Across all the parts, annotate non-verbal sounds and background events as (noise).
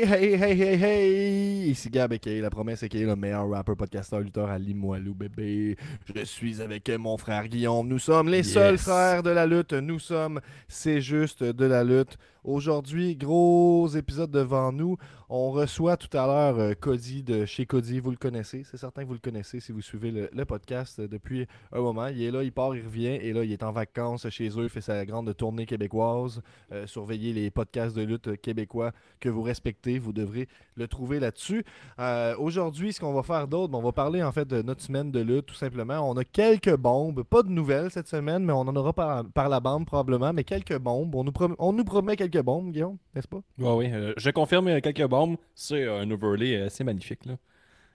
Hey, hey, hey, hey, hey! Ici Gab la promesse est qu'il est le meilleur rapper, podcasteur, lutteur à Limoilou, bébé. Je suis avec mon frère Guillaume. Nous sommes les Yes. seuls frères de la lutte. Nous sommes, c'est juste de la lutte. Aujourd'hui, gros épisode devant nous. On reçoit tout à l'heure euh, Cody de chez Cody. Vous le connaissez, c'est certain que vous le connaissez si vous suivez le, podcast euh, depuis un moment. Il est là, il part, il revient. Et là, il est en vacances chez eux, fait sa grande tournée québécoise. Euh, surveillez les podcasts de lutte québécois que vous respectez. Vous devrez le trouver là-dessus. Aujourd'hui, ce qu'on va faire d'autre, ben, on va parler en fait de notre semaine de lutte, tout simplement. On a quelques bombes, pas de nouvelles cette semaine, mais on en aura par, la bande probablement, mais quelques bombes. On nous, prom- on nous promet quelques bombes, Guillaume, n'est-ce pas? Ouais, oui, euh, je confirme euh, quelques bombes. C'est un overlay assez magnifique. Là.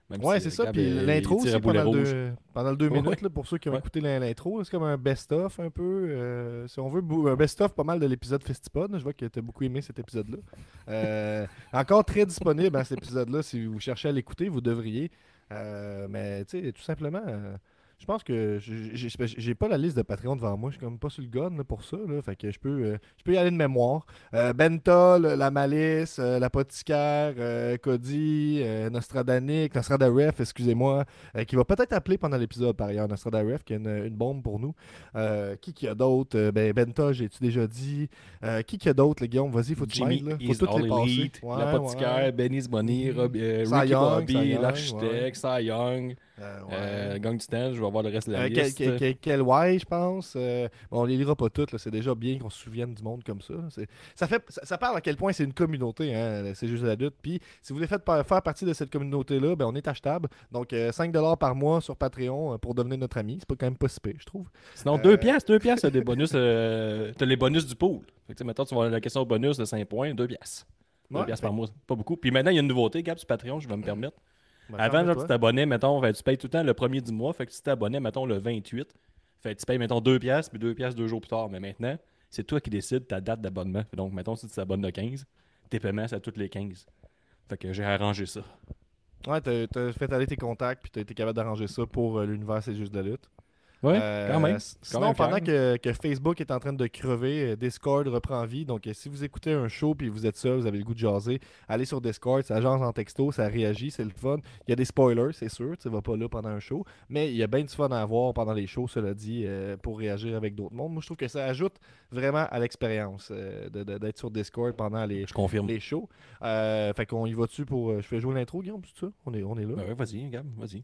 Même Ouais, si, c'est euh, ça. Puis euh, l'intro aussi, boulet pendant, le rouge. deux, pendant le deux Ouais, minutes, là, pour ceux qui ont Ouais. écouté l'in- l'intro, c'est comme un best-of un peu. euh, si on veut, un best-of pas mal de l'épisode Festipod. Je vois que tu as beaucoup aimé cet épisode-là. Euh, encore très disponible, hein, cet épisode-là. Si vous cherchez à l'écouter, vous devriez. Euh, mais tu sais, tout simplement. Euh, je pense que j'ai- pas la liste de Patreon devant moi. Je suis comme pas sur le gun là, pour ça. Là, fait que je peux, euh, je peux y aller de mémoire. Euh, Benta, le- la Malice, euh, l'apothicaire, euh, Cody, euh, Nostradanic, Nostradaref, excusez-moi, euh, qui va peut-être appeler pendant l'épisode par ailleurs, Nostradaref, qui a une, une bombe pour nous. Euh, qui qui a d'autres Euh, Ben Benta, j'ai-tu déjà dit Euh, Qui qui a d'autres, les Guillaume? Vas-y, faut que tu m'aides. Faut toutes les passer. Ouais, l'apothicaire, ouais. Benny's Money, Mhm. Rob- euh, Ricky Young, Bobby, Young, ouais. l'architecte, Cy Young, Euh, ouais. euh, Gang du temps, je vais voir le reste de la Euh, quel, liste. quel, quel- quel ouais, je pense. Euh, bon, on les lira pas toutes. C'est déjà bien qu'on se souvienne du monde comme ça. Ça, fait, ça, ça parle à quel point c'est une communauté. Hein, c'est juste la lutte. Puis, si vous voulez faire, faire partie de cette communauté-là, ben, on est achetable. Donc, euh, 5$ par mois sur Patreon pour devenir notre ami. C'est pas quand même pas si pire, je trouve. Sinon, Euh, 2 piastres, 2 piastres, des (laughs) bonus, t'as les bonus du pool. Fait que, tu vas avoir la question bonus de 5 points, 2 piastres. 2 Ouais, piastres par mois, pas beaucoup. Puis maintenant, il y a une nouveauté, Gab, sur Patreon, je vais me permettre. Ben, Avant, genre, tu t'abonnais, mettons, fait, tu payes tout le temps le premier du mois. Fait que tu t'abonnais, mettons, le 28. Fait que tu payes, mettons, 2 piastres, puis 2 piastres deux jours plus tard. Mais maintenant, c'est toi qui décides ta date d'abonnement. Donc, mettons, si tu t'abonnes le 15, tes paiements, c'est à toutes les 15. Fait que j'ai arrangé ça. Ouais, t'as t'as fait aller tes contacts. Puis, t'as été capable d'arranger ça pour euh, l'univers C'est juste de la lutte. Ouais, Euh, quand même. Quand Sinon, même pendant que, que Facebook est en train de crever, euh, Discord reprend vie. Donc, euh, si vous écoutez un show puis vous êtes seul, vous avez le goût de jaser, allez sur Discord, ça jase en texto, ça réagit, c'est le fun. Il y a des spoilers, c'est sûr, tu vas pas là pendant un show, mais il y a bien du fun à avoir pendant les shows, cela dit, euh, pour réagir avec d'autres mondes. Moi, je trouve que ça ajoute vraiment à l'expérience euh, d'être sur Discord pendant les, Je confirme. les shows. Fait qu'on y va dessus pour. je fais jouer l'intro, Guillaume, c'est ça? On est, on est là. Ben ouais, vas-y, Gab, vas-y.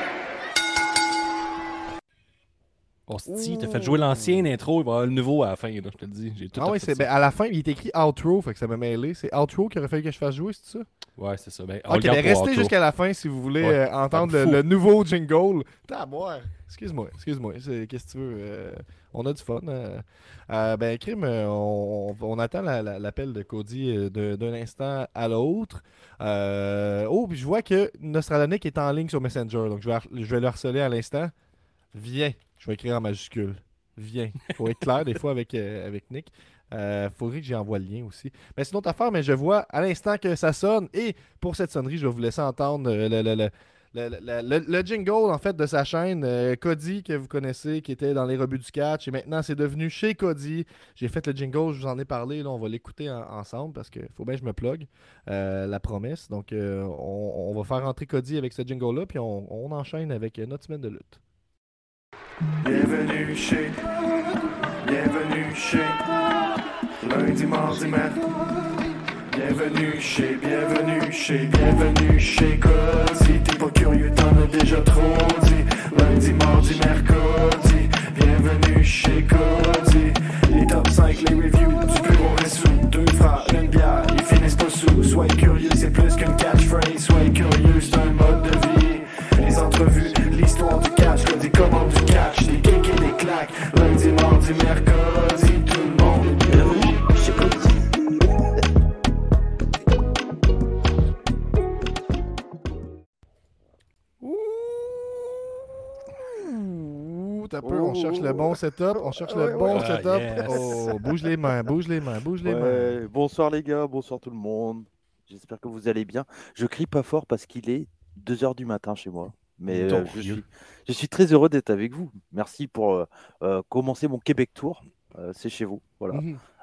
Hostie, t'as fait jouer l'ancien intro, il va y avoir le nouveau à la fin, là, je te le dis. J'ai tout Ah oui, c'est ben, à la fin, il est écrit outro, fait que ça m'a mêlé. C'est outro qu'il aurait fallu que je fasse jouer, c'est ça? Ouais, c'est ça. Ben, on Ok, ben restez jusqu'à la fin si vous voulez Ouais. euh, entendre le, nouveau jingle. Boire. Excuse-moi, excuse-moi. c'est- Qu'est-ce que tu veux? euh, on a du fun. euh. Ben, Crime, on, on attend la- la- l'appel de Cody d'un instant à l'autre. Oh, puis je vois que Nostradanic est en ligne sur Messenger, donc je vais, har- je vais le harceler à l'instant. Viens. Je vais écrire en majuscule. Viens. faut être clair des fois avec, euh, avec Nick. Euh, faudrait que j'y envoie le lien aussi. Mais c'est une autre affaire, mais je vois à l'instant que ça sonne. Et pour cette sonnerie, je vais vous laisser entendre euh, le, le- le- le- le- le- le jingle en fait de sa chaîne. euh, Cody, que vous connaissez, qui était dans les rebuts du catch. Et maintenant, c'est devenu chez Cody. J'ai fait le jingle, je vous en ai parlé. Là, on va l'écouter en- ensemble parce qu'il faut bien que je me plug. la promesse. Donc, on, va faire rentrer Cody avec ce jingle-là. Puis on, on enchaîne avec notre semaine de lutte. Bienvenue chez. Bienvenue chez. Lundi, mardi, mercredi. Bienvenue chez, bienvenue chez, bienvenue chez Cozy. T'es pas curieux, t'en as déjà trop dit. Lundi, mardi, mercredi. Bienvenue chez Cozy. Les top 5, les reviews du bureau sous Deux frères, une bière, ils finissent pas sous. Soyez curieux, c'est plus qu'une catchphrase. Soyez curieux, c'est un mode de vie. L'histoire du catch, Cody commande du catch, des kicks et des claques. Lundi, mardi, mercredi, tout le monde un peu. On cherche le bon setup. On cherche le bon ouais. setup. Ah, yes. Oh, bouge les mains, bouge les mains, bouge les mains. Bonsoir les gars, bonsoir tout le monde. J'espère que vous allez bien. Je crie pas fort parce qu'il est 2h du matin chez moi. Mais euh, je, suis, je suis très heureux d'être avec vous. Merci pour euh, euh, commencer mon Québec Tour. Euh, c'est chez vous. Voilà.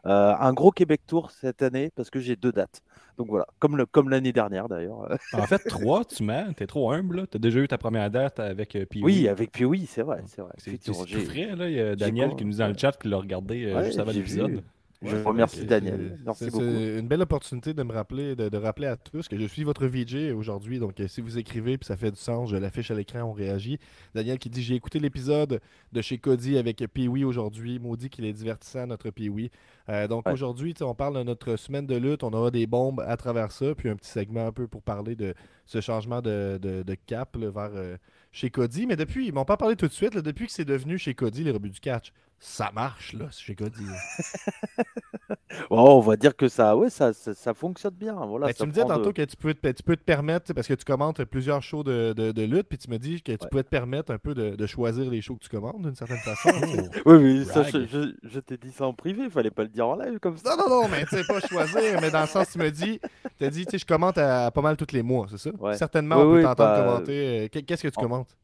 Euh, un gros Québec Tour cette année parce que j'ai deux dates. Donc voilà, comme le- comme l'année dernière d'ailleurs. (laughs) En fait, trois, tu mens, t'es trop humble. là. T'as déjà eu ta première date avec Pee-wee. Oui, avec puis oui, c'est vrai, c'est vrai. C'est c'est Effectivement, tout j'ai- frais, là. Il y a Daniel qui nous dit dans le chat qu'il l'a regardé Ouais, juste avant l'épisode. vu. Je Ouais, remercie Daniel. c'est- Merci beaucoup. C'est une belle opportunité de me rappeler, de, de rappeler à tous que je suis votre VJ aujourd'hui. Donc, euh, si vous écrivez puis ça fait du sens, je l'affiche à l'écran, on réagit. Daniel qui dit J'ai écouté l'épisode de chez Cody avec Pee-Wee aujourd'hui. Maudit qu'il est divertissant, notre Pee-Wee. Euh, donc, Ouais. aujourd'hui, on parle de notre semaine de lutte. On aura des bombes à travers ça. Puis un petit segment un peu pour parler de ce changement de, de- de cap là, vers euh, chez Cody. Mais depuis, ils m'ont pas parlé tout de suite. là, depuis que c'est devenu chez Cody, les rebuts du catch, ça marche, là, chez Cody. là. Oh, on va dire que ça, ouais, ça, ça, ça fonctionne bien. Voilà, Ben, ça tu me disais de- tantôt que tu peux, te, tu peux te permettre, parce que tu commentes plusieurs shows de, de- de lutte, puis tu me dis que tu Ouais. pouvais te permettre un peu de, de choisir les shows que tu commandes d'une certaine façon. (laughs) Oui, oui, ça, Brag. je, je- je t'ai dit ça en privé, il fallait pas le dire en live comme ça. non, non, non, mais tu sais, pas choisir, mais dans le sens, tu me dis, tu as dit, tu sais, je commente à, pas mal tous les mois, c'est ça? Ouais. Certainement, Ouais, on peut t'entendre bah, commenter. euh, qu'est- Qu'est-ce que tu en- commentes?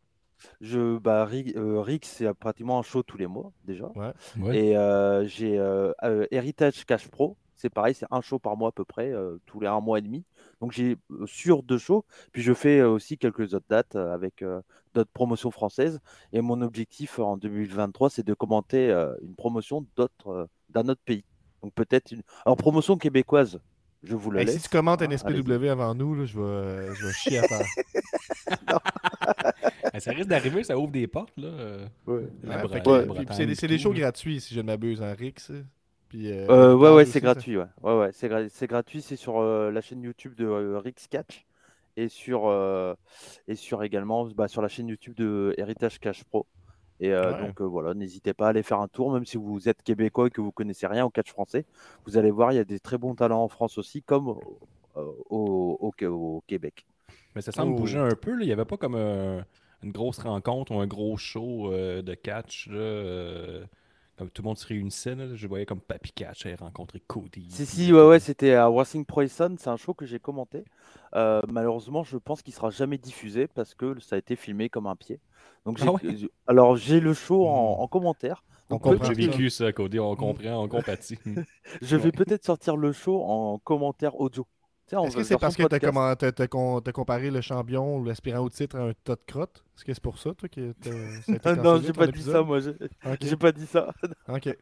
Je, bah, Rick, euh, Rick, c'est pratiquement un show tous les mois déjà. Ouais. Et euh, j'ai euh, euh, Heritage Cash Pro, c'est pareil, c'est un show par mois à peu près, euh, tous les un mois et demi. Donc j'ai euh, sur deux shows, puis je fais euh, aussi quelques autres dates euh, avec euh, d'autres promotions françaises. Et mon objectif euh, en 2023, c'est de commenter euh, une promotion d'autres, euh, d'un autre pays. Donc peut-être une. Alors promotion québécoise, je vous le Hey, laisse. si tu commentes hein, un SPW avant nous, là, je, vais, euh, je vais chier à (laughs) terre. Eh, ça risque d'arriver, ça ouvre des portes, là. euh, Ouais. Ouais, Ouais. c'est des, des shows gratuits, si je ne m'abuse, en Rix. Puis, euh, Euh, ouais, ouais, c'est gratuit. Ouais, ouais, ouais c'est gra- c'est gratuit. C'est sur euh, la chaîne YouTube de euh, Rick's Catch et sur, euh, et sur également bah, sur la chaîne YouTube de Heritage Cash Pro. Et euh, Ouais. donc euh, voilà, n'hésitez pas à aller faire un tour, même si vous êtes québécois et que vous connaissez rien au catch français. Vous allez voir, il y a des très bons talents en France aussi, comme euh, au, au- au Québec. Mais ça semble Oh. bouger un peu. là. Il n'y avait pas comme euh, une grosse rencontre ou un gros show euh, de catch. Là, euh, comme tout le monde se réunissait. là. Je voyais comme Papy Catch avait rencontré Cody. Si, si, ouais, ouais, c'était à Washington Proyson, c'est un show que j'ai commenté. Euh, malheureusement, je pense qu'il sera jamais diffusé parce que ça a été filmé comme un pied. Donc, j'ai- Ah ouais? alors j'ai le show en, en commentaire. On Donc, comprend. J'ai vécu ça, Cody. On comprend, on compatit. (laughs) Je vais peut-être sortir le show en commentaire audio. Est-ce que c'est parce que tu as, comparé le champion ou l'aspirant au titre à un tas de crottes? Est-ce que c'est pour ça, toi, que ça (laughs) non, j'ai ton pas dit ça, moi. J'ai pas dit ça. (laughs) ok.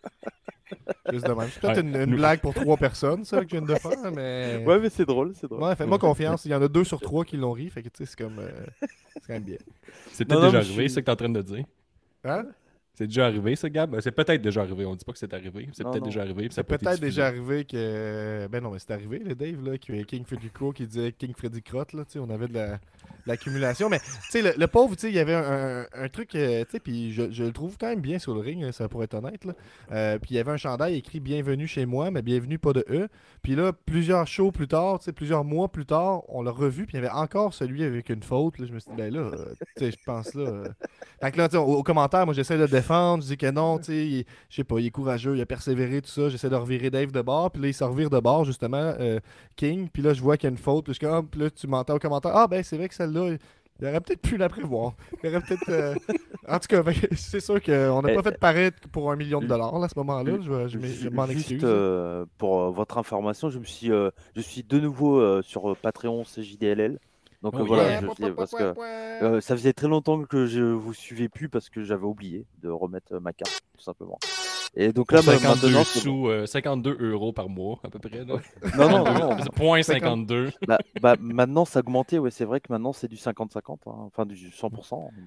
Juste de même. C'est peut-être Ouais, une, une nous- blague pour trois personnes, ça, que je viens de faire, mais... (laughs) Ouais, mais c'est drôle, c'est drôle. Ouais, fais-moi confiance. Il y en a deux sur trois qui l'ont ri, fait que, tu sais, c'est comme... euh, c'est quand même bien. C'est peut-être déjà arrivé, suis- ça que tu es en train de dire. Hein? C'est déjà arrivé, ça, Gab? C'est peut-être déjà arrivé. On dit pas que c'est arrivé. C'est peut-être déjà arrivé. C'est peut-être déjà arrivé que... Ben non, mais c'est arrivé, le Dave, là, que King Freddy Crow qui disait King Freddy Crotte, là, tu sais, on avait de la... l'accumulation. Mais, tu sais, le, le pauvre, tu sais, il y avait un, truc, euh, tu sais, puis je, je le trouve quand même bien sur le ring, ça pourrait être honnête, là. Euh, puis il y avait un chandail écrit Bienvenue chez moi, mais bienvenue pas de E. Puis là, plusieurs shows plus tard, tu sais, plusieurs mois plus tard, on l'a revu, puis il y avait encore celui avec une faute. Là, je me suis dit, ben là, euh, tu sais, je pense là. euh. Fait que là, au, au commentaire, moi, j'essaie de défendre. Je dis que non, tu sais, il- je sais pas, il est courageux, il a persévéré, tout ça. J'essaie de revirer Dave de bord, puis là, il se revire de bord, justement, euh, King. Puis là, je vois qu'il y a une faute, puis je puis là, tu m'entends au commentaire, ah, ben, c'est vrai que celle-là, il aurait peut-être pu la prévoir. Il aurait peut-être. euh, En tout cas, que (laughs) c'est sûr qu'on n'a Eh, pas fait paraître pour un million de dollars là, à ce moment-là. Je, m'en Juste excuse. euh, pour euh, votre information, je me suis, euh, je suis de nouveau euh, sur euh, Patreon CJDLL. Donc Oh, voilà, yeah. je sais, parce que euh, ça faisait très longtemps que je vous suivais plus parce que j'avais oublié de remettre euh, ma carte, tout simplement. Et donc là, ma- 52 maintenant, sous, euh, 52 euros par mois, à peu près. Là. non, non, non, non. (laughs) Point 52. Bah, bah, maintenant, ça a augmenté. Ouais, c'est vrai que maintenant, c'est du 50-50, hein, enfin du 100%.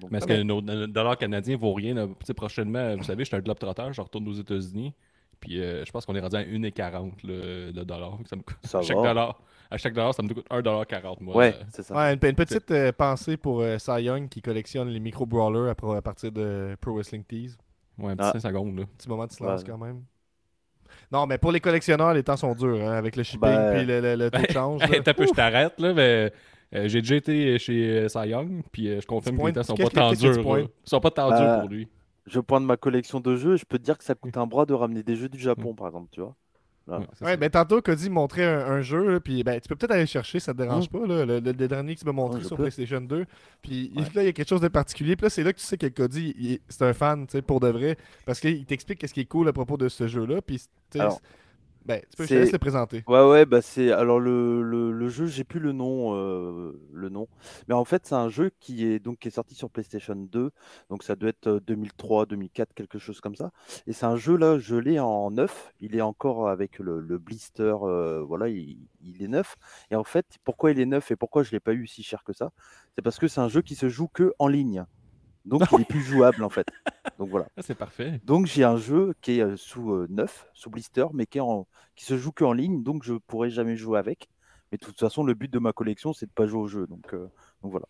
donc, Mais est-ce que nos- notre dollar canadien vaut rien? là? Tu sais, prochainement, vous savez, je suis un globe-trotteur, je retourne aux États-Unis. Puis euh, je pense qu'on est rendu à 1,40 le, le dollar. Ça me coûte- Ça chaque va. dollar, à chaque dollar, ça me coûte 1,40$. Moi, Ouais, Euh, c'est ça. Ouais, une, une petite euh, pensée pour euh, Cy Young qui collectionne les micro-brawlers à, à partir de Pro Wrestling Tees. ouais, un petit Ah. 5 secondes. Là. Petit moment de silence Ouais. quand même. Non, mais pour les collectionneurs, les temps sont durs hein, avec le shipping Ben, puis le, le, le taux de (laughs) change. t'as peu, je t'arrête, là, mais euh, j'ai déjà été chez euh, Cy Young, puis euh, je confirme que les temps sont pas tant durs. sont pas tant Euh, durs pour lui. je pointe ma collection de jeux et je peux te dire que ça coûte un bras de ramener des jeux du Japon, par exemple, tu vois. Là. Ouais, c'est Ouais, ben tantôt, Cody montrait un, un jeu, là, puis ben, tu peux peut-être aller le chercher, ça te dérange Mm. pas, là, le, le- le dernier que tu m'as montré Ouais, sur peux. PlayStation 2. Puis Ouais. là, il y a quelque chose de particulier. Puis là, c'est là que tu sais que Cody, c'est un fan, tu sais, pour de vrai, parce qu'il t'explique qu'est-ce qui est cool à propos de ce jeu-là. Puis, tu sais, Alors, ben, tu peux je te laisse le présenter. Ouais, ouais, bah c'est. Alors, le, le, le jeu, j'ai plus le nom, euh, le nom. Mais en fait, c'est un jeu qui est, donc, qui est sorti sur PlayStation 2. Donc, ça doit être euh, 2003, 2004, quelque chose comme ça. Et c'est un jeu, là, je l'ai en neuf. Il est encore avec le, le blister. euh, voilà, il, il est neuf. Et en fait, pourquoi il est neuf et pourquoi je l'ai pas eu si cher que ça? C'est parce que c'est un jeu qui se joue que en ligne. Donc, il est plus jouable, en fait. Donc, voilà. Ah, c'est parfait. Donc j'ai un jeu qui est euh, sous euh, neuf, sous blister, mais qui, est en, qui se joue qu'en ligne, donc je pourrais jamais jouer avec. Mais de toute façon, le but de ma collection, c'est de pas jouer au jeu. Donc, euh, donc voilà.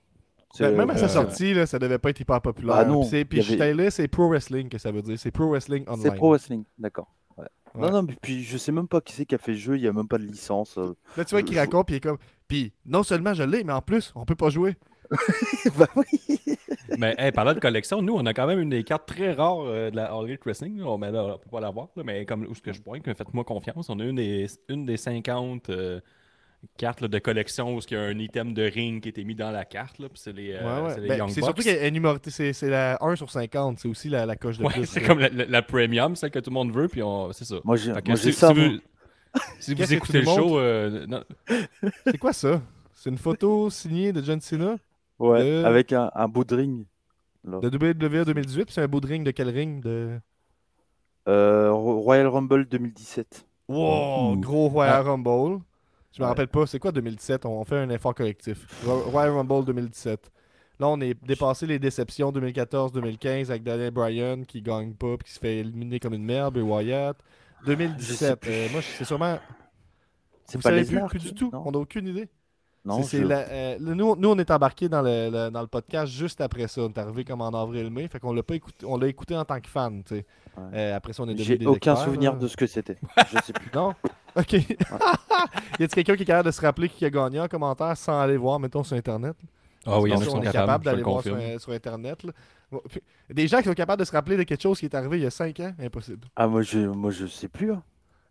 C'est, Ben, même à sa sortie, là, ça devait pas être hyper populaire. Ah non, Puis c'est- Puis avait- c'est Pro Wrestling que ça veut dire. C'est Pro Wrestling Online. c'est Pro Wrestling, d'accord. Ouais. Ouais. Non, non, mais puis je sais même pas qui c'est qui a fait le jeu, il y a même pas de licence. Là, tu vois qu'il raconte, puis il est comme. Puis non seulement je l'ai, mais en plus, on peut pas jouer. (laughs) bah oui. Mais hey, parlant de collection, nous, on a quand même une des cartes très rares euh, de la All Elite Wrestling. On, mais là, on peut pas l'avoir, mais comme où ce que je pointe, faites-moi confiance. On a une des, une des 50 euh, cartes là, de collection où il y a un item de ring qui a été mis dans la carte. là, puis c'est les, euh, Ouais, ouais. c'est les Ben, Young c'est surtout qu'elle est numérotée, c'est c'est la 1 sur 50. C'est aussi la, la coche de Ouais, plus. c'est comme la, la- la premium, celle que tout le monde veut, puis on... c'est ça. Moi j'ai si, j'ai si ça. vous, moi. si vous écoutez le show, euh, non, C'est quoi ça? C'est une photo signée de John Cena? Ouais, de- avec un, un bout de ring. là. de WWE 2018. Puis c'est un bout de ring de quel ring de... Euh, Ro- Royal Rumble 2017. Wow, Ouh. gros Royal Ah. Rumble. Je me Ouais. rappelle pas, c'est quoi 2017? On fait un effort collectif. Ro- Royal Rumble 2017. Là, on est dépassé les déceptions 2014-2015 avec Daniel Bryan qui gagne pas puis qui se fait éliminer comme une merde, et Wyatt. 2017, plus. euh, moi, c'est sûrement. C'est Vous pas savez plus, plus du tout. non? On n'a aucune idée. Non, C'est- c'est je- la- euh, le- nous, nous, on est embarqué dans le, le- dans le podcast juste après ça. On est arrivé comme en avril-mai. Fait qu'on l'a pas écouté. On l'a écouté en tant que fan. tu sais. Ouais. Euh, après ça, on est devenu j'ai des aucun souvenir là. de ce que c'était. (laughs) Je sais plus. Non? Ok. (laughs) y a-t-il quelqu'un qui est capable de se rappeler qui a gagné en commentaire sans aller voir, mettons, sur Internet? Ah oui, il y en a qui sont capables, d'aller le voir sur, Internet. là. Bon, puis, Des gens qui sont capables de se rappeler de quelque chose qui est arrivé il y a 5 ans, impossible. Ah, moi, je, moi, je sais plus. hein.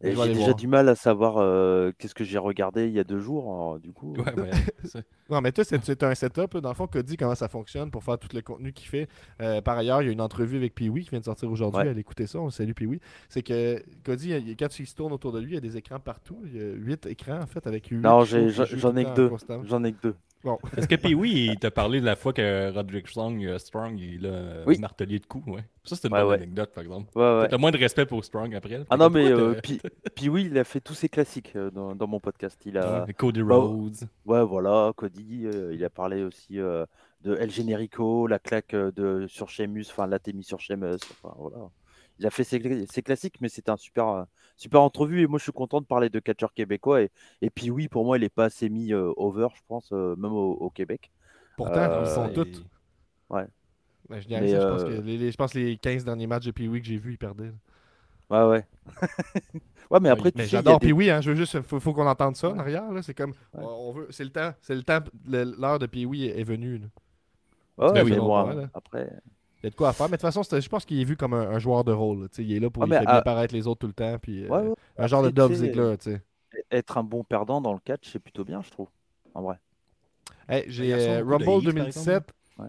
J'ai déjà voir. du mal à savoir euh, qu'est-ce que j'ai regardé il y a deux jours. alors, du coup, Ouais, ouais, (laughs) c'est- Non, mais toi, c'est un setup. là. Dans le fond, Cody, comment ça fonctionne pour faire tout le contenu qu'il fait? Euh, par ailleurs, il y a une entrevue avec Pee-Wee qui vient de sortir aujourd'hui. Ouais. Allez écouter ça. On salue Pee-Wee. C'est que Cody, il y a- quand tu se tournes autour de lui, il y a des écrans partout. Il y a 8 écrans, en fait, avec 8 Non, j'en ai que deux. J'en ai que deux. Bon. (laughs) Est-ce que puis oui, il t'a parlé de la fois que Roderick Strong, euh, Strong il a Oui. martelé de coups, ouais. Ça, c'est une Ouais, bonne ouais. anecdote, par exemple. Ouais, ouais. T'as moins de respect pour Strong après. Ah non, mais euh, puis, puis oui, il a fait tous ses classiques euh, dans, dans mon podcast. Il a, Ouais, Cody Bah, Rhodes. ouais, voilà, Cody. euh, il a parlé aussi euh, de El Generico, la claque euh, de sur Sheamus, enfin la mis sur Sheamus. Enfin, voilà. Il a fait ses, cla- ses classiques, mais c'était un super, euh, super entrevue. Et moi, je suis content de parler de catcheur québécois. Et, et puis oui, pour moi, il est pas assez mis euh, over, je pense, euh, même au, au Québec. Pourtant, Euh, ils sont Et- tous. Ben, je, niaise, Mais, je, pense que les, les- je pense que les 15 derniers matchs de Pee-Wee que j'ai vus, ils perdaient. Ouais, ouais. (laughs) ouais, mais après, tu Mais sais, il y a j'adore des- Pee-Wee, hein, je veux juste, faut, faut qu'on entende ça en Ouais. arrière. là. C'est comme, Ouais. on, veut, c'est le temps, c'est le temps, l'heure de Pee-Wee est, est venue. là. Ouais, Ben oui, mais ouais, là. après. Il y a de quoi à faire, mais de toute façon, je pense qu'il est vu comme un, un joueur de rôle. là, tu sais, il est là pour Ah, mais fait bien à- paraître les autres tout le temps. Puis, euh, Ouais, ouais. un genre de Dove Ziggler. tu sais. Être un bon perdant dans le catch, c'est plutôt bien, je trouve. En vrai. Hey, j'ai euh, Rumble hits, par 2017. Ouais.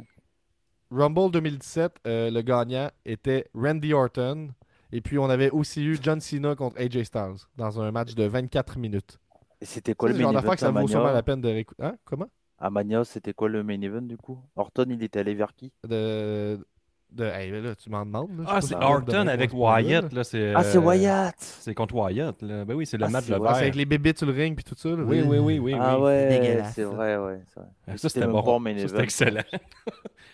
Rumble 2017, euh, le gagnant était Randy Orton. Et puis, on avait aussi eu John Cena contre AJ Styles dans un match de 24 minutes. Et c'était quoi le genre main event que ça vaut sûrement la peine de réécouter. Hein? Comment? À Mania, c'était quoi le main event du coup? Orton, il était allé vers qui? De. De... Hey, là, tu m'en demandes. là, Ah, c'est Orton avec Wyatt. Là, c'est, Ah, c'est euh, Wyatt C'est contre Wyatt. Là. Ben oui, c'est le Ah, match de. Ah, c'est avec les bébites sur le ring puis tout ça. là. Oui, oui, oui, oui. Ah oui. ouais, c'est vrai, ouais. c'est vrai. Mais Ça, c'était bon. main Ça, c'était excellent.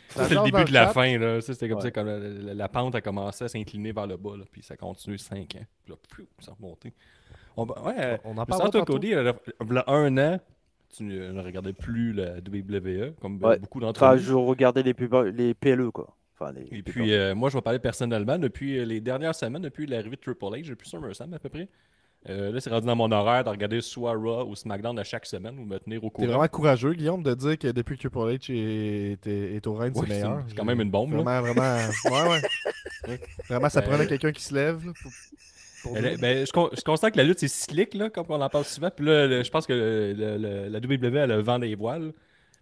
Ça C'était le début de la chat. fin. Là. Ça, C'était comme Ouais. ça, comme la, la- la pente a commencé à s'incliner vers le bas. Là, puis ça continue 5 ans. Puis là, pfiou, ça a remonté. On, ouais, On en parle sans toi, Cody, il y a un an, tu ne ne regardais plus la WWE, comme Ouais. beaucoup d'entre Enfin, nous. je regardais les, pub- les PLE, quoi. Et puis, euh, moi, je vais parler personnellement. Depuis euh, les dernières semaines, depuis l'arrivée de Triple H, depuis SummerSlam à peu près, Euh, là, c'est rendu dans mon horaire de regarder soit Raw ou SmackDown à chaque semaine ou me tenir au T'es courant. vraiment courageux, Guillaume, de dire que depuis que Triple H est, est- est au règne, Ouais, c'est meilleur. c'est quand même une bombe. là. Vraiment, vraiment. Ouais, ouais. Vraiment, ça Ben, prenait quelqu'un qui se lève. là, pour- ben, je, con- je constate que la lutte c'est cyclique, là, comme on en parle souvent. Puis là, le- je pense que le- le- le- la WWE, elle a le vent des voiles.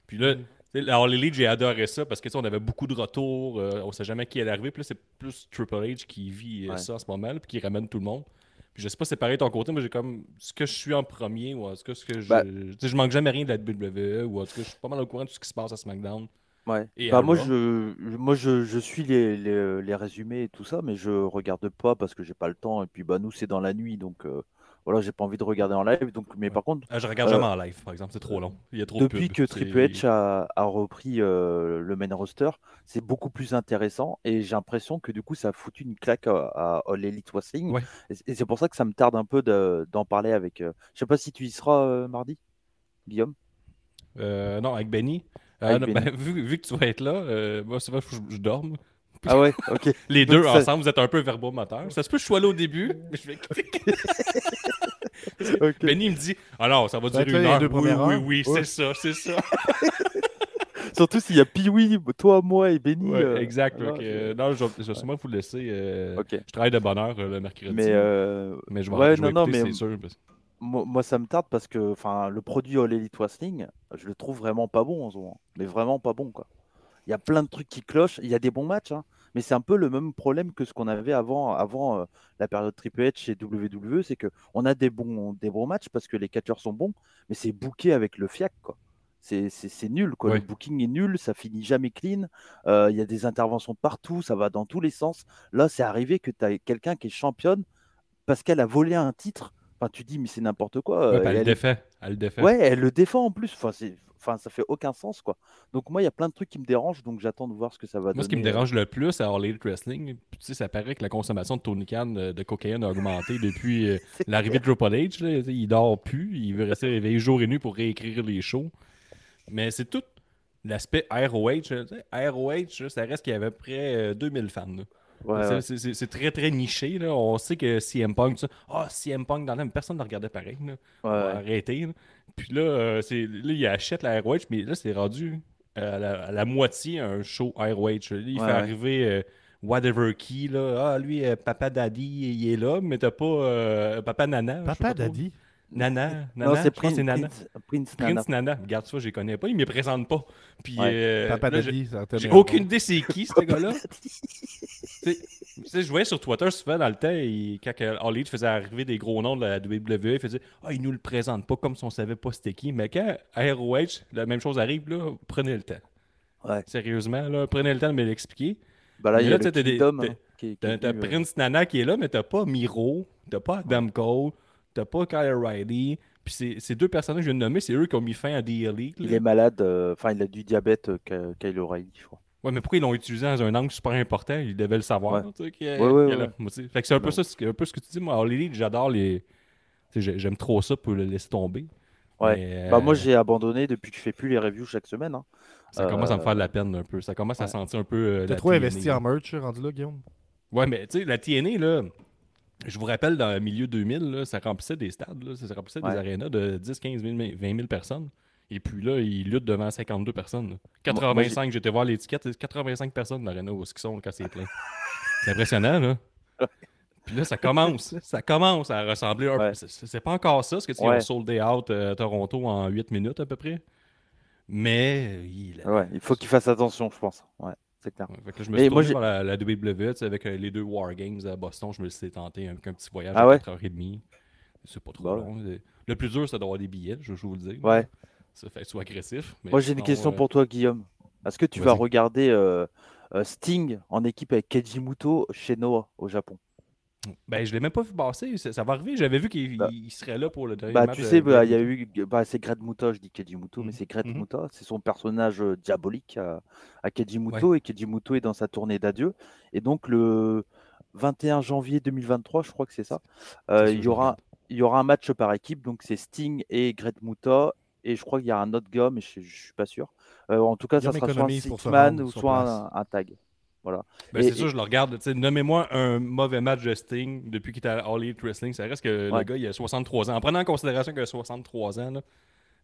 Puis là, la All Elite, j'ai adoré ça parce que tu sais, on avait beaucoup de retours. euh, on sait jamais qui allait arriver. Puis là, c'est plus Triple H qui vit euh, Ouais. ça en ce moment, là, puis qui ramène tout le monde. Puis je sais pas si c'est pareil de ton côté, mais j'ai comme ce que je suis en premier, ou en tout cas, ce que je. Sais, je manque jamais rien de la WWE, ou en tout cas, je suis pas mal au courant de tout ce qui se passe à SmackDown. Ouais. Et Bah, moi, je- moi je, je suis les, les, les résumés et tout ça, mais je regarde pas parce que j'ai pas le temps. Et puis, bah, nous, c'est dans la nuit, donc euh, voilà, j'ai pas envie de regarder en live. Donc, mais par contre, Ah, je regarde Euh, jamais en live, par exemple, c'est trop long. Il y a trop de depuis que Triple H a, a repris euh, le main roster, c'est beaucoup plus intéressant et j'ai l'impression que du coup, ça a foutu une claque à, à All Elite Wrestling. Ouais. Et, c'est pour ça que ça me tarde un peu de- d'en parler avec. euh, Je sais pas si tu y seras euh, mardi, Guillaume. Euh, non, avec Benny. Euh, Avec Benny. ben, vu, vu que tu vas être là, euh, moi, c'est vrai, je, je dorme. Ah ouais, ok. (laughs) Les Donc, deux ça- ensemble, vous êtes un peu verbomoteur. Ça se peut que je sois là au début, mais je vais (laughs) quitter. (laughs) ok. Benny me dit Ah non, ça va Ça va durer être une heure. Oui, oui, oui, Ouais. c'est ça, c'est ça. (laughs) Surtout s'il y a Pee-Wee, toi, moi et Benny. Ouais, euh, exact. alors, ok, je- euh, non, je vais, je vais sûrement vous laisser. euh. Je travaille de bonne heure euh, le mercredi. Mais, mais je vais, ouais, non, non, écouter, mais- c'est sûr. parce- moi, moi, ça me tarde parce que le produit All Elite Wrestling, je le trouve vraiment pas bon en ce moment. Mais vraiment pas bon, quoi. Il y a plein de trucs qui clochent. Il y a des bons matchs, hein, mais c'est un peu le même problème que ce qu'on avait avant, avant euh, la période Triple H chez WWE. C'est que on a des bons, des bons matchs parce que les catcheurs sont bons, mais c'est booké avec le fiac, quoi. C'est nul, quoi. Ouais. Le booking est nul, ça finit jamais clean. Euh, Il y a des interventions partout, ça va dans tous les sens. Là, c'est arrivé que tu as quelqu'un qui est championne parce qu'elle a volé un titre. Enfin, tu dis, mais c'est n'importe quoi. Ouais, euh, et elle le défait. Elle le défait. Ouais, elle le défend en plus. Enfin, c'est... Enfin, ça fait aucun sens, quoi. Donc moi, il y a plein de trucs qui me dérangent, donc j'attends de voir ce que ça va Moi, ce qui me donner, euh. dérange le plus à All Elite Wrestling, tu sais, ça paraît que la consommation de Tony Khan euh, de cocaïne a augmenté depuis euh, (laughs) l'arrivée de Triple H. là. Il dort plus, il veut rester réveillé jour et nuit pour réécrire les shows. Mais c'est tout l'aspect ROH. ROH, ça reste qu'il y avait à peu près euh, 2000 fans. là. Ouais, C'est- ouais. très très niché. Là. On sait que CM Punk, ah, CM Punk dans le même, personne ne regardait pareil. Là. Ouais. là. Puis là, euh, c'est- là, il achète la ROH, mais là, c'est rendu à la, à la moitié un show ROH. Il Ouais, fait ouais. arriver euh, Whatever Key. Là. Ah, lui, euh, Papa Daddy, il est là, mais t'as pas euh, Papa Nana. je sais Papa trop. Nana. Non, Nana c'est Prince, Nana. Prince, Prince Nana. Prince Nana. Regarde ça, je les connais pas. Il me les présente pas. Puis, Ouais. euh, Papa là, j'ai- Daddy, ça j'ai aucune idée c'est qui, ce gars-là. (laughs) Je voyais sur Twitter souvent dans le temps, il- quand All Elite faisait arriver des gros noms de la WWE, il faisait Ah, il nous le présente pas comme si on savait pas c'était qui. Mais quand à ROH, la même chose arrive, là, prenez le temps. Ouais. Sérieusement, là, prenez le temps de me l'expliquer. Bah là, il y a le des- hein, qui qui T'as venu, euh, Prince Nana qui est là, mais t'as pas Miro, t'as pas Adam Cole, t'as pas Kyle O'Reilly. Puis ces- deux personnages que je viens de nommer, c'est eux qui ont mis fin à The Elite. Il là. est malade, euh, enfin, il a du diabète, euh, Ky- Kyle O'Reilly, je crois. Ouais, mais pourquoi ils l'ont utilisé dans un angle super important? Ils devaient le savoir. Ouais. tu sais, qu'il y a- Ouais, ouais, a là. Fait que c'est un peu Ouais. ça, c'est un peu ce que tu dis. Moi, All Elite, j'adore les. J'aime trop ça pour le laisser tomber. Ouais. Mais, Bah, moi, euh, j'ai abandonné depuis que je fais plus les reviews chaque semaine. hein. Ça commence à me euh, faire de la peine un peu. Ça commence à sentir un peu. euh, T'as la trop TNA. investi en merch, rendu là, Guillaume. Ouais, mais tu sais, la TNA, là, je vous rappelle, dans le milieu 2000, là, ça remplissait des stades, là, ça remplissait Ouais. des arénas de 10, 15 000, 20 000 personnes. Et puis là, ils luttent devant 52 personnes. là. 85, j'étais voir l'étiquette, c'est 85 personnes dans l'aréna où ils sont quand c'est plein. C'est impressionnant, là. Puis là, ça commence. ça commence à ressembler un peu. Ouais. C'est- C'est pas encore ça, ce que tu Ouais. soldé out euh, à Toronto en 8 minutes à peu près. Mais euh, il, Ouais, il faut qu'il fasse attention, je pense. Ouais, c'est clair. Ouais, fait que je me suis tourné vers la, la WWE, avec euh, les deux War Games à Boston, je me suis tenté avec un petit voyage Ah à ouais? 4h30. C'est pas trop long. Le plus dur, c'est d'avoir des billets, je je vous le dis. Ouais. Ça fait soit agressif. mais Moi, j'ai une question euh, pour toi, Guillaume. Est-ce que tu vas regarder euh, Sting en équipe avec Keiji Muto chez Noah au Japon? Ben, je l'ai même pas vu passer. Ça, ça va arriver. J'avais vu qu'il Bah. serait là pour le dernier Bah, match tu sais, bah, il y a eu. C'est je dis Keiji Muto, mais Mhm. c'est Greg Mhm. Muta. C'est son personnage euh, diabolique à, à Keiji Muto. Et Keiji Muto est dans sa tournée d'adieu. Et donc, le 21 janvier 2023, je crois que c'est ça, euh, il, y aura, il y aura un match par équipe. Donc, c'est Sting et Greg Muta. Et je crois qu'il y a un autre gars, mais je, je suis pas sûr. Euh, en tout cas, ça sera soit un six-man ou soit un tag. Voilà. Ben, c'est sûr, je le regarde. tu sais, Nommez-moi un mauvais match de Sting depuis qu'il était à All Elite Wrestling. Ça reste que le gars, il a 63 ans. En prenant en considération qu'il a 63 ans, là,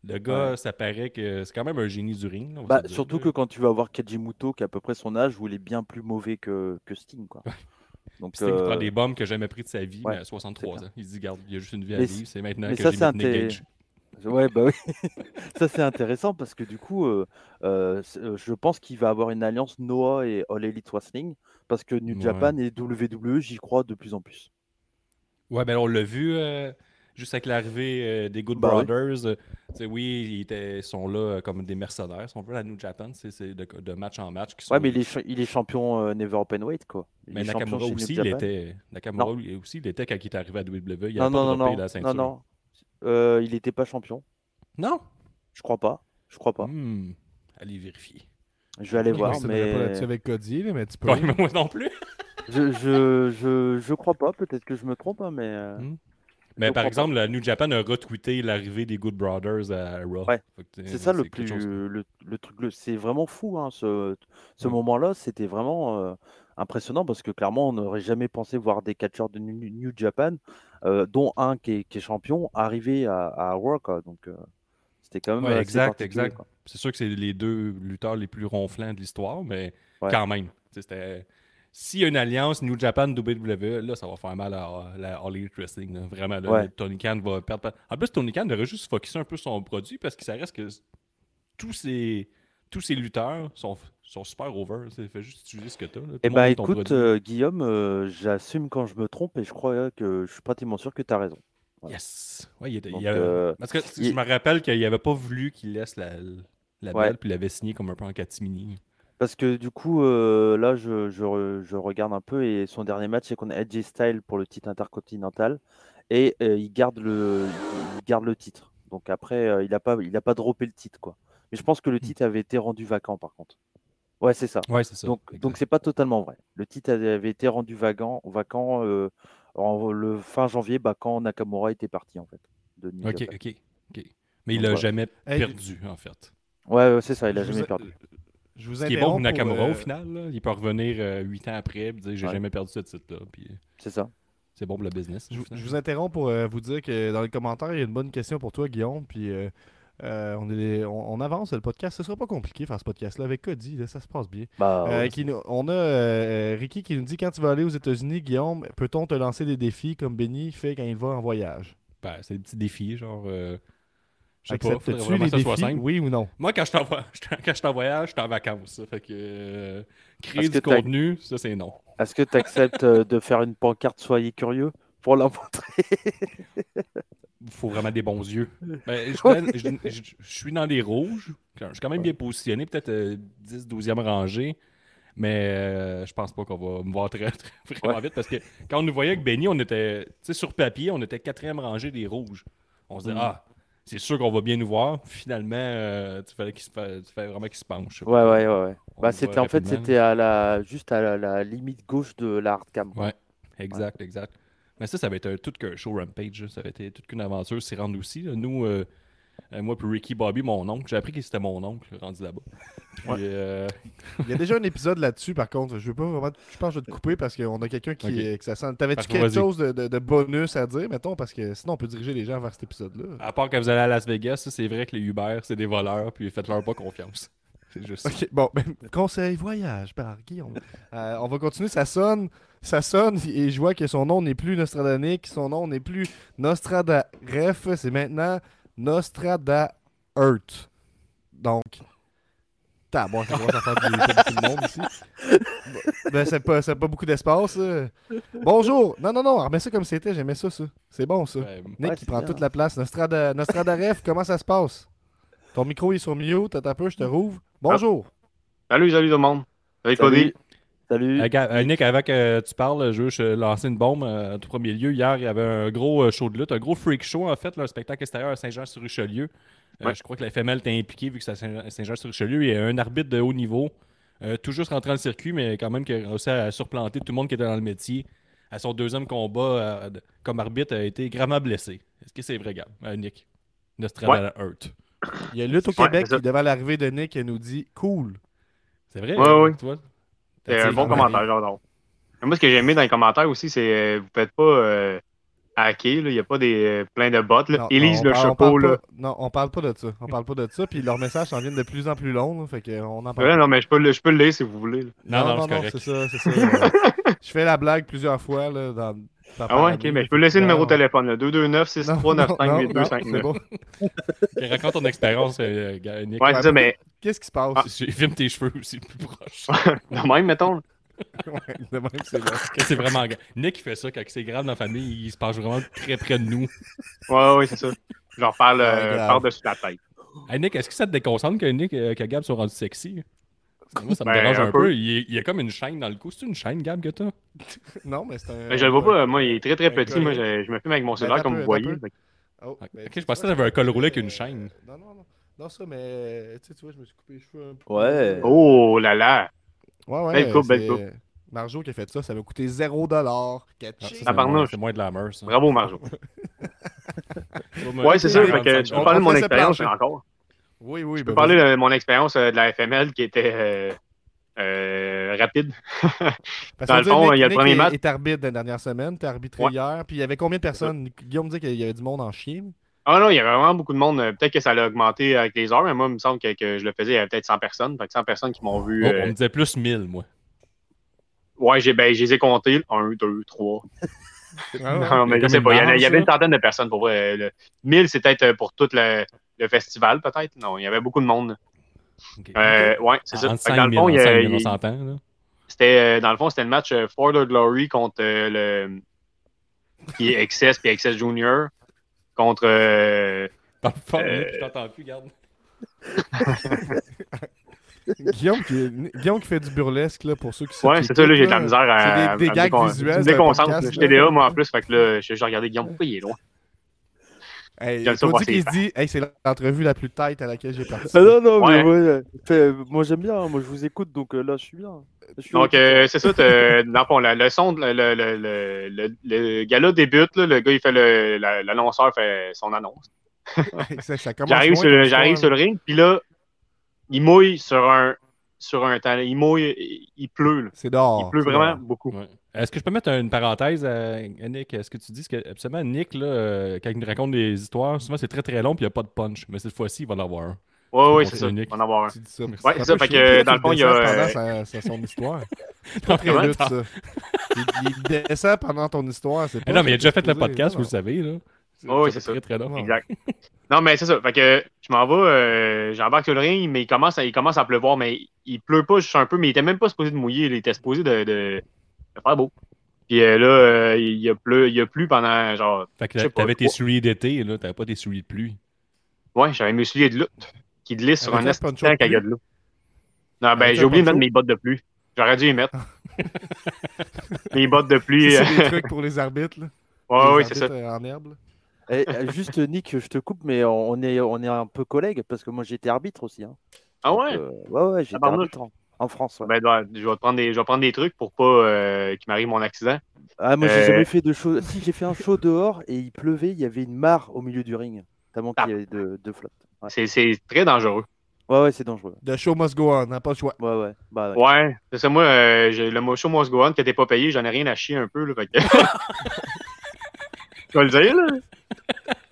le gars, Ouais. ça paraît que c'est quand même un génie du ring. là, Bah, surtout que quand tu vas voir Kajimuto, qui a à peu près son âge, où il est bien plus mauvais que, que Sting. Quoi. Donc, Sting qui euh, prend des bombes qu'il n'a jamais pris de sa vie, ouais, mais à 63 c'est ans. Il se dit, garde, il y a juste une vie à Mais vivre. C'est maintenant mais que ça, j'ai Ouais, bah oui. (laughs) ça, c'est intéressant parce que du coup, euh, euh, c'est- euh, je pense qu'il va avoir une alliance Noah et All Elite Wrestling parce que New Ouais. Japan et WWE, j'y crois de plus en plus. Ouais, ben on l'a vu euh, juste avec l'arrivée euh, des Good Bah oui. Brothers. euh, tu sais, oui, ils étaient, sont là euh, comme des mercenaires, si on veut, la New Japan. C'est c'est de, de match en match. Qui sont, Ouais, mais il est, cha- il est champion euh, Never Open Weight, quoi. Il mais est champion Nakamura chez New aussi, il Japan. était. Nakamura lui aussi, il était quand il est arrivé à WWE. Il Non, a non, pas non, droppé non, la non, ceinture. non. Euh, il n'était pas champion. Non? Je crois pas. Je crois pas. Hmm, Allez vérifier. Je vais aller Je voir, m'obstinerai pas là-dessus mais avec Cody, là, mais tu peux. Ouais, mais moi non plus. (laughs) je, je, je, je crois pas. Peut-être que je me trompe, hein, mais euh, Hmm. Mais Je par exemple, la New Japan a retweeté l'arrivée des Good Brothers à Raw. Ouais. C'est ça le plus, chose. le, le truc. le- C'est vraiment fou, hein, ce, ce Ouais. moment-là. C'était vraiment euh, impressionnant parce que clairement, on n'aurait jamais pensé voir des catcheurs de New, Japan, euh, dont un qui est, qui est champion, arriver à, à quoi. Donc, euh, c'était quand même Ouais, exact, exact. C'est sûr que c'est les deux lutteurs les plus ronflants de l'histoire, mais Ouais. quand même. c'était- S'il y a une alliance New Japan WWE, là, ça va faire mal à, la All Elite Wrestling. là. Vraiment, là, Ouais. Tony Khan va perdre. En plus, Tony Khan devrait juste focusser un peu son produit parce que ça reste que tous ces, tous ces lutteurs sont, sont super over. Il fait juste utiliser ce que tu as. Eh ben, écoute, euh, Guillaume, euh, j'assume quand je me trompe et je crois que je suis pratiquement sûr que tu as raison. voilà. Yes! Ouais, il Donc, il avait- euh, Parce que il- je me rappelle qu'il n'avait pas voulu qu'il laisse la, la Ouais. belle, puis il l'avait signé comme un peu en catimini. Parce que du coup, là, je, je je regarde un peu et son dernier match, c'est qu'on a Edge Style pour le titre intercontinental et il, garde le, il garde le titre. Donc après, il n'a pas, il a pas droppé le titre, quoi. Mais je pense que le titre avait été rendu vacant, par contre. Ouais, c'est ça. Ouais, c'est ça. Donc, c'est pas totalement vrai. Le titre avait été rendu vacant, vacant euh, en le fin janvier, bah, quand Nakamura était parti, en fait. De New Ok, ok, ok. Mais il voilà. jamais Hey, perdu, en fait. Ouais, ouais, c'est ça, il a Je jamais ai- perdu. Je vous Ce qui est bon pour Nakamura euh, au final. là. Il peut revenir 8 ans après et dire j'ai Ouais. jamais perdu ce titre-là. Puis C'est ça. c'est bon pour le business. Je, vous- final. je vous interromps pour euh, vous dire que dans les commentaires, il y a une bonne question pour toi, Guillaume. Puis euh, on, est, on, on avance le podcast. Ce sera pas compliqué faire ce podcast-là avec Cody. là, ça se passe bien. Bah, Euh, ouais. qui nous- on a euh, Ricky qui nous dit quand tu vas aller aux États-Unis, Guillaume, peut-on te lancer des défis comme Benny fait quand il va en voyage? Ben, c'est des petits défis, genre. euh, je sais pas, faudrait Acceptes-tu les que ça soit défis? simple. Oui ou non? Moi, quand je suis en, (laughs) voyage, je suis en vacances. Fait que euh, créer du que contenu, ça, c'est non. Est-ce que tu acceptes euh, de faire une pancarte Soyez curieux pour la montrer? (laughs) faut vraiment des bons yeux. Ben, (laughs) je, Ouais. je- je- je suis dans les rouges. Je suis quand même bien positionné, peut-être euh, 10, 12e rangée. Mais euh, je pense pas qu'on va me voir très, très (laughs) vraiment Ouais. vite parce que quand on nous voyait avec Benny, on était, tu sais, sur papier, on était quatrième rangée des rouges. On se dit, Mm. ah, c'est sûr qu'on va bien nous voir. Finalement, euh, tu fallait qu'il se fa- tu fallait vraiment qu'il se penche. Ouais, ouais, ouais. Bah, c'était en fait, c'était à la, juste à la, la limite gauche de la hardcam. Ouais. Exact, exact. Mais ça, ça va être un tout qu'un show Rampage. là. Ça va être toute qu'une aventure s'y rendre aussi. là. Nous, euh, euh, moi puis Ricky Bobby, mon oncle, j'ai appris que c'était mon oncle rendu là-bas. Puis, Ouais. euh, Il y a déjà (laughs) un épisode là-dessus, par contre. Je veux pas vraiment. Je pense que je vais te couper parce qu'on a quelqu'un qui. Ok. euh, que ça sent... T'avais-tu quelque chose de, de- de bonus à dire, mettons, parce que sinon on peut diriger les gens vers cet épisode-là. à part quand vous allez à Las Vegas, ça, c'est vrai que les Uber, c'est des voleurs, puis faites-leur pas confiance. C'est juste. Ok, bon, ben, conseil voyage par Guillaume. Euh, on va continuer, ça sonne, ça sonne, et je vois que son nom n'est plus Nostradanique, son nom n'est plus Nostradaref, c'est maintenant Nostrada Earth. Donc, t'as bon, ça commence à faire du, pas beaucoup de monde ici. Ben, c'est pas, c'est pas beaucoup d'espace. ça. Bonjour! Non, non, non, remets ça comme c'était, j'aimais ça, ça. C'est bon, ça. Ouais, Nick Ouais, qui c'est prend bien. toute la place. Nostrada, Nostradaref, comment ça se passe? Ton micro il est sur mute, t'as un peu, je te rouvre. Bonjour! Salut, salut tout le monde. Salut, Salut. Cody. Salut. Euh, gars, euh, Nick, avant que tu parles, je veux lancer une bombe euh, en tout premier lieu. Hier, il y avait un gros euh, show de lutte, un gros freak show, en fait, là, un spectacle extérieur à Saint-Jean-sur-Richelieu. Euh, Ouais. Je crois que la FML était impliquée vu que c'est à Saint- Saint-Jean-sur-Richelieu. Il y a un arbitre de haut niveau, euh, tout juste rentré dans le circuit, mais quand même qui a réussi à surplanter tout le monde qui était dans le métier. À son deuxième combat euh, comme arbitre, a été gravement blessé. Est-ce que c'est vrai, gars? Euh, Nick? Nostradamus Hurt. Il y a Lutte au Ouais, Québec qui, devant l'arrivée de Nick, elle nous dit Cool. C'est vrai? Ouais, euh, ouais. Toi? C'est T'as un bon commentaire, j'adore. Moi, ce que j'ai aimé dans les commentaires aussi, c'est euh, vous faites pas euh, hacker, là. il n'y a pas des, euh, plein de bots. Là. Non, Élise non, le parle- chapeau, là. pas- Non, on parle pas de ça. On parle pas de ça. Puis leurs messages s'en viennent de plus en plus longs. là, fait que on en parle. Ouais, non, mais je peux, le- je peux le lire si vous voulez. là. Non, non, c'est ça, euh, (laughs) je fais la blague plusieurs fois là, dans, Ah ouais, ok, mais je peux laisser le Non, numéro de non. téléphone, là. 229 603 Non, non, 95 non, c'est 8259. bon. (laughs) Ok, Raconte ton expérience, euh, Nick. Ouais, ça, mais Qu'est-ce qui se passe? Tu filmes tes cheveux aussi plus proche. (laughs) de même, mettons. (laughs) Ouais, c'est bon. Que c'est vraiment. Nick il fait ça quand c'est grave dans la famille, il se passe vraiment très près de nous. Ouais, ouais, c'est ça. Je leur parle Ouais, euh, par-dessus la tête. Hey Nick, est-ce que ça te déconcentre que Nick euh, que Gab soit rendu sexy? Moi, ça me Ben, dérange un un peu. peu. Il, est- il y a comme une chaîne dans le cou. C'est une chaîne, Gab, que t'as? (laughs) Non, mais c'est un. Mais je le vois pas, moi, il est très très un petit. col- Moi, je, je me filme avec mon Ben, cellulaire, comme peu, vous voyez. Oh, Ok, ben, je pensais que t'avais un col roulé avec une euh, chaîne. Non, non, non. Non, ça, mais. Tu sais, tu vois, je me suis coupé les cheveux un peu. Ouais. Oh là là! Ouais, ouais. Belle coupe, belle coupe. Marjo qui a fait ça, ça m'a coûté 0$. Ah, ça, c'est moins- C'est moins de la mœurs. ça. Bravo, Marjo. (laughs) Ouais, c'est ça. Fait que je peux parler de on mon expérience encore. Oui, oui. Je ben peux parler de mon expérience euh, de la FML qui était euh, euh, rapide. (laughs) Parce dans le fond, il y a le Nick premier match. est arbitre la dernière semaine. T'es arbitré Ouais. hier. Puis il y avait combien de personnes? Guillaume dit qu'il y avait du monde en chien. Ah non, il y avait vraiment beaucoup de monde. Euh, Peut-être que ça l'a augmenté avec les heures, mais moi, il me semble que, que je le faisais, il y avait peut-être 100 personnes. Fait que 100 personnes qui m'ont vu. Oh, euh, on me disait plus 1000, moi. Ouais, j'ai, ben, je les ai comptés. 1, 2, 3. Ah ouais. Non, mais Il y a je sais pas. Il y, il avait une centaine de personnes pour vrai. Le 1000, c'est peut-être euh, pour tout le, le festival, peut-être? Non, il y avait beaucoup de monde. Euh, ouais, c'est ça. Entre Fait que dans 5 le 000, fond, il y entre a- 5 000, on il- s'entend. là. c'était, dans le fond, c'était le match For the Glory contre le. qui est XS puis XS Junior. Contre. euh, Parle fort, Euh, Nick, je t'entends plus, garde. (laughs) Guillaume, qui, Guillaume qui fait du burlesque là, pour ceux qui Ouais, qui c'est ça, là, j'ai de la misère à. C'est des- des à gags visuels, Je me déconcentre. là. là, moi, en plus. Fait que là, je, je regardais Guillaume. Pourquoi il est loin? Hey, voir qui se dit hey, c'est l'entrevue la plus tête à laquelle j'ai participé. Ah non, non, Ouais. mais ouais, fait, moi j'aime bien, hein, moi je vous écoute, donc euh, là je suis bien. Je suis Donc, euh, c'est ça, le fond, la- le son, de- le, le, le, le, gala débute, là, le gars, il fait l'annonceur fait son annonce. (laughs) Ça, ça J'arrive sur, le- histoire, j'arrive là. sur le ring, puis là, il mouille sur un, sur un temps. Il mouille, il, il pleut, là. C'est dehors. Il pleut vraiment dehors. beaucoup. Ouais. Est-ce que je peux mettre une parenthèse à, à Nick? Est-ce que tu dis que absolument Nick, là, euh, quand il nous raconte des histoires, souvent c'est très très long puis il n'y a pas de punch. Mais cette fois-ci, il va en avoir un. Ouais, ouais, C'est c'est ça. unique. On va en avoir un. Tu dis ça. Ouais, Ça c'est ça, fait que, dans le fond, il y a, descends euh, son histoire. (laughs) C'est pas très Vraiment, lutte, ça. Il, il descend pendant ton histoire. C'est Eh pas non, mais il a déjà fait le podcast, Non, vous le savez. Là. Ouais, c'est ça. Très très long. Exact. Non, mais c'est ça. Fait que je m'en vais, euh, j'embarque sur le ring, mais il commence, à, il commence à pleuvoir, mais il pleut pas juste un peu, mais il était même pas supposé de mouiller, il était supposé de, de faire beau. Puis euh, là, euh, il, a plu, il a plu pendant genre. Fait que t'avais tes souliers d'été, là, t'avais pas tes souliers de pluie. Ouais, j'avais mes souliers de lutte qui glissent sur un de quand il y a de l'eau. Non, ben j'ai oublié de mettre mes bottes de pluie. J'aurais dû y mettre. (laughs) (laughs) mes bottes de pluie. C'est euh, des trucs pour les arbitres. Là. Ouais, Les ouais, c'est ça. euh, En herbe. Eh, juste Nick, je te coupe, mais on est, on est un peu collègues parce que moi j'étais arbitre aussi. Hein. Ah Donc, ouais? euh, ouais, ouais, j'étais Tabarnouche. arbitre en, France. ouais. Ben, je vais prendre des, je vais prendre des trucs pour pas euh, qu'il m'arrive mon accident. Ah, moi j'ai euh, jamais fait de show. Si j'ai fait un show dehors et il pleuvait, il y avait une mare au milieu du ring, tellement qu'il y avait de, de flotte. Ouais, C'est, c'est très dangereux. ouais, ouais, c'est dangereux. The show must go on, n'a pas le choix. Ouais, ouais. Bah, ouais. Ouais, c'est ça. Moi, euh, j'ai le mocho Must Go On qui n'était pas payé, j'en ai rien à chier un peu. Là, fait que... (laughs) tu vas le dire, là?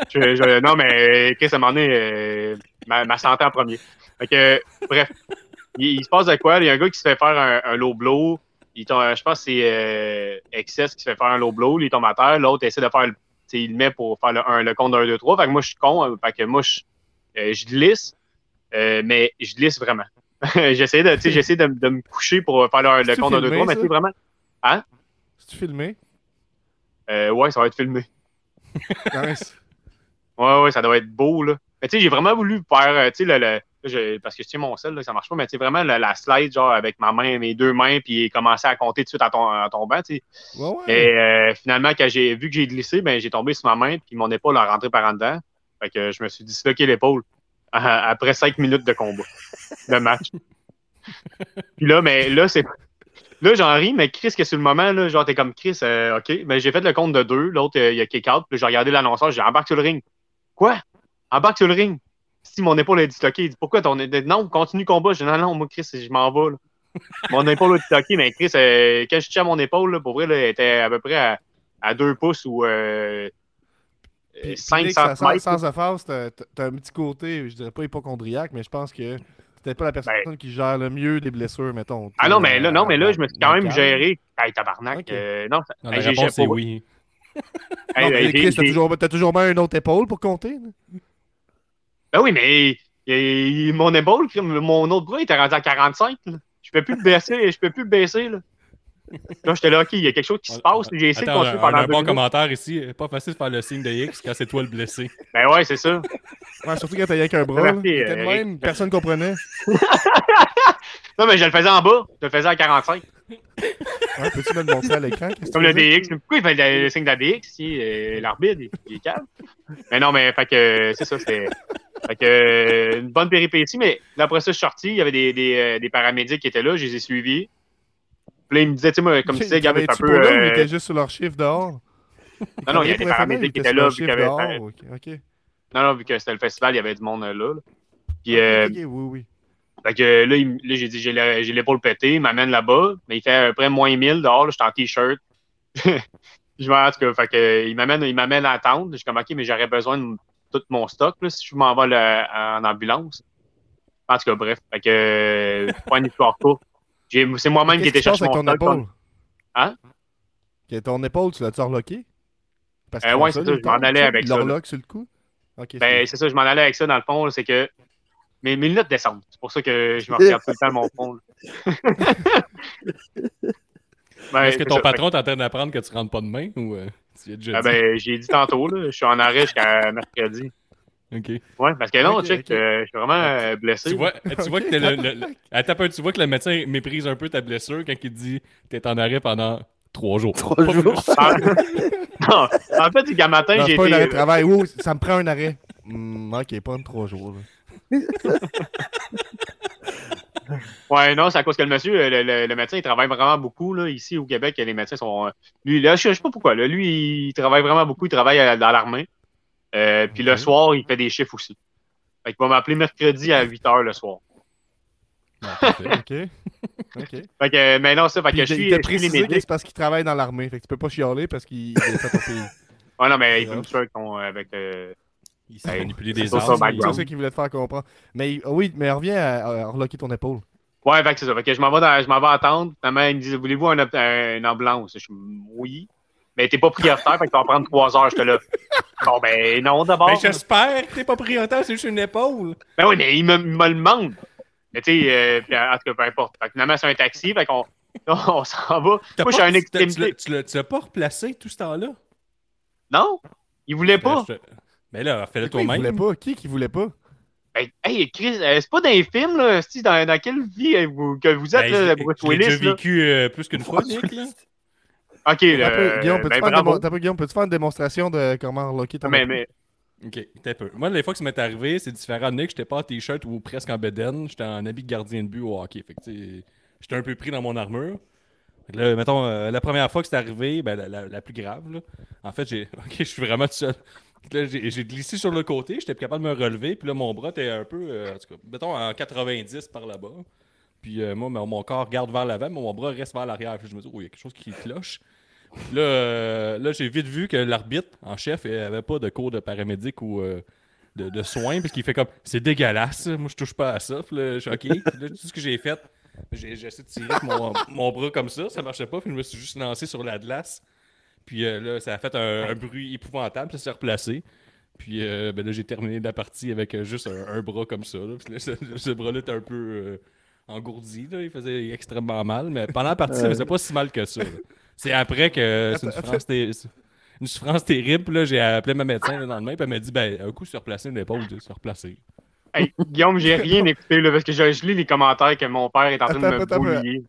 Je- je- non, mais Chris, à un moment donné, euh, ma, ma santé en premier. Fait que, bref, il, il se passe de quoi? Il y a un gars qui se fait faire un, un low blow. Il tombe- je pense que c'est euh, Excess qui se fait faire un low blow. Lui, il tombe à terre. L'autre essaie de faire le. Il le met pour faire le, un, le compte d'un, deux, trois. Fait que moi, je suis con. hein. Fait que moi, je, euh, je glisse. euh, mais je glisse vraiment. (laughs) j'essaie de, tu sais, j'essaie de, de me coucher pour faire le, compte d'un, deux, trois. Mais c'est vraiment. C'est-tu filmé? Euh, ouais, ça va être filmé. (laughs) Nice. Ouais, ouais, ça doit être beau, là. Mais tu sais, j'ai vraiment voulu faire, tu sais, le, je- parce que je tiens mon sel, là, ça marche pas, mais tu sais, vraiment la, la slide, genre, avec ma main, mes deux mains, puis commencer à compter tout de suite en, tom- en tombant, tu sais. Ouais, ouais. Et euh, finalement, quand j'ai vu que j'ai glissé, ben, j'ai tombé sur ma main, puis mon épaule a rentré par en dedans. Fait que je me suis disloqué l'épaule à- (laughs) après cinq minutes de combat, de match. (laughs) puis là, mais là, c'est. Là, j'en ris, mais Chris, que sur le moment, là, genre, t'es comme Chris, euh, OK. Mais j'ai fait le compte de deux. L'autre, euh, il a kick out. Puis j'ai regardé l'annonceur, j'ai embarqué sur le ring. Quoi? Embarque sur le ring. Si mon épaule est disloquée, il dit Pourquoi ton. Non, continue le combat. J'ai dit Non, non, moi, Chris, je m'en vais. là. (laughs) mon épaule était ok, mais Chris, euh, quand je touchais à mon épaule, là, pour vrai, là, elle était à peu près à, à 2 pouces ou euh, Puis- 5 puis Nick, sans- cm. Sans, sans offense, t'as t'as un petit côté, je dirais pas hypochondriaque, mais je pense que t'es pas la personne qui gère le mieux les blessures, mettons. Ben, Ah non, mais là, non, mais là, je me suis quand même géré. Hey, tabarnak. Ok. euh, non, la j'ai- réponse, c'est pas- oui. (laughs) hey, Non, mais hey, Chris, j'ai- t'as toujours, t'as toujours bien une autre épaule pour compter. Ben oui, mais mon épaule, mon autre bras, il était rendu à 45. là. Je peux plus le baisser, je peux plus le baisser. Là, là j'étais là, OK, il y a quelque chose qui se passe. J'ai essayé de Attends, continuer un, pendant un bon minutes. commentaire ici. Pas facile de faire le signe de X quand c'est toi le blessé. Ben ouais, c'est ça. Ouais, surtout quand t'as rien qu'un bras. Merci, de euh, même, personne comprenait. (laughs) Non, mais je le faisais en bas. Je le faisais à 45. Ouais, Peux-tu me le montrer à l'écran? Comme le? DX. Pourquoi il fait le, le signe de la DX si euh, l'arbitre, il, il est calme? Mais non, mais fait que c'est ça, c'était. Fait que euh, une bonne péripétie, mais après ça, je suis sorti, il y avait des, des, euh, des paramédics qui étaient là, je les ai suivis. Puis là, il me disait, tu sais, comme tu disais, est un peu. là ils euh, étaient juste sur leur chiffre dehors? Non, non, il y a Travaillais des paramédics ils qui étaient là, puis avait- dehors, ok, ok. Non, non, vu que c'était le festival, il y avait du monde là. là. Puis, euh, oui, oui. fait que là, il là, j'ai dit, j'ai l'épaule pétée, il m'amène là-bas, mais il fait à peu près moins 1000 dehors, j'étais en t-shirt. (laughs) je m'en en tout cas, fait que, il m'amène, il m'amène à attendre. Je suis comme, OK, mais j'aurais besoin de tout mon stock, là, si je m'en vais là, en ambulance. En tout cas, bref. Fait que, euh, pas une histoire courte. J'ai- C'est moi-même qui se passe chercher avec mon ton stock. épaule? Hein? Ton épaule, tu l'as-tu reloqué? Parce Euh, ouais, c'est ça, je m'en allais avec ça, là. l'orloquent sur le coup? Ok, Ben, c'est ça, je m'en allais avec ça, dans le fond, c'est que mes, mes lunettes descendent. C'est pour ça que je me regarde tout le temps mon (laughs) fond. (laughs) Ben, Est-ce que ton ça. patron est en train d'apprendre que tu rentres pas demain ou euh, tu déjà Ah dit? ben, j'ai dit tantôt, là, je suis en arrêt jusqu'à mercredi. Ok. Ouais, parce que non, Ok, check, euh, je suis vraiment euh, blessé. Tu vois, (laughs) tu vois que le, le- le- Attends un peu, tu vois que le médecin méprise un peu ta blessure quand il dit t'es en arrêt pendant trois jours. Trois Pas jours. plus. Ah, non, en fait, du matin, Non, j'ai c'est pas un arrêt de travail. Oh, ça me prend un arrêt. Hmm, ok, pas de trois jours. (laughs) Ouais, non, c'est à cause que le monsieur, le, le- le médecin, il travaille vraiment beaucoup. Là, ici au Québec, les médecins sont. euh, Lui, là, je sais pas pourquoi. Là, lui, il travaille vraiment beaucoup. Il travaille à- dans l'armée. Euh, puis le soir, il fait des chiffres aussi. Fait qu'il va m'appeler mercredi à 8 h le soir. Ah. Ok. (laughs) Ok. Fait que, mais non, ça, fait Puis que il je suis, il je c'est parce qu'il travaille dans l'armée. Fait que tu peux pas chialer parce qu'il il est fait au pays. Ouais, non, mais il faut me avec, ton- avec euh, Il s'est Hey, manipulé des armes. C'est ça qu'il voulait te faire comprendre. Mais ah oui, mais reviens à, à reloquer ton épaule. Ouais, fait que c'est ça. Fait que je m'en vais, dans- je m'en vais attendre. Finalement, il me dit Voulez-vous un, un- une ambulance? Je suis Oui. Mais t'es pas prioritaire, fait que ça va prendre trois heures. J'étais là. (laughs) Bon, ben non, d'abord. Ben, j'espère que t'es pas prioritaire, c'est juste une épaule. Ben oui, mais il me, il me le demande. Mais tu sais, euh, en tout cas, peu importe. Fait que finalement, c'est un taxi, fait qu'on (laughs) on s'en va. T'as Moi, je suis pas- une tu- tu- tu l'as- extrémité. Tu l'as- tu l'as pas replacé tout ce temps-là? Non? Il voulait pas. Ben, je Ben là, fais-le voulait toi-même. pas? Qui qui voulait pas? Ben, hey, Chris, euh, c'est pas dans les films, là. c'est dans, dans quelle vie euh, vous- que vous êtes, Ben, là, Bruce Willis, là? vécu euh, plus qu'une fois, Nick. Là. Ok, là, peu, Guillaume, peux-tu ben, faire, faire une démonstration de comment reloquer ton Mais, mais, Ok, t'as peu. Moi, les fois que ça m'est arrivé, c'est différent. Nick, j'étais pas en t-shirt ou presque en bedaine. J'étais en habit de gardien de but au hockey. Fait que, j'étais un peu pris dans mon armure. Fait que là, mettons, euh, la première fois que c'est arrivé, ben, la, la- la plus grave, là, en fait, j'ai. (laughs) Ok, je suis vraiment tout seul. Là, j'ai glissé sur le côté, j'étais capable de me relever, puis là, mon bras était un peu, euh, en tout cas, mettons, en 90 par là-bas. Puis euh, moi, mon corps regarde vers l'avant, mais mon bras reste vers l'arrière. Puis je me dis, oh, il y a quelque chose qui cloche. Puis là, euh, là j'ai vite vu que l'arbitre en chef n'avait pas de cours de paramédic ou euh, de, soins, parce qu'il fait comme c'est dégueulasse, moi je touche pas à ça. Puis là, je suis OK. Tout ce que j'ai fait, j'ai essayé de tirer avec mon, mon bras comme ça, ça marchait pas, puis je me suis juste lancé sur la glace. Puis euh, là, ça a fait un, un bruit épouvantable, puis ça s'est replacé. Puis euh, ben là, j'ai terminé la partie avec euh, juste un, un bras comme ça. là. Puis là, (laughs) ce, ce bras-là était un peu euh, engourdi, là. il faisait extrêmement mal, mais pendant la partie, ça faisait pas si mal que ça. là. C'est après que c'est une souffrance, ter- une souffrance terrible. puis Là, j'ai appelé ma médecin le lendemain, puis elle m'a dit ben, un coup, se replacer une épaule, se replacer. hey, Guillaume, j'ai rien écouté, là, parce que je, je lis les commentaires que mon père est en train de me attends, attends. boulier.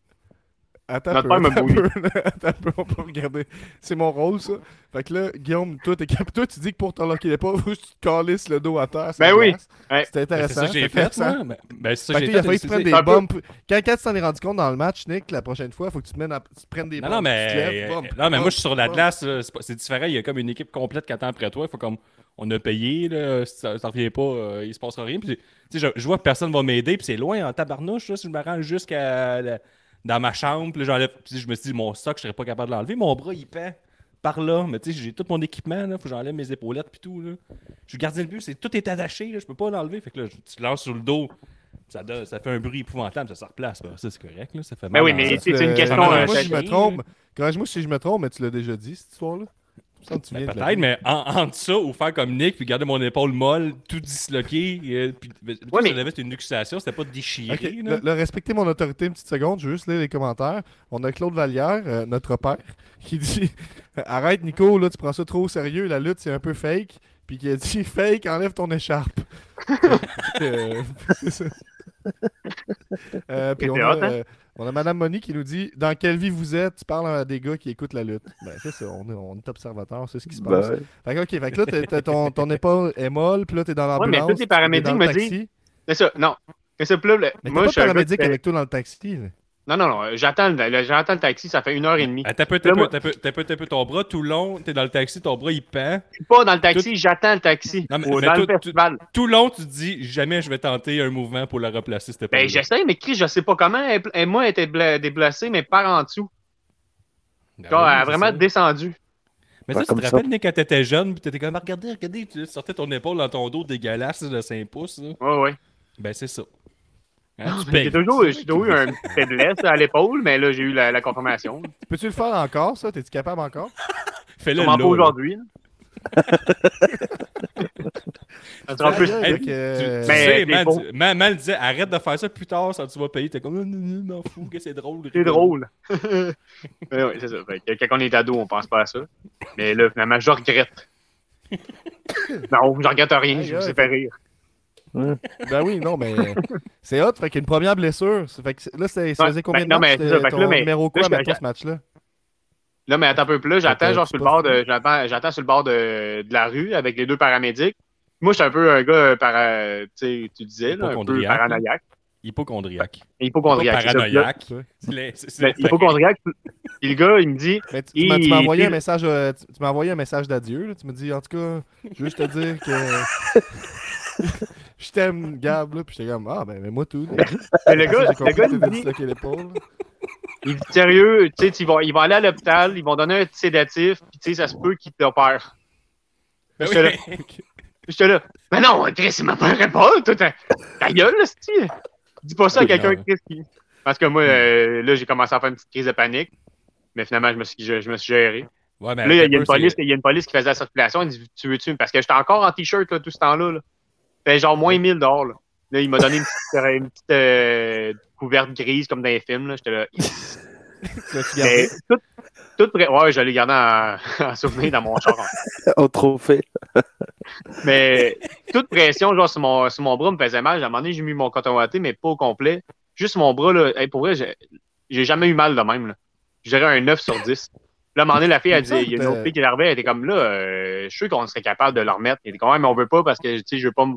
Attends un Notre peu, (laughs) attends peu, attends peu, on peut regarder. C'est mon rôle, ça. Fait que là, Guillaume, toi, t'es cap- toi tu dis que pour t'enloquer les pas, (laughs) faut que tu te calisses le dos à terre. Ben oui. Ouais. C'était Ben, intéressant. c'est ça que j'ai fait, intéressant. moi. Ben, ben, c'est ça que j'ai il a fait. prendre c'est- des peu- bumps. Quand, quand tu t'en es rendu compte dans le match, Nick, la prochaine fois, faut que tu te, mènes à- tu te prennes des Non, bumps. non, tu te lèves, mais, non, mais moi, je suis sur la glace. là, C'est différent. Il y a comme une équipe complète qui attend après toi. Il faut comme. On a payé, là, si ça, ça revient pas, euh, il se passera rien. Puis, tu sais, je, je vois que personne va m'aider, puis c'est loin en tabarnouche, là, si je me rends jusqu'à la- dans ma chambre, puis là, j'enlève. Puis je me suis dit, mon stock, je serais pas capable de l'enlever. Mon bras, il pend par là. Mais tu sais, j'ai tout mon équipement, là, faut que j'enlève mes épaulettes, puis tout. Là. Je suis gardien de but, c'est, tout est attaché, là, je peux pas l'enlever. Fait que là, je- tu lances sur le dos. Ça, donne- ça fait un bruit épouvantable, ça se replace. Ben, ça, c'est correct. Là, ça fait Ben mal oui, en- mais c'est une question, Corrige-moi euh, si je me trompe. Corrige-moi si je me trompe, mais tu l'as déjà dit, cette histoire-là? Ben, Peut-être, mais en, entre ça ou faire comme Nick, puis garder mon épaule molle, tout disloqué, et, puis, mais, Ouais, mais- ça devait être une luxation, c'était pas déchiré. Ok, là. le- le respectez mon autorité une petite seconde, je veux juste lire les commentaires. On a Claude Vallière, euh, notre père, (laughs) qui dit (laughs) Arrête Nico, là, tu prends ça trop au sérieux, la lutte c'est un peu fake. Puis qui a dit (laughs) Fake, enlève ton écharpe. Euh, c'est ça. Euh, puis on a, euh, on a Madame Moni qui nous dit Dans quelle vie vous êtes? Tu parles à des gars qui écoutent la lutte. Ben, c'est ça, on est, on est observateur, c'est ce qui se passe. Ben. Fait que, ok, fait que là, ton, ton épaule est molle, puis là, t'es dans Ouais, mais l'ambulance. tous les t'es dans paramédics le me taxi. disent- C'est ça, non. Mais ça, là, moi, t'as je suis pas paramédic avec toi dans le taxi. là. Non, non, non, j'attends le, le- j'attends le taxi, ça fait une heure et demie. Ah, T'as peu, t'as peu, t'as peu, t'as peu, t'as peu, ton bras tout long, t'es dans le taxi, ton bras il pend. Je suis pas dans le taxi, j'attends le taxi. Non, mais- Ou mais dans tout- le festival. Tout long, tu te dis jamais je vais tenter un mouvement pour la replacer, cette Ben, épaule. j'essaie, mais Chris, je sais pas comment. Elle, elle- moi, elle était bla- déplacée, mais par en dessous. Ben Genre, oui, elle a vraiment ça. descendu. Mais Ouais, ça, tu te ça. rappelles, Nick, quand t'étais jeune, pis t'étais comme, regardez, regardez, tu sortais ton épaule dans ton dos dégueulasse de 5 pouces. là. Ouais, ouais. Ben, c'est ça. Hein, J'ai toujours, eu une (laughs) faiblesse à l'épaule, mais là, j'ai eu la, la confirmation. Peux-tu le faire encore, ça? T'es-tu capable encore? (laughs) Fais-le pas aujourd'hui. là. (laughs) Ça sera plus. Hey, Tu, euh, tu Mais sais, man disait arrête de faire ça plus tard, ça tu vas payer. T'es comme, non, non, non, m'en fous, que c'est drôle. C'est drôle. Mais oui, c'est ça. Quand on est ado, on pense pas à ça. Mais là, finalement, je regrette. non, je regrette rien, je vous ai aïe. fait Ben oui, non, mais c'est hot. Fait qu'une première blessure. Fait que là, c'est- ça Ouais, faisait combien ben, de non, matchs mais ça, ton là, mais- numéro quoi, maintenant, ce match-là? Là, mais attends un peu plus. J'attends genre sur le bord de. J'attends, j'attends sur le bord de, de la rue avec les deux paramédics. Moi, je suis un peu un gars euh, para, tu sais, tu disais, là, un peu Hypochondriaque, paranoïaque. Hypochondriaque. Hypochondriaque. Paranoïaque. C'est Ben, le- hypochondriaque. Gars, il me dit Mais tu, tu m'as tu m'as Il- envoyé un message, euh, tu, tu m'as envoyé un message d'adieu. là. Tu me dis, en tout cas, je veux juste te dire que (laughs) je t'aime, Gab. Là. Puis j'étais comme, ah, ben, mais moi tout. là. (laughs) Mais le gars, le gars, il me dit, l'épaule. il dit sérieux, tu sais, ils vont, ils vont aller à l'hôpital, ils vont donner un sédatif, puis tu sais, ça se peut qu'ils t'opèrent. Ben J'étais là. oui. J'étais là, mais non, Chris, il m'opérerait pas, toi, ta, ta gueule, là, c'est Dis pas ça à Oui, quelqu'un. Chris, qui. Parce que moi, euh, là, j'ai commencé à faire une petite crise de panique, mais finalement, je me suis, je, je me suis géré. Ouais, mais Là, il y a une police, il y a une police qui faisait la circulation, il dit, tu veux-tu, parce que j'étais encore en t-shirt, là, tout ce temps-là, là. C'était genre moins 1000 dehors, là. Là, il m'a donné une petite, une petite, euh, couverte grise, comme dans les films, là. J'étais là, (laughs) Mais tout, tout. Ouais, je l'ai gardé en, (laughs) en souvenir dans mon char. (laughs) Au trophée. Mais toute pression, genre, sur mon, sur mon bras me faisait mal. À un moment donné, j'ai mis mon coton watté, mais pas au complet. Juste mon bras, là. Hey, pour vrai, j'ai j'ai jamais eu mal de même, là. Je dirais un 9 sur 10. Là, à un moment donné, la fille, me dit, il y a une autre que- fille qui est arrivée, elle était comme là, euh, je suis sûr qu'on serait capable de le remettre. Il était comme, ouais, mais on veut pas parce que, tu sais, je veux pas me.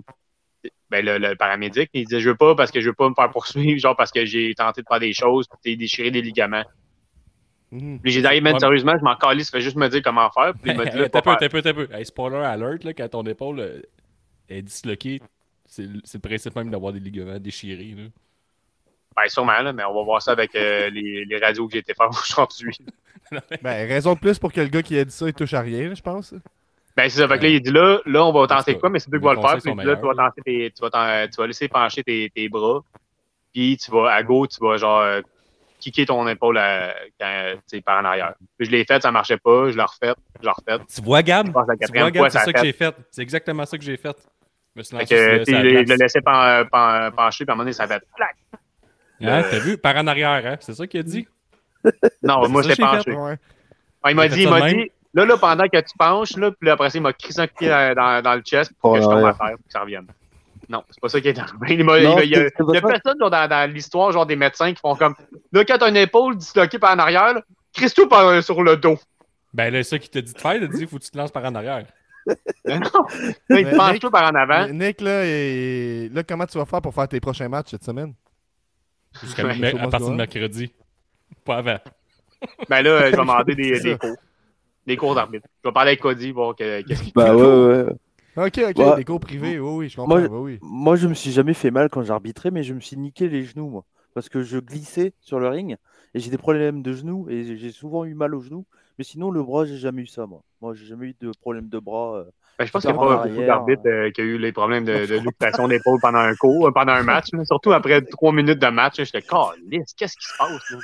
Ben, le, le paramédic, il disait, je veux pas parce que je veux pas me faire poursuivre, genre parce que j'ai tenté de faire des choses, puis déchirer des ligaments. Mhm. Puis j'ai dit, man, Ouais. sérieusement, je m'en calisse, fais juste me dire comment faire. Puis il m'a dit, là, (laughs) T'as peu, t'as peu, t'as peu. Hey, spoiler alert, là, quand ton épaule euh, est disloquée, c'est le c'est le principe même d'avoir des ligaments déchirés. Là. Ben, sûrement, là, mais on va voir ça avec euh, (laughs) les, les radios que j'ai été faire aujourd'hui. (laughs) Ben, raison de plus pour que le gars qui a dit ça, il touche à rien, là, je pense. Ben, c'est ça. Fait que là, il dit là, là, on va tenter quoi, mais c'est toi qui vas le faire. Puis là, tu vas, tenter tes, tu, vas tu vas laisser pencher tes, tes bras. Puis tu vas, à gauche, tu vas genre euh, kicker ton épaule à- quand, par en arrière. Puis je l'ai fait, ça marchait pas, je l'ai refait, je l'ai refait. Tu vois, Gab? Tu vois, Gab, c'est ça que j'ai fait. C'est exactement ça que j'ai fait. Je me suis lancé je, le laissais pen- pen- pencher, puis à un moment donné, ça fait clac. Hein, Euh, T'as vu? Par en arrière, hein? C'est ça qu'il a dit? Non, moi, que j'ai penché. Ouais. Ah, il m'a dit, il m'a dit, là, là, pendant que tu penches, là, puis là, après ça, il m'a crissé un pied dans, le chest pour Oh, que je tombe ouais. à terre, pour que ça revienne. Non, c'est pas ça qui est arrivé. Il m'a- il Non, m'a- il y a, il y a personne genre, dans, dans l'histoire, genre des médecins qui font comme là, quand t'as une épaule disloquée par en arrière, là, crisse tout par, euh, sur le dos. Ben là, ça qui t'a dit de faire, il a dit faut que tu te lances par en arrière. Mais (laughs) non. Là, il te penche tout par en avant. Nick, là, et... là, comment tu vas faire pour faire tes prochains matchs cette semaine? Jusqu'à Ouais, à partir de mercredi. Pas avant. (laughs) Ben là, je vais demander (laughs) des, cours. Des cours d'arbitre. Je vais parler avec Cody, voir que- qu'est-ce qu'il Bah fait. ouais, ouais. ouais. Ok, ok, Ouais. des cours privés, oui, oui, je comprends. Moi, oui. Moi, je me suis jamais fait mal quand j'arbitrais, mais je me suis niqué les genoux, moi. Parce que je glissais sur le ring et j'ai des problèmes de genoux et j'ai souvent eu mal aux genoux. Mais sinon, le bras, j'ai jamais eu ça, moi. Moi, j'ai jamais eu de problème de bras. euh. Ben, je pense qu'il y a pas beaucoup d'arbitres euh, qui ont eu les problèmes de, de luxation d'épaule pendant un cours, euh, pendant un match. là. Surtout après trois minutes de match. J'étais calisse, qu'est-ce qui se passe? Là?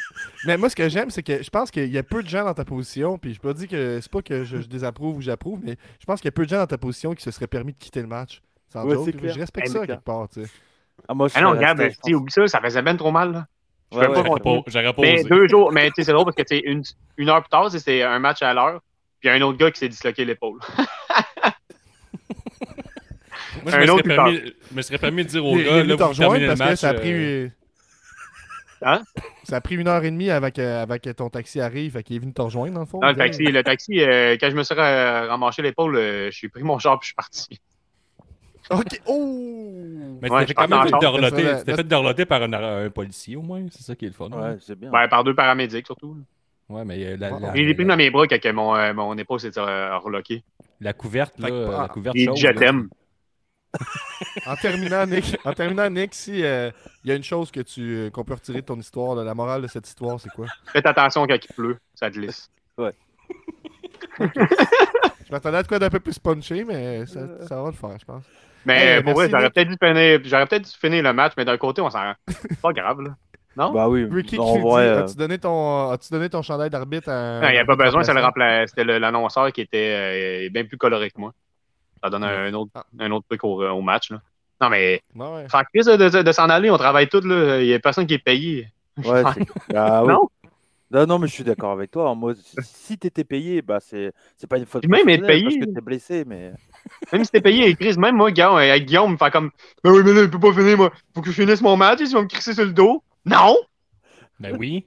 Mais moi, ce que j'aime, c'est que je pense qu'il y a peu de gens dans ta position, puis je peux dire que c'est pas que je, je désapprouve ou j'approuve, mais je pense qu'il y a peu de gens dans ta position qui se seraient permis de quitter le match. Sans Ouais, joke, c'est. Je respecte ça quelque part, tu sais. Ah, moi, je Ah non, regarde, ben, oublie ça, ça faisait bien trop mal. Là. Je Ouais, ouais. Pas, pas Mais deux jours, mais c'est drôle parce que une, une heure plus tard, c'était un match à l'heure, puis il y a un autre gars qui s'est disloqué l'épaule. (laughs) Moi, je un me, autre serais permis, je me serais permis de dire au Il, il est gars, là, vous le que ça a euh, pris. Hein? Ça a pris une heure et demie avec, euh, que ton taxi arrive, fait qu'il est venu te rejoindre dans le fond. Le taxi, le taxi, euh, quand je me suis ra- ramassé l'épaule, euh, je suis pris mon char puis je suis parti. Ok, (laughs) oh! Mais Ouais, tu je t'es quand même fait dorloter. fait dorloter par un, un policier au moins. C'est ça qui est le fun. Ouais, c'est bien. Ben, par deux paramédics surtout. Ouais, mais euh, la, Ouais. la, J'ai les pris la, dans mes bras quand que mon, euh, mon épaule s'est euh, reloquée. la couverte, là, que, euh, ah, la couverte Il chaude, je t'aime. (laughs) En terminant, Nick, en terminant, Nick si euh, il y a une chose que tu qu'on peut retirer de ton histoire, là, la morale de cette histoire, c'est quoi? Faites attention quand il pleut, ça glisse. (laughs) Je m'attendais à de quoi d'un peu plus punché, mais ça, ça va le faire, je pense. Mais Hey, pour vrai, j'aurais peut-être dû finir, j'aurais peut-être dû finir le match, mais d'un côté, on s'en rend. C'est pas grave, là. Non? Bah oui, Ricky, dit, euh, as-tu donné ton, as-tu donné ton chandail d'arbitre à. Non, il n'y a pas besoin, c'est le c'était le- l'annonceur qui était euh, bien plus coloré que moi. Ça donne un, autre, Ah. un autre truc au, au match. Là. Non, mais Ouais, crise de, de, de s'en aller, on travaille tous, là. Il n'y a personne qui est payé. Ouais, c'est- (laughs) bah, oui. Non? Non, non, mais je suis d'accord avec toi. Moi, si- si t'étais payé, bah c'est c'est pas une faute même être personnelle parce payé. que t'es blessé, mais Même si t'es payé, Chris, même moi, Guillaume, avec Guillaume, me fait comme Ben oui, mais là, il peut pas finir, moi. Faut que je finisse mon match, ils vont me crisser sur le dos. Non! Ben oui.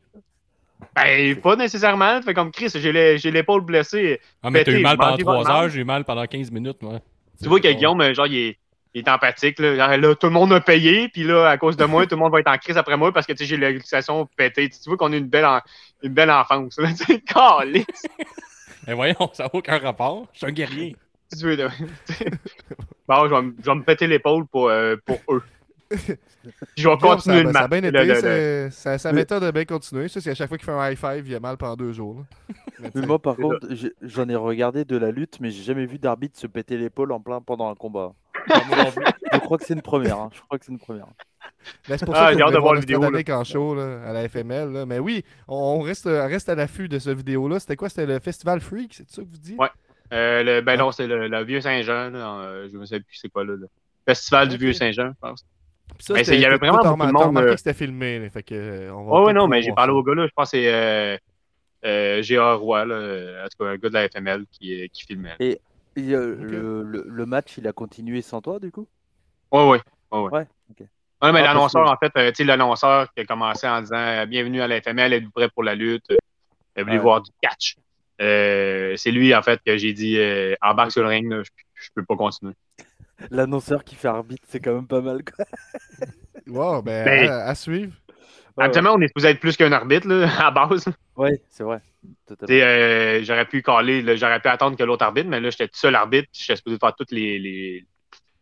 Ben, pas nécessairement. Fait comme Chris, j'ai l'épaule blessée. Ah, mais t'as eu mal pendant mangez votre 3 heures, j'ai eu mal pendant 15 minutes, moi. Tu vois que Guillaume, euh, genre, il est, il est empathique. Là. Là, tout le monde a payé, puis là, à cause de moi, tout le monde va être en crise après moi parce que tu sais, j'ai la luxation pétée. Tu vois qu'on a une belle, en- une belle enfance. Tu. Mais (laughs) (laughs) voyons, ça n'a aucun rapport. Je suis un guerrier. (laughs) Bon, je vais, me- je vais me péter l'épaule pour, euh, pour eux. Je vais continuer ça, le ça a match. bien Le- été, le- le- ça, sa Mais- méthode a bien continué. Ça, c'est à chaque fois qu'il fait un high five, il a mal pendant deux jours. (laughs) Mais moi, par contre, j'en ai regardé de la lutte, mais j'ai jamais vu d'arbitre se péter l'épaule en plein pendant un combat. Je crois que c'est une première. hein. Je crois que c'est une première. C'est pour Ah, ça qu'on voir la vidéo, en show là, à la FML. là. Mais oui, on reste, on reste à l'affût de cette vidéo-là. C'était quoi? C'était le Festival Freak, c'est ça que vous dites? Ouais. Euh, le, ben non, c'est le, le Vieux Saint-Jean. euh, je ne sais plus c'est quoi là. Le Festival du. Vieux Saint-Jean, je pense. Puis ça, c'était- c'est- il y avait vraiment beaucoup de monde, remarqué euh, que c'était filmé. là, fait que, on va Oh, ouais, non, mais j'ai parlé au gars là. Je pense que c'est euh, euh, G.A. Roy, là, en tout cas, un gars de la FML qui, qui filmait. Et euh, le, le- le match, il a continué sans toi, du coup? Ouais, ouais. Ouais, ouais. Mais Ah, l'annonceur, que- en fait, euh, tu sais, l'annonceur qui a commencé en disant Bienvenue à la FML, êtes-vous prêt pour la lutte? Voulez Ouais. voir du catch? Euh, C'est lui, en fait, que j'ai dit euh, Embarque sur le ring, je, je peux pas continuer. L'annonceur qui fait arbitre, c'est quand même pas mal. Quoi. (laughs) Wow, ben, Ben- à, à suivre. Ouais, Habituellement, on est supposé être plus qu'un arbitre, là, (laughs) à base. Ouais, c'est vrai. Euh, j'aurais pu caler, j'aurais pu attendre que l'autre arbitre, mais là, j'étais tout seul arbitre, j'étais supposé faire tous les, les,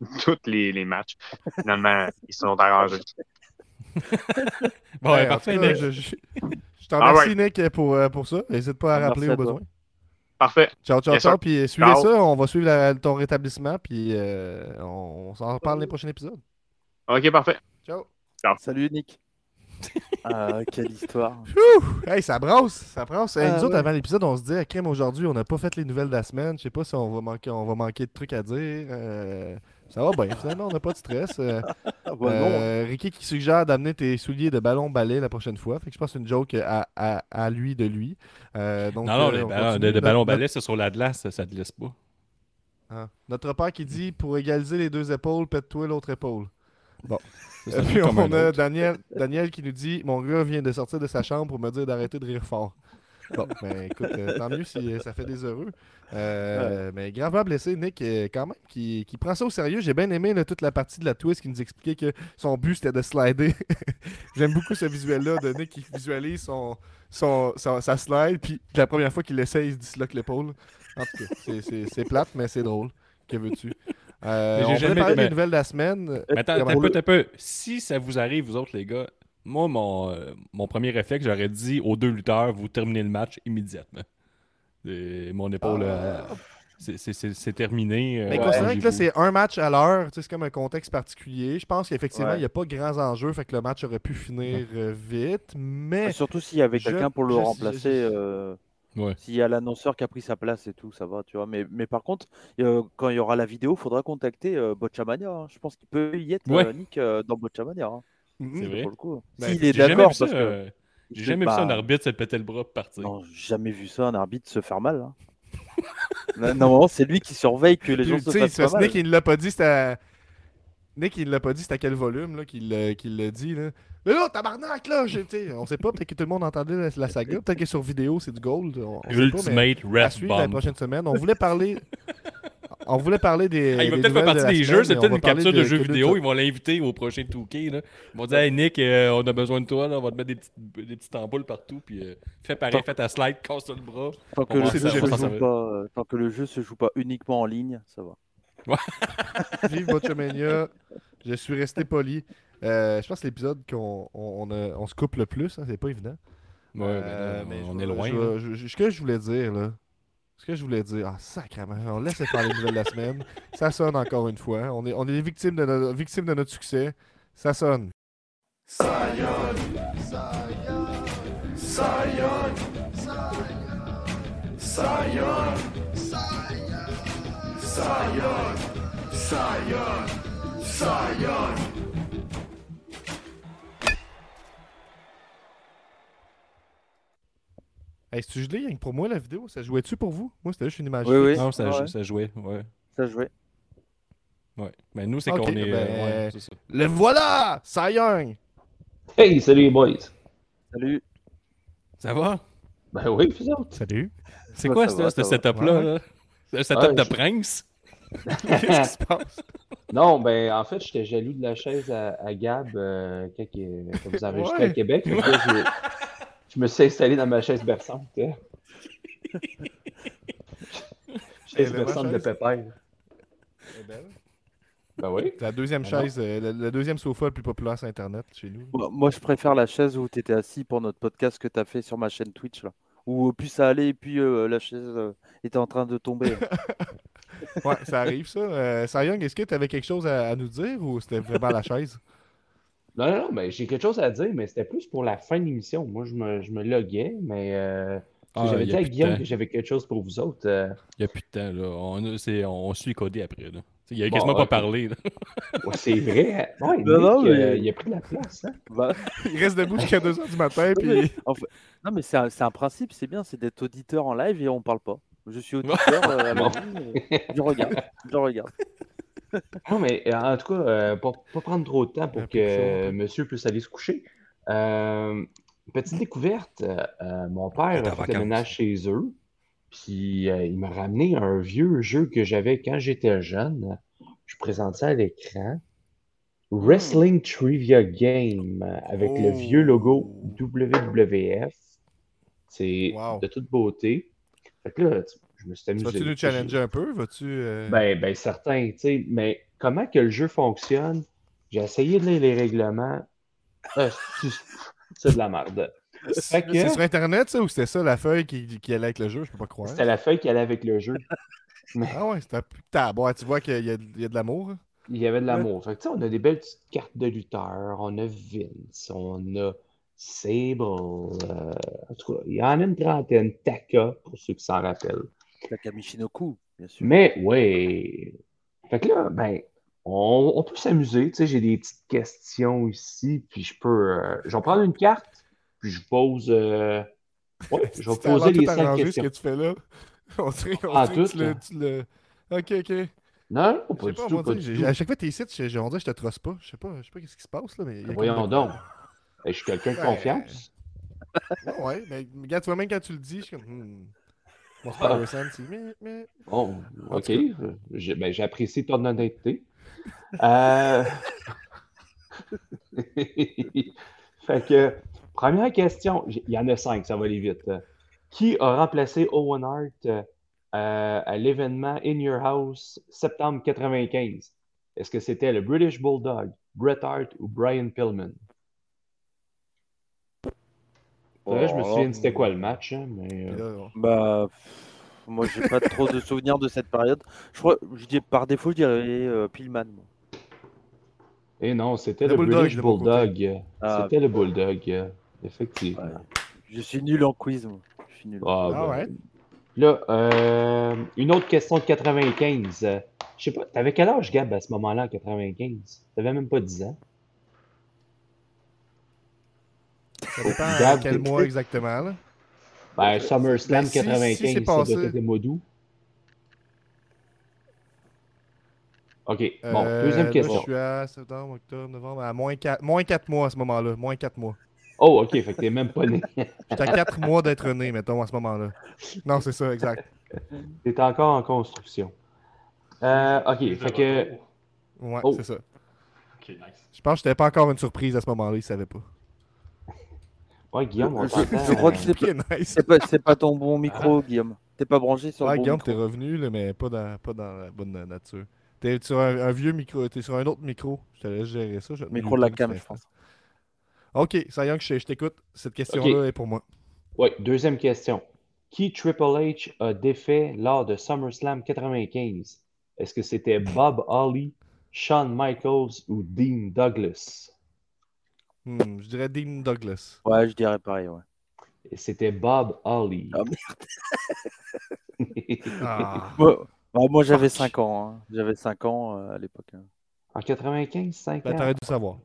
(laughs) tous les, les matchs. Finalement, ils se sont arrangés. Bon, ouais, parfait, Nick. Je, je- je t'en Ah remercie, Nick, pour, euh, pour ça. N'hésite pas à rappeler au toi. Parfait. Ciao, ciao, Yes, ciao. Puis euh, suivez Ciao. ça. On va suivre la- ton rétablissement. Puis euh, on, on s'en reparle dans les prochains épisodes. OK, parfait. Ciao. Salut, Nick. (laughs) ah, quelle histoire. Hey, ça brosse. Ça brosse. Hey, Ah, nous autres, ouais. avant l'épisode, on se dit, à crème aujourd'hui, on n'a pas fait les nouvelles de la semaine. Je sais pas si on va manquer, on va manquer de trucs à dire. Euh, ça va bien. Finalement, on n'a pas de stress. Euh, (laughs) Ah, euh, Ricky qui suggère d'amener tes souliers de ballon balai la prochaine fois. Fait que je pense que c'est une joke à, à, à lui de lui. Euh, donc, Non, non, euh, les on ballons, de, de notre- balais, c'est sur la glace, ça, ça te laisse pas. Hein. Notre père qui dit pour égaliser les deux épaules, pète-toi l'autre épaule. (laughs) Ça, Et puis (laughs) on a. Daniel, Daniel qui nous dit Mon gars vient de sortir de sa chambre pour me dire d'arrêter de rire fort. Bon, ben écoute, euh, tant mieux si euh, ça fait des heureux. Euh, Mais gravement blessé, Nick, quand même, qui, qui prend ça au sérieux. J'ai bien aimé là, toute la partie de la twist qui nous expliquait que son but c'était de slider. (laughs) J'aime beaucoup ce visuel-là de Nick qui visualise son, son, son- sa slide, puis la première fois qu'il l'essaye, il se disloque l'épaule. En tout cas, c'est- plate, mais c'est drôle. Que veux-tu? Euh, on jamais- parler des mais- nouvelles de la semaine. Mais attends, un peu, un peu. Si ça vous arrive, vous autres, les gars, moi, mon, euh, mon premier réflexe, j'aurais dit aux deux lutteurs, vous terminez le match immédiatement. Et mon épaule, euh, c'est- c'est- c'est c'est terminé. euh, Mais ouais, considérant que là, c'est un match à l'heure, tu sais, c'est comme un contexte particulier. Je pense qu'effectivement, Ouais. il n'y a pas grands enjeux, fait que le match aurait pu finir euh, vite. Mais Surtout s'il y avait quelqu'un pour le je- remplacer. je- euh, Ouais. S'il y a l'annonceur qui a pris sa place et tout, ça va, tu vois. Mais, mais par contre, euh, quand il y aura la vidéo, il faudra contacter euh, Botchamania. hein. Je pense qu'il peut y être, Ouais. euh, Nick, euh, dans Botchamania. hein, Mhm. C'est vrai? pour le coup. Ben, S'il est J'ai jamais d'accord, vu ça, parce que. euh, J'ai jamais vu ça un arbitre se péter le bras pour partir. Non, j'ai jamais vu ça, un arbitre se faire mal. hein. (laughs) Là, Normalement, c'est lui qui surveille que les gens se fassent parce pas mal. Nick, il ne l'a pas dit, c'était à... Nick, il ne l'a pas dit, c'était à quel volume là, qu'il l'a qu'il l'a dit. Là. Mais là, tabarnak, là, on sait pas, peut-être que tout le monde entendait la, la saga, peut-être que sur vidéo, c'est du gold. On, on sait pas, mais Ultimate à Ref suivre la prochaine semaine. On voulait parler... (laughs) On voulait parler des. Ah, il va peut-être faire de partie des semaine, jeux, c'est peut-être une capture de, de jeux vidéo. de- Ils vont l'inviter au prochain 2K. Là. Ils vont dire Hey Nick, euh, on a besoin de toi, là, on va te mettre des petites, des petites ampoules partout. Puis euh, fais pareil, fais ta slide, casse-toi le bras. Tant que, le jeu se joue pas, euh, tant que le jeu se joue pas uniquement en ligne, ça va. (laughs) Vive Botchamania. Je suis resté poli. Euh, je pense que l'épisode qu'on on, on a- on se coupe le plus, hein, c'est pas évident. Ouais, Euh, ben, mais on je est loin. je- je- Ce que je voulais dire, là. Ce que je voulais dire. Ah, sacrément. On laisse faire les nouvelles de la semaine. Ça sonne encore une fois. On est, on est les victimes de, notre, victimes de notre succès. Ça sonne. Zion, Zion, Zion, Zion, Zion, Zion. Hey, c'est-tu gelé rien que pour moi la vidéo? Ça jouait-tu pour vous? Moi, c'était juste une image. Oui, oui. Non, ça, Ouais. ça jouait. Ouais. Ça jouait. ouais. Mais nous, c'est qu'on est. euh, ben, ouais, c'est ça. Le voilà! Cy Young! Hey, salut les boys! Salut. Ça va? Ben oui, vous autres. Salut. C'est quoi ça ce ça setup-là? C'est un setup de prince? (laughs) Qu'est-ce qui se passe? Non, ben en fait, j'étais jaloux de la chaise à, à Gab euh, quand, que- quand vous enregistrez Ouais. à Québec. (laughs) Je me suis installé dans ma chaise berçante. hein. (laughs) chaise est ma berçante de pépère. Ben oui. C'est la deuxième Ah chaise, euh, le, le deuxième sofa le plus populaire sur Internet chez nous. Moi, moi, je préfère la chaise où tu étais assis pour notre podcast que tu as fait sur ma chaîne Twitch. Là. Où euh, plus ça allait, et puis euh, la chaise euh, était en train de tomber. (laughs) Ouais, ça arrive ça. Euh, Young, est-ce que tu avais quelque chose à, à nous dire ou c'était vraiment la chaise? Non, non, non, mais j'ai quelque chose à dire, mais c'était plus pour la fin de l'émission. Moi, je me, je me loguais, mais euh, Ah, j'avais dit à Guillaume que j'avais quelque chose pour vous autres. euh, Il n'y a plus de temps. Là. On, on suit codé après. Là. Il a Bon, quasiment pas parlé. ouais, c'est vrai. Ouais, (laughs) Non, non, Nick, mais- euh, il a pris de la place. Hein? Bah, (laughs) Il reste debout jusqu'à 2h du matin, non, mais, puis en fait- non, mais c'est un, c'est un principe, c'est bien, c'est d'être auditeur en live et on parle pas. Je suis auditeur, (laughs) euh, à la Bon. vie, euh, je regarde, je regarde. Non, mais euh, en tout cas, euh, pas, pas prendre trop de temps pour que monsieur puisse aller se coucher. Euh, petite découverte, mon père a fait le ménage chez eux, puis euh, il m'a ramené un vieux jeu que j'avais quand j'étais jeune. Je présente ça à l'écran. Wrestling Trivia Game avec le vieux logo WWF. C'est Wow. de toute beauté. Fait que là, tu- je me suis amusé. vas-tu nous challenger un peu? Vas-tu. euh, Ben, ben certain, tu sais, mais comment que le jeu fonctionne, j'ai essayé de lire les règlements. Ah, c'est- de la merde. Que C'est sur Internet, ça, ou c'était ça la feuille qui, qui allait avec le jeu? Je peux pas croire. c'était la feuille qui allait avec le jeu. (laughs) Ah ouais, c'était. Putain, bon, tu vois qu'il y, y a de l'amour. Il y avait de l'amour. Fait que, tu sais, on a des belles petites cartes de lutteurs. On a Vince, on a Sable. euh, en tout cas, il y en a une trentaine. Taka, pour ceux qui s'en rappellent. Bien sûr. Mais, ouais. Fait que là, ben, on, on peut s'amuser. Tu sais, j'ai des petites questions ici, puis je peux. euh, je vais prendre une carte, puis je pose. euh, ouais, (laughs) je vais Tu poser les cinq questions. ce que tu fais là. (laughs) On dirait, on Ah, dirait que tout, tu le, tu Ok, ok. Non, Je pas du pas, tout, pas tu du à chaque fois que t'es ici, je, je, on dirait que je te trosse pas. Je sais pas, je sais pas qu'est-ce qui se passe, là, mais... comme Voyons donc. Je suis quelqu'un de confiance. Non, ouais, mais regarde, tu vois, même quand tu le dis, je suis comme... Mon Ah. C'est... Bon, ok. J'ai- ben, J'apprécie ton honnêteté. Euh... (laughs) fait que, première question, il y en a cinq, ça va aller vite. Qui a remplacé Owen Hart euh, à l'événement In Your House septembre 95? Est-ce que c'était le British Bulldog, Bret Hart ou Brian Pillman? Je me souviens c'était quoi le match, hein, mais, euh, Bah, pff, moi, j'ai pas trop de souvenirs de cette période. Je crois, je dis par défaut, je dirais euh, Pillman. moi. Et non, c'était Le le, Bulldog, British. Bulldog. Ah. C'était le Bulldog, effectivement. Ouais. Je suis nul en quiz, moi. Je suis nul. Ah, Ah ben, ouais? Là, euh, une autre question de 95. Euh, Je sais pas, t'avais quel âge, Gab, à ce moment-là, en 95? T'avais même pas 10 ans. Ça dépend à quel mois exactement, là. Ben, SummerSlam Ben, si- si 95, c'est ça passé- doit être le mois d'août. OK, bon, Euh, deuxième là, question. je suis à septembre, octobre, novembre, à moins 4, moins 4 mois à ce moment-là. Moins 4 mois. Oh, OK, fait que t'es même pas né. (laughs) J'étais à 4 mois d'être né, mettons, à ce moment-là. Non, c'est ça, exact. T'es encore en construction. Euh, OK, fait que... Ouais, Oh. c'est ça. Ok, nice. Je pense que j'étais pas encore une surprise à ce moment-là, il savait pas. Ouais, Guillaume, on Je- crois que c'est (laughs) nice. Pas, ton bon micro, Guillaume. T'es pas branché sur Ouais, le bon Guillaume, t'es revenu, là, mais pas dans, pas dans la bonne nature. T'es sur un, un vieux micro, t'es sur un autre micro. Je te laisse gérer ça. je Micro de la cam, je pense. Ok, Sayang, je, je t'écoute. Cette question-là est pour moi. Ouais, deuxième question. Qui Triple H a défait lors de SummerSlam 95? Est-ce que c'était Bob Holly, Shawn Michaels ou Dean Douglas? Hmm, je dirais Dean Douglas. Ouais, je dirais pareil, ouais. Et c'était Bob Holly. Ah, (laughs) Ah. Moi, bah, moi, j'avais 5 ans. hein. J'avais 5 ans euh, à l'époque. hein. en 95, 5 Ben, ans? t'aurais dû savoir.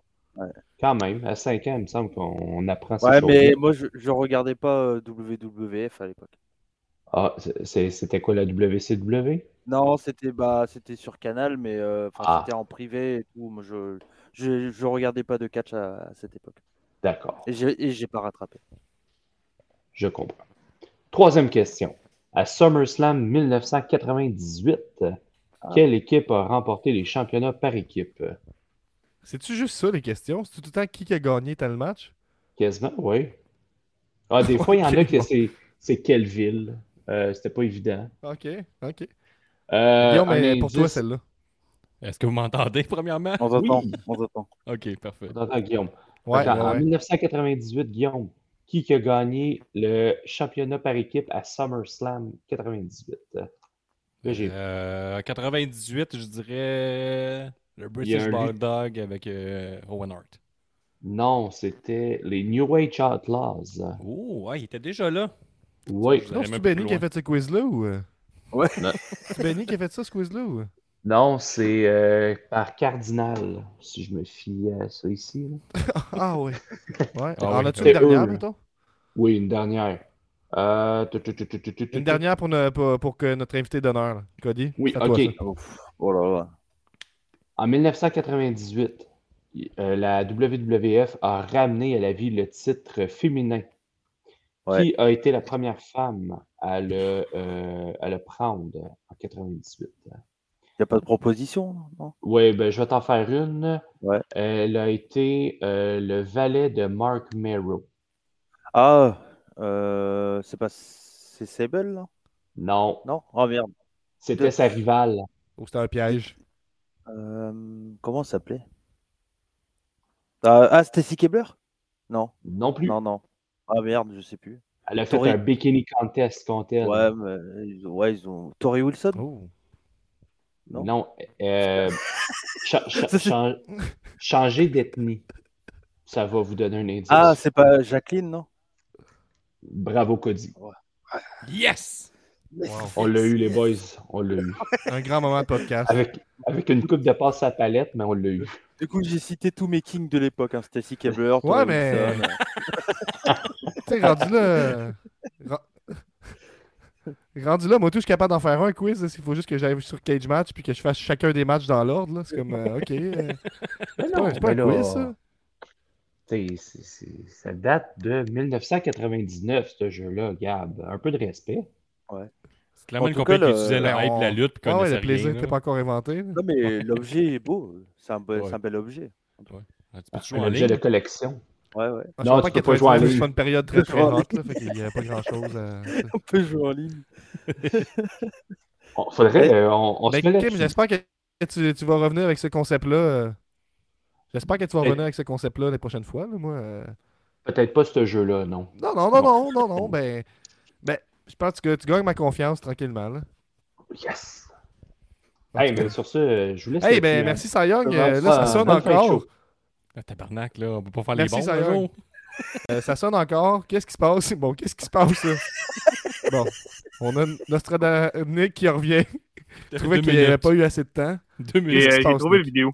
Quand même, à 5 ans, il me semble qu'on apprend ces Ouais, mais moi, je, je regardais pas euh, WWF à l'époque. Ah, c'est- c'était quoi la WCW? Non, c'était bah, c'était sur Canal, mais euh, enfin, Ah. c'était en privé et tout. Moi, je, je, je regardais pas de catch à, à cette époque. D'accord, Et j'ai et j'ai pas rattrapé. je comprends. Troisième question. À SummerSlam 1998, quelle équipe a remporté les championnats par équipe? C'est-tu juste ça, les questions? C'est tout le temps qui qui a gagné tel match? Quasiment, oui. Ah, des (laughs) fois, il y en a bon. c'est, c'est quelle ville? Euh, c'était pas évident. Ok, ok. Euh, Guillaume, mais pour toi, celle-là. Est-ce que vous m'entendez, (laughs) premièrement? On t'entend, Oui. on t'entend. Ok, parfait. Attends, Guillaume. Ouais, Attends, ouais, En ouais. 1998, Guillaume, qui qui a gagné le championnat par équipe à SummerSlam 98? Là, j'ai- Euh, 98, je dirais le British un Bulldog avec euh, Owen Hart. Non, c'était les New Age Outlaws. Oh, ouais, il était déjà là. Oui. Non, c'est Benny qui a fait ce quiz-là ou. euh? Ouais. Non. C'est Benny qui a fait ça, ce quiz-là ou? Non, c'est euh, par Cardinal, si je me fie à ça ici. (laughs) Ah ouais. Ouais. Ah en oui. as-tu une dernière, eux. mettons? Oui, une dernière. Euh, Une dernière pour, ne- pour, pour que notre invité d'honneur, là. Cody. Oui, toi, ok. Oh là là. En 1998, y- euh, la WWF a ramené à la vie le titre féminin. Ouais. Qui a été la première femme à le, euh, à le prendre en 98? Y a pas de proposition, non? Oui, ben, je vais t'en faire une. Ouais. Elle a été euh, le valet de Mark Merrow. Ah, euh, c'est pas c'est Sable là Non, Non? Oh merde. c'était De- sa rivale. Ou c'était un piège? Euh, comment ça s'appelait? Ah, ah, Stacy Kebler Non, Non plus. non, non. Ah merde, je sais plus. Elle a fait un bikini contest contre elle. Ouais, mais ils, ouais, ils ont. Tori Wilson? Oh. Non? Non. euh, (laughs) cha- cha- changer d'ethnie. Ça va vous donner un indice. Ah, c'est pas Jacqueline, non? Bravo, Cody. Yes! Wow. On l'a eu, les boys. On l'a eu. Un grand moment de podcast. Avec, avec une coupe de passe à palette, mais on l'a eu. Du coup, j'ai cité tous mes kings de l'époque, hein, Stacy Kebler. Tori Ouais, mais-. Tu sais, (laughs) rendu là. Rendu là, moi, tout, je suis capable d'en faire un quiz. Il faut juste que j'aille sur Cage Match puis que je fasse chacun des matchs dans l'ordre. là. C'est comme, euh, OK. euh, (laughs) c'est pas, un là, quiz, ça. date de 1999, ce jeu-là, Gab. Un peu de respect. C'est clairement En une compagnie qui le- utilisait ben, hype on- de la lutte puis Ah ouais, le plaisir n'était pas encore inventé. là. Non, mais l'objet est beau. C'est un, be- Ouais. c'est un bel objet. Ah, tu peux Un en objet de collection. Ouais, ouais. Ah, Non, je tu comprends peux pas jouer en 99, ligne. C'est une période très très là, fait qu'il n'y avait pas grand chose à. (laughs) On peut jouer en ligne. On, faudrait, Mais- euh, on, on se Mais met Kim, j'espère que tu, tu vas revenir avec ce concept-là. euh, J'espère que tu vas revenir avec ce concept-là les prochaines fois. là, moi, euh. Peut-être pas ce jeu-là, non. Non, non, non, non, non, non. Ben, ben, je pense que tu gagnes ma confiance tranquillement. Là. Yes! Hey, mais sur ce, euh, je vous laisse. Hey, ben, hein. merci va, là, ça ça- sonne encore. Ah, tabarnak, là, on peut pas faire Merci, les bons. Un jour. Euh, ça sonne encore. Qu'est-ce qui se passe? Bon, qu'est-ce qui se passe là? (laughs) bon, on a Nostradamus qui revient. Je trouvais qu'il n'y avait pas eu assez de temps. Deux minutes. Se j'ai trouvé le vidéo.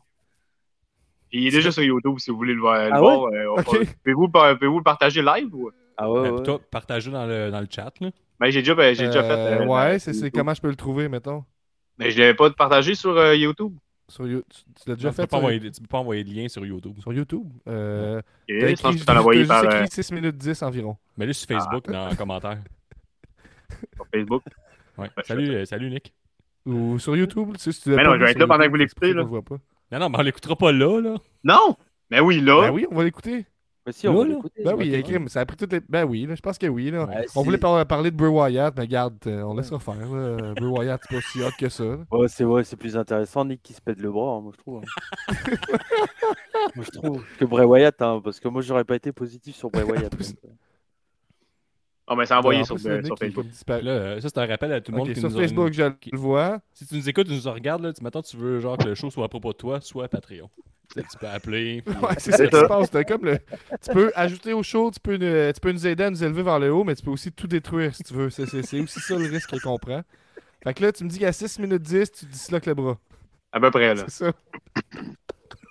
Il est déjà sur YouTube si vous voulez le Ah voir, euh, on Ok. va- Pouvez-vous le partager live ou? Ah ouais, Ben, ouais. puis toi, partagez dans le, dans le chat. Là. Ben, j'ai déjà, ben, j'ai déjà fait. Euh, euh, ouais, la- c'est comment je peux le trouver, mettons. Mais je l'avais pas partagé sur euh, YouTube. Sur You- Tu, tu l'as déjà tu, peux fait pas sur, envoyer, tu peux pas envoyer de lien sur YouTube. sur YouTube? Euh, t'as je pense écrit, que tu t'en as envoyé par euh, écrit 6 minutes 10 environ. Mais là, sur Facebook, dans les commentaires. (laughs) sur Facebook? Ouais. Ben, Salut, euh, salut Nick. Ou sur YouTube, tu sais, si tu Mais non, je vais être là pendant que vous l'écoutez, là. Non, non, mais on l'écoutera pas là. là. Non! Mais oui, là. Ben oui, on va l'écouter. Mais si, on va l'écouter. Ben oui, écrit, ça a pris toutes les... Ben oui, là, je pense que oui. Là. Ouais, On voulait par- parler de Bray Wyatt, mais regarde, euh, on laissera faire. là. Bray Wyatt, c'est pas si hot que ça. Ouais, c'est ouais, plus intéressant Nick qui se pète le bras, hein, moi je trouve. hein. (laughs) moi je trouve que Bray Wyatt, hein, parce que moi j'aurais pas été positif sur Bray Wyatt. (laughs) euh. Ah, ben, c'est envoyé En sur, plus, euh, Facebook. Là, euh, ça, c'est un rappel à tout le monde qui sur nous Facebook, je le vois. Si tu nous écoutes, tu nous regardes, là, tu, mettons, tu veux genre que le show soit à propos de toi, soit Patreon. Tu peux appeler. puis- Ouais, c'est ça qui se passe. comme le... Tu peux ajouter au show, tu peux, nous- tu peux nous aider à nous élever vers le haut, mais tu peux aussi tout détruire si tu veux. C'est, c'est- c'est aussi ça le risque qu'on prend. Fait que là, tu me dis qu'à 6 minutes 10, tu disloques le bras. À peu près, là. C'est ça.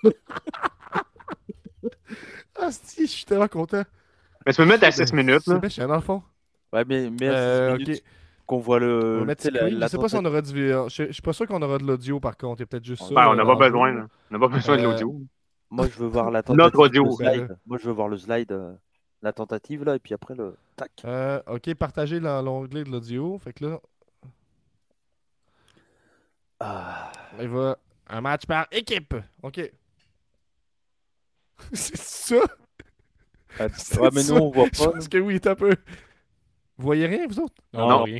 (laughs) ah, si, je suis tellement content. Mais tu peux mettre à 6 minutes, C'est là. méchant, dans le fond. Ouais, mais, mais Euh, minutes. Qu'on voit On le. mettre tu sais, la- Scream. la Je sais pas si on aura du. Je, je suis pas sûr qu'on aura de l'audio par contre. Il y a peut-être juste ça. Ben, on n'a euh, pas en besoin, là. On n'a pas besoin de Euh, l'audio. Moi je veux voir la Notre tentative. audio. slide. Ouais. Moi je veux voir le slide, euh, la tentative là, et puis après le tac. Euh, ok, partagez l'onglet de l'audio. Fait que là, Ah, il va un match par équipe. Ok. (laughs) C'est ça? ouais, C'est mais ça. nous on voit Je pas. pense que oui, un peu. Vous voyez rien, vous autres? Non, Non. rien.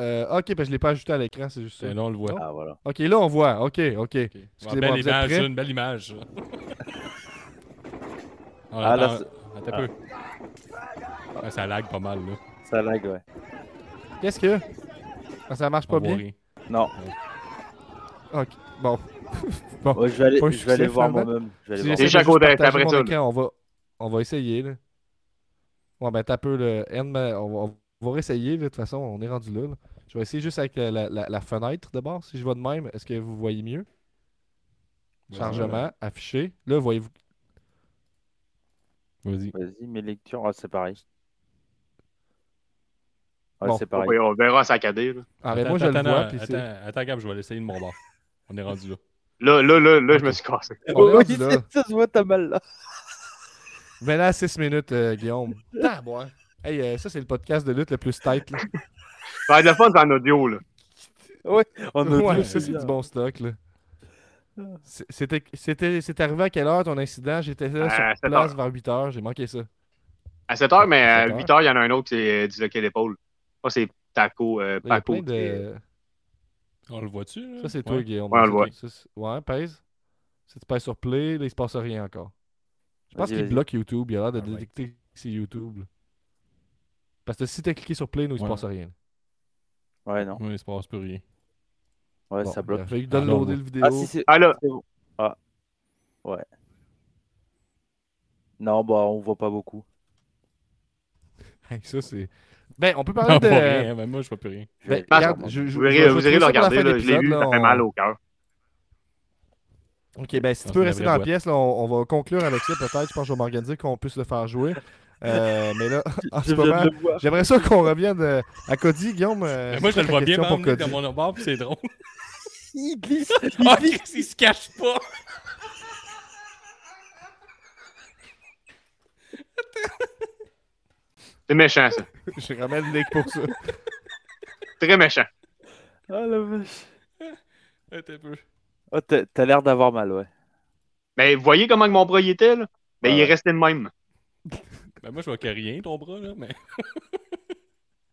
Euh, ok, ben je l'ai pas ajouté à l'écran, c'est juste ça. Euh, Non, on le voit. Ah voilà. Ok, là on voit. Ok, ok. Ok. Excusez-moi, Une belle vous êtes image, prêts? une belle image. ça. (laughs) On Ah, là, attends un peu. Ouais, ça lag pas mal, là. Ça lag, ouais. Qu'est-ce que? Ah, ça marche On pas voit bien? rien. Non, Ok, bon. (laughs) bon. ouais, je vais aller, je vais aller voir moi-même. Juste côté, partager après mon ça, là. écran, on va, on va essayer. Là. Ouais, ben, t'as peu le on va, on va réessayer. De toute façon, on est rendu là. là. Je vais essayer juste avec la, la- la fenêtre de bord. Si je vois de même, est-ce que vous voyez mieux? Chargement, affiché. Là, voyez-vous? Vas-y. Vas-y, mes lectures, ah, c'est pareil. Ouais, Bon. c'est On pareil. va- on verra saccadé, là. Ah, mais Attends, moi, je le attends, vois. attends, attends, attends, Gab, je vais l'essayer de mon bord. On est rendu là. Là, là, là, là, je me suis cassé. On est Oui, rendu là. c'est- ça se voit, t'as mal là. Mais là, 6 minutes, euh, Guillaume. Ah, bon. hein. Hey, euh, ça, c'est le podcast de lutte le plus tight. Là. Ça va être le fun en audio, là. On a ouais, deux, ça, c'est du bon stock. là. C'est- C'était, c'était, c'est arrivé à quelle heure ton incident? J'étais là À sur 7 place heures. vers 8 heures. J'ai manqué ça. À 7 h, mais À à 7 8 h, il y en a un autre qui s'est euh, disloqué l'épaule. Ça, c'est Taco, euh, Paco. qui est-. On le voit-tu? Ça, c'est toi. Guillaume. Ouais, on le Ça, voit. ça, ouais, pèse. Si tu pèses sur play, là, il se passe rien encore. Je pense qu'il bloque YouTube. Il a l'air de Ah, détecter que c'est YouTube. Parce que si t'as cliqué sur play, nous, il se passe rien. Ouais, non. Ouais, il se passe plus rien. Ouais, Bon, ça Il bloque. a fallu Ah, non, downloader non. le vidéo. Ah, si, c'est Ah, là. c'est bon. Ah. Ouais. Non, bah, on voit pas beaucoup. (laughs) Ça, c'est... Ben, on peut On parler (laughs) de... rien, même moi, je vois plus rien. Ben, Ah, regarde, ça, je, je, Vous je- irez, je vous vais irez le regarder, Je l'ai ça fait mal au cœur. Ok, ben si tu peux rester dans la pièce, là, on, on va conclure avec ça peut-être. Je pense que je vais m'organiser qu'on puisse le faire jouer. Euh, mais là, (laughs) en ce moment, j'aimerais ça qu'on revienne euh, à Cody. Guillaume, euh, Mais moi, je le vois bien pour Cody? dans mon puis c'est drôle. (laughs) Il glisse. Il (laughs) Ah, glisse. Il se cache pas! C'est méchant, ça. Je ramène Nick pour ça. Très méchant. Ah la vache. Attends un peu. Oh, t'as l'air d'avoir mal, ouais. Mais vous voyez comment que mon bras il était, là? Ben, Ah il est resté de même. (laughs) Ben, moi, je vois que rien, ton bras, là, mais.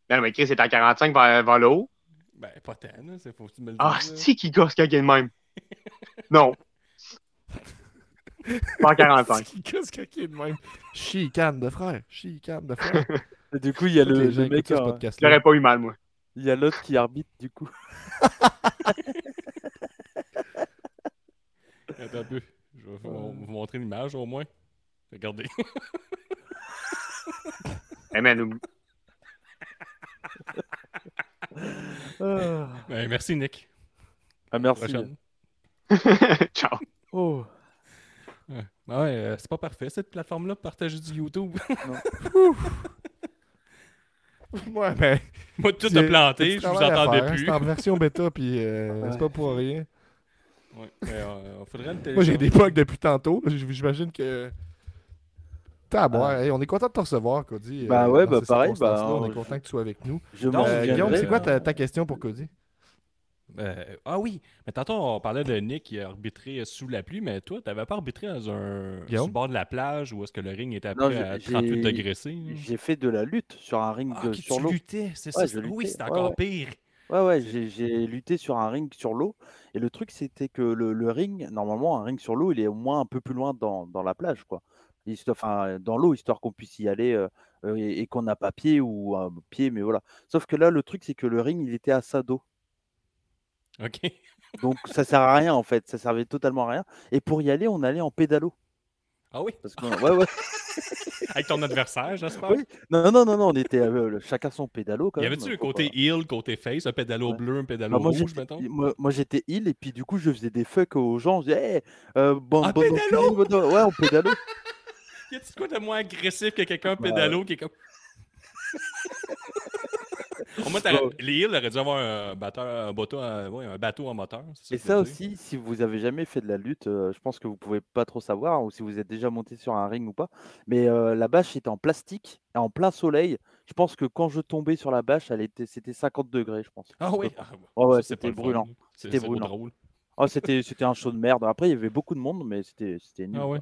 Non, (laughs) mais Chris est à 45 vers, vers le haut. Ben, pas tant, là. c'est- Faut que tu me le Ah, c'est qui gosse quand il est de même? (laughs) Non. Pas en 45. Qu'est-ce qu'il y a de même? Chicane de frère. Chicane de frère. Et du coup, il y a le, le mec, podcast-là. J'aurais pas eu mal, moi. il y a l'autre qui arbitre, du coup. Attends un peu. Je vais vous vous montrer l'image, au moins. Regardez. (laughs) Eh, man, oublie- Ah, Ben, merci, Nick. Ah, merci. (laughs) Ciao. Oh. Ouais, Ben ouais euh, c'est pas parfait, cette plateforme-là, pour partager du YouTube. (laughs) Ouais, ben. Moi, tout a planté, je vous entendais faire, plus. C'est en version bêta, puis euh, Ouais. c'est pas pour rien. Ouais, mais, euh, faudrait le Moi, j'ai des bugs depuis tantôt. J'imagine que. T'as à hey, on est content de te recevoir, Cody. Bah euh, ouais, bah pareil, bah, on est content que tu sois avec nous. Euh, Guillaume, c'est quoi euh, ta, ta question pour Cody? Euh, ah oui, mais tantôt on parlait de Nick qui a arbitré sous la pluie, mais toi, t'avais pas arbitré dans un Guillaume? sur le bord de la plage où est-ce que le ring était Non, après j'ai- à j'ai- 38 degrés C? J'ai fait de la lutte sur un ring Ah, de- sur tu l'eau. luttais, c'est Ouais, ça. Oui, c'est encore ouais. pire. Ouais, ouais, j'ai j'ai lutté sur un ring sur l'eau. Et le truc, c'était que le, le ring, normalement, un ring sur l'eau, il est au moins un peu plus loin dans, dans la plage, quoi. Enfin, dans l'eau, histoire qu'on puisse y aller et, et qu'on n'a pas pied ou un pied, mais voilà. Sauf que là, le truc, c'est que le ring, il était à sa dos. Ok. Donc, ça sert à rien, en fait. Ça servait totalement à rien. Et pour y aller, on allait en pédalo. Ah oui, Parce ouais, ouais. (laughs) (laughs) avec ton adversaire, j'espère. Oui. Non, non, non, non, on était euh, le- chacun son pédalo, quand Y avait-tu un faut côté heel, côté face, un pédalo Ouais. bleu, un pédalo Bah, moi, rouge, mettons? moi, moi, j'étais heal et puis du coup je faisais des fucks aux gens. Je disais, hey, euh, bon, bon, pédalo? bon, ouais, en pédalo. (laughs) Y a-tu quoi de moins agressif que quelqu'un Bah, pédalo qui est comme. Au moins, les heels auraient dû avoir un, batteur, un, bateau, un, ouais, un bateau en moteur. Et ça dire. aussi, si vous avez jamais fait de la lutte, euh, je pense que vous pouvez pas trop savoir, ou si vous êtes déjà monté sur un ring ou pas. Mais euh, la bâche était en plastique, en plein soleil. Je pense que quand je tombais sur la bâche, elle était, c'était 50 degrés, je pense. Ah oui. (laughs) Ah, Ouais, c'était brûlant. C'était brûlant. Oh, c'était, c'était un show de merde. Après, il y avait beaucoup de monde, mais c'était, c'était nul. Ah ouais.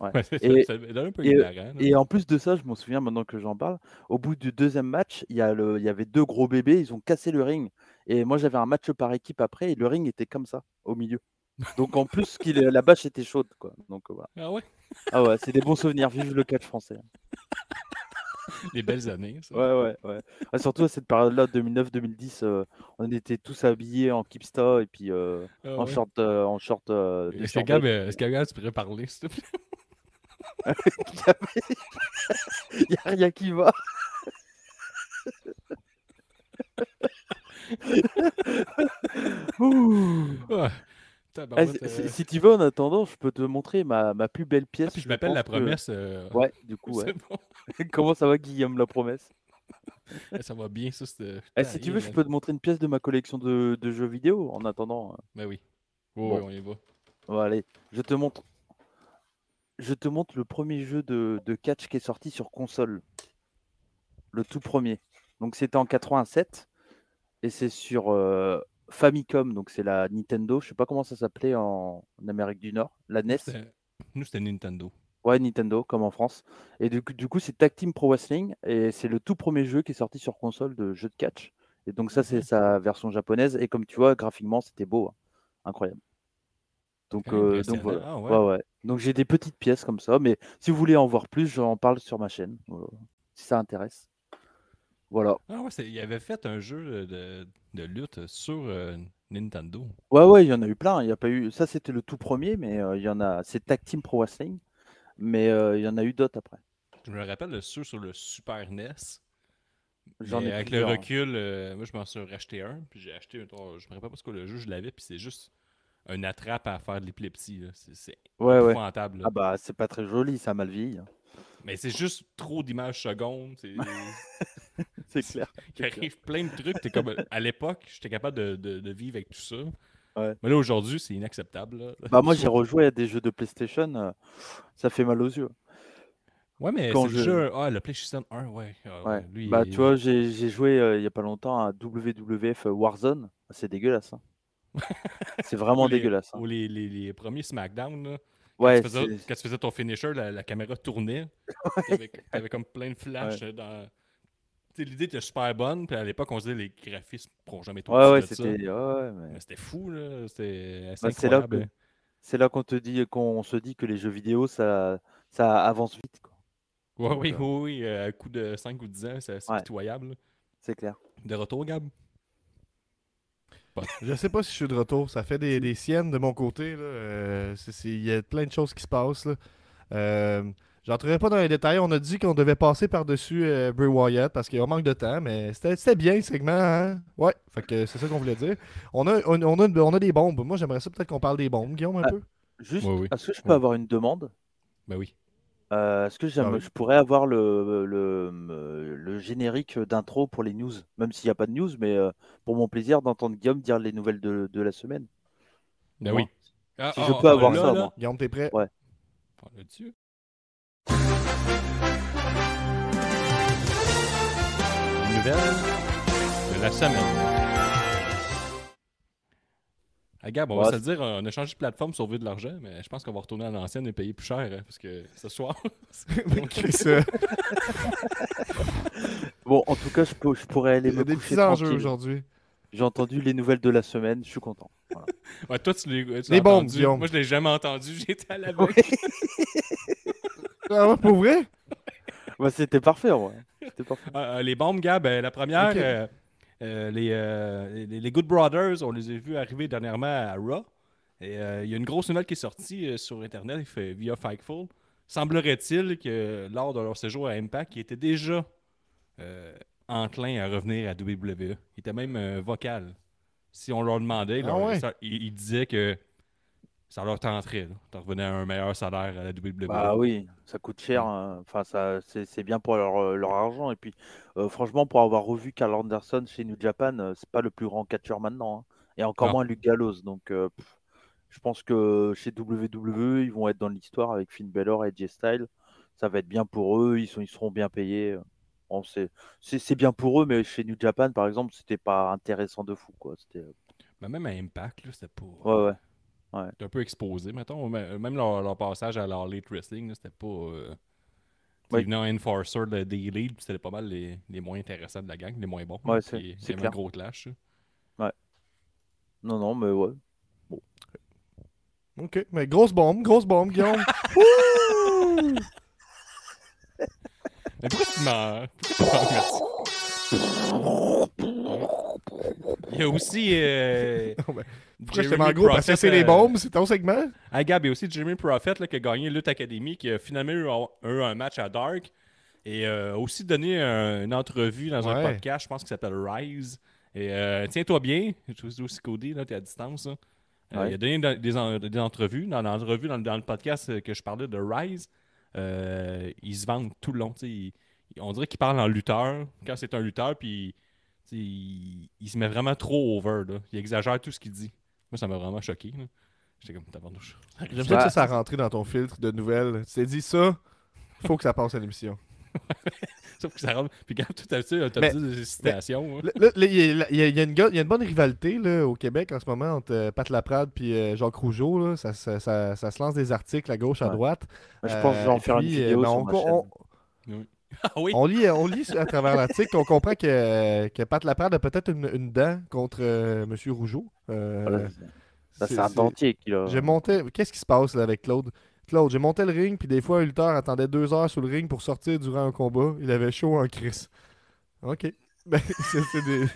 Ouais. Ouais, c'est- Et- ça, ça donne un peu et- hilarant. là. Et en plus de ça, je m'en souviens maintenant que j'en parle, au bout du deuxième match, il y, a le, il y avait deux gros bébés, ils ont cassé le ring. Et moi, j'avais un match par équipe après, et le ring était comme ça, au milieu. Donc en plus, qu'il la bâche était chaude. Quoi. Donc voilà. Ah ouais? Ah ouais, c'est des bons souvenirs. Vive le catch français. (laughs) Les belles années. Ça. Ouais, ouais, ouais. Surtout à cette période-là, 2009-2010, euh, on était tous habillés en Kipsta et puis euh, Ah en ouais. short. euh, en short. Gab, euh, est-ce que Gab, tu pourrais parler, s'il te plaît? Il n'y a rien qui va. Ouh. Ah, tabarouette, si- si, euh, si tu veux, en attendant, je peux te montrer ma, ma plus belle pièce. ah, puis je je m'appelle la que- promesse. euh, Ouais, du coup, ouais. c'est bon. (laughs) Comment ça va, Guillaume, la promesse? (laughs) Eh, Ça va bien, ça. c'est- Eh, putain, Si tu veux, je peux te montrer une pièce de ma collection de, de jeux vidéo en attendant. euh. Ben oui. Oui, Bon. oui, on y va. Bon, allez, je te montre. Je te montre le premier jeu de, de catch qui est sorti sur console. Le tout premier. Donc c'était en 87 et c'est sur euh, Famicom, donc c'est la Nintendo. Je sais pas comment ça s'appelait en, en Amérique du Nord. La NES. C'était- Nous, c'était Nintendo. Ouais, Nintendo, comme en France. Et du coup, du coup c'est Tag Team Pro Wrestling. Et c'est le tout premier jeu qui est sorti sur console de jeu de catch. Et donc, ça, c'est sa version japonaise. Et comme tu vois, graphiquement, c'était beau. hein. Incroyable. Donc, euh, donc voilà. Ah ouais. Ouais, ouais. Donc, j'ai des petites pièces comme ça. Mais si vous voulez en voir plus, j'en parle sur ma chaîne. euh, si ça intéresse. Voilà. Ah ouais, il avait fait un jeu de, de lutte sur euh, Nintendo. Ouais, ouais, il y en a eu plein. Il y a pas eu... Ça, c'était le tout premier. Mais euh, il y en a. C'est Tag Team Pro Wrestling. Mais euh, il y en a eu d'autres après. Je me rappelle de ceux sur le Super NES. J'en mais ai avec le recul, euh, moi je m'en suis racheté un, puis j'ai acheté un. je me rappelle pas ce que le jeu, je l'avais, puis c'est juste un attrape à faire de l'épilepsie. C'est Ouais, épouvantable. Ah bah, c'est pas très joli. Ça mal hein. Mais c'est juste trop d'images secondes. c'est- (laughs) clair. (laughs) Il arrive plein de trucs. T'es comme, à l'époque, j'étais capable de, de- de vivre avec tout ça. Ouais. Mais là, aujourd'hui, c'est inacceptable. là. Bah moi j'ai (laughs) rejoué à des jeux de PlayStation, euh, ça fait mal aux yeux. Ouais, mais quand c'est je- le jeu. Ah, le PlayStation 1, ouais. ah, Ouais. Lui, Bah il- tu vois, j'ai j'ai joué euh, il y a pas longtemps à WWF Warzone, c'est dégueulasse. hein. (laughs) c'est vraiment les- dégueulasse. hein. Ou les, les, les premiers SmackDown, là. Ouais, quand, tu faisais, quand tu faisais ton finisher, la, la caméra tournait. (laughs) T'avais t'avais comme plein de flashs euh, dans. L'idée était super bonne, puis à l'époque, on se disait les graphismes ne pourront jamais être ouais, ouais, c'était ouais, ouais, mais- c'était fou, là. C'était Bah, c'est là incroyable. que- c'est là qu'on te dit qu'on se dit que les jeux vidéo ça ça avance vite quoi. Ouais, Donc, oui, euh, oui, oui. À coup de 5 ou 10 ans, c'est Ouais. pitoyable. C'est clair. De retour, Gab? Je sais pas si je suis de retour. Ça fait des, des siennes de mon côté. là. Euh, Il y a plein de choses qui se passent. là. Euh, J'entrerai pas dans les détails. On a dit qu'on devait passer par-dessus euh, Bray Wyatt parce qu'on manque de temps, mais c'était c'était bien le segment. Hein? Ouais, fait que c'est ça qu'on voulait dire. On a, on, on a, on a des bombes. Moi, j'aimerais ça peut-être qu'on parle des bombes, Guillaume, un Ah. peu. Juste, oui. est-ce que je peux Ouais. avoir une demande Ben oui. Euh, Est-ce que j'aime- Ah oui. je pourrais avoir le, le, le- le générique d'intro pour les news, même s'il n'y a pas de news, mais euh, pour mon plaisir d'entendre Guillaume dire les nouvelles de, de la semaine. Ben Moi. oui. Ah, Si ah, je peux ah, avoir là, ça, là, moi. Guillaume, t'es prêt? Ouais. on l'a dessus. Nouvelle de la semaine. Ah, Gab, on va Ouais, se le dire, on a changé de plateforme sauver de l'argent, mais je pense qu'on va retourner à l'ancienne et payer plus cher, hein, parce que ce soir, (laughs) euh, (laughs) Bon, en tout cas, je, peux, je pourrais aller il y me a des coucher enjeux tranquille. aujourd'hui. J'ai entendu les nouvelles de la semaine, je suis content. Voilà. (laughs) Ouais, toi, tu l'as Les bombes, entendu. Moi, je l'ai jamais entendu. J'étais à la veille. Ah ouais, pour vrai? Bah, C'était parfait, en vrai. C'était parfait. Ah, ah, les bombes, Gab, euh, la première, euh, euh, les, euh, les, les Good Brothers, on les a vus arriver dernièrement à Raw. Et euh, il y a une grosse nouvelle qui est sortie sur Internet via Fightful. Semblerait-il que lors de leur séjour à Impact, ils étaient déjà enclins à revenir à WWE. Ils étaient même vocal. Si on leur demandait, Ah leur- ouais? ça- ils, ils disaient que ça leur tenterait de revenir à un meilleur salaire à la WWE. Bah oui, ça coûte cher. hein. Enfin, ça, c'est bien pour leur, euh, leur argent. Et puis, euh, franchement, pour avoir revu Carl Anderson chez New Japan, euh, c'est pas le plus grand catcheur maintenant. hein. Et encore Non. moins Luke Gallows. Donc, euh, pff, je pense que chez WWE, ils vont être dans l'histoire avec Finn Balor et AJ Styles. Ça va être bien pour eux. Ils, sont, ils seront bien payés. Bon, c'est c'est- bien pour eux, mais chez New Japan, par exemple, c'était pas intéressant de fou. Quoi. C'était Mais même à Impact, là, c'était pas. ouais, ouais. C'était un peu exposé, mettons. Même leur, leur passage à leur late wrestling, c'était pas. Euh... Oui. Ils venaient en enforcer de, des leads, puis c'était pas mal les, les moins intéressants de la gang, les moins bons. Ouais, c'est- il y avait un gros clash. là. Non, non, mais ouais. Ok, mais grosse bombe, grosse bombe, Guillaume. (laughs) Mais pourquoi tu m'en. Pourquoi tu m'en? (laughs) Il y a aussi. Euh, (laughs) en gros? Parce que c'est les euh, bombes, c'est ton segment? Ah, Gab, il y a aussi Jeremy Prophet là, qui a gagné Lutte Academy, qui a finalement eu, un- eu un match à Dark et euh, a aussi donné un- une entrevue dans un podcast, je pense, qui s'appelle Rise. Et euh, tiens-toi bien, je sais aussi Cody, là, t'es à distance. là. Euh, Ouais. Il a donné des, en- des entrevues. Dans l'entrevue, dans, le- dans le podcast que je parlais de Rise, euh, il se vante tout le long. il- on dirait qu'il parle en lutteur quand c'est un lutteur, puis il, il se met vraiment trop over. là. Il exagère tout ce qu'il dit. Moi, ça m'a vraiment choqué. J'étais comme tabarnouche. J'aime ça que ça, ça a rentré dans ton filtre de nouvelles. Tu t'es dit ça, faut que ça passe à l'émission. (laughs) Sauf que ça rentre. Puis quand tout à l'heure, t'as dit des citations. Il y, a- une go- il y a une bonne rivalité là, au Québec en ce moment entre euh, Pat Laprade et Jacques Rougeau. là. Ça, ça- ça- ça se lance des articles à gauche, à Ouais. droite. Je pense que je vais en Euh, faire une puis, vidéo euh, sur on- ma on- chaîne. Ah oui. On lit, on lit à travers l'article, on comprend que, que Pat Laprade a peut-être une, une dent contre euh, M. Rougeau. Euh, Voilà, ça, c'est- un dentier. J'ai monté. Qu'est-ce qui se passe là, avec Claude? Claude, j'ai monté le ring, puis des fois, un lutteur attendait deux heures sur le ring pour sortir durant un combat. Il avait chaud en crise. Ok. (laughs) Ben, c'est des.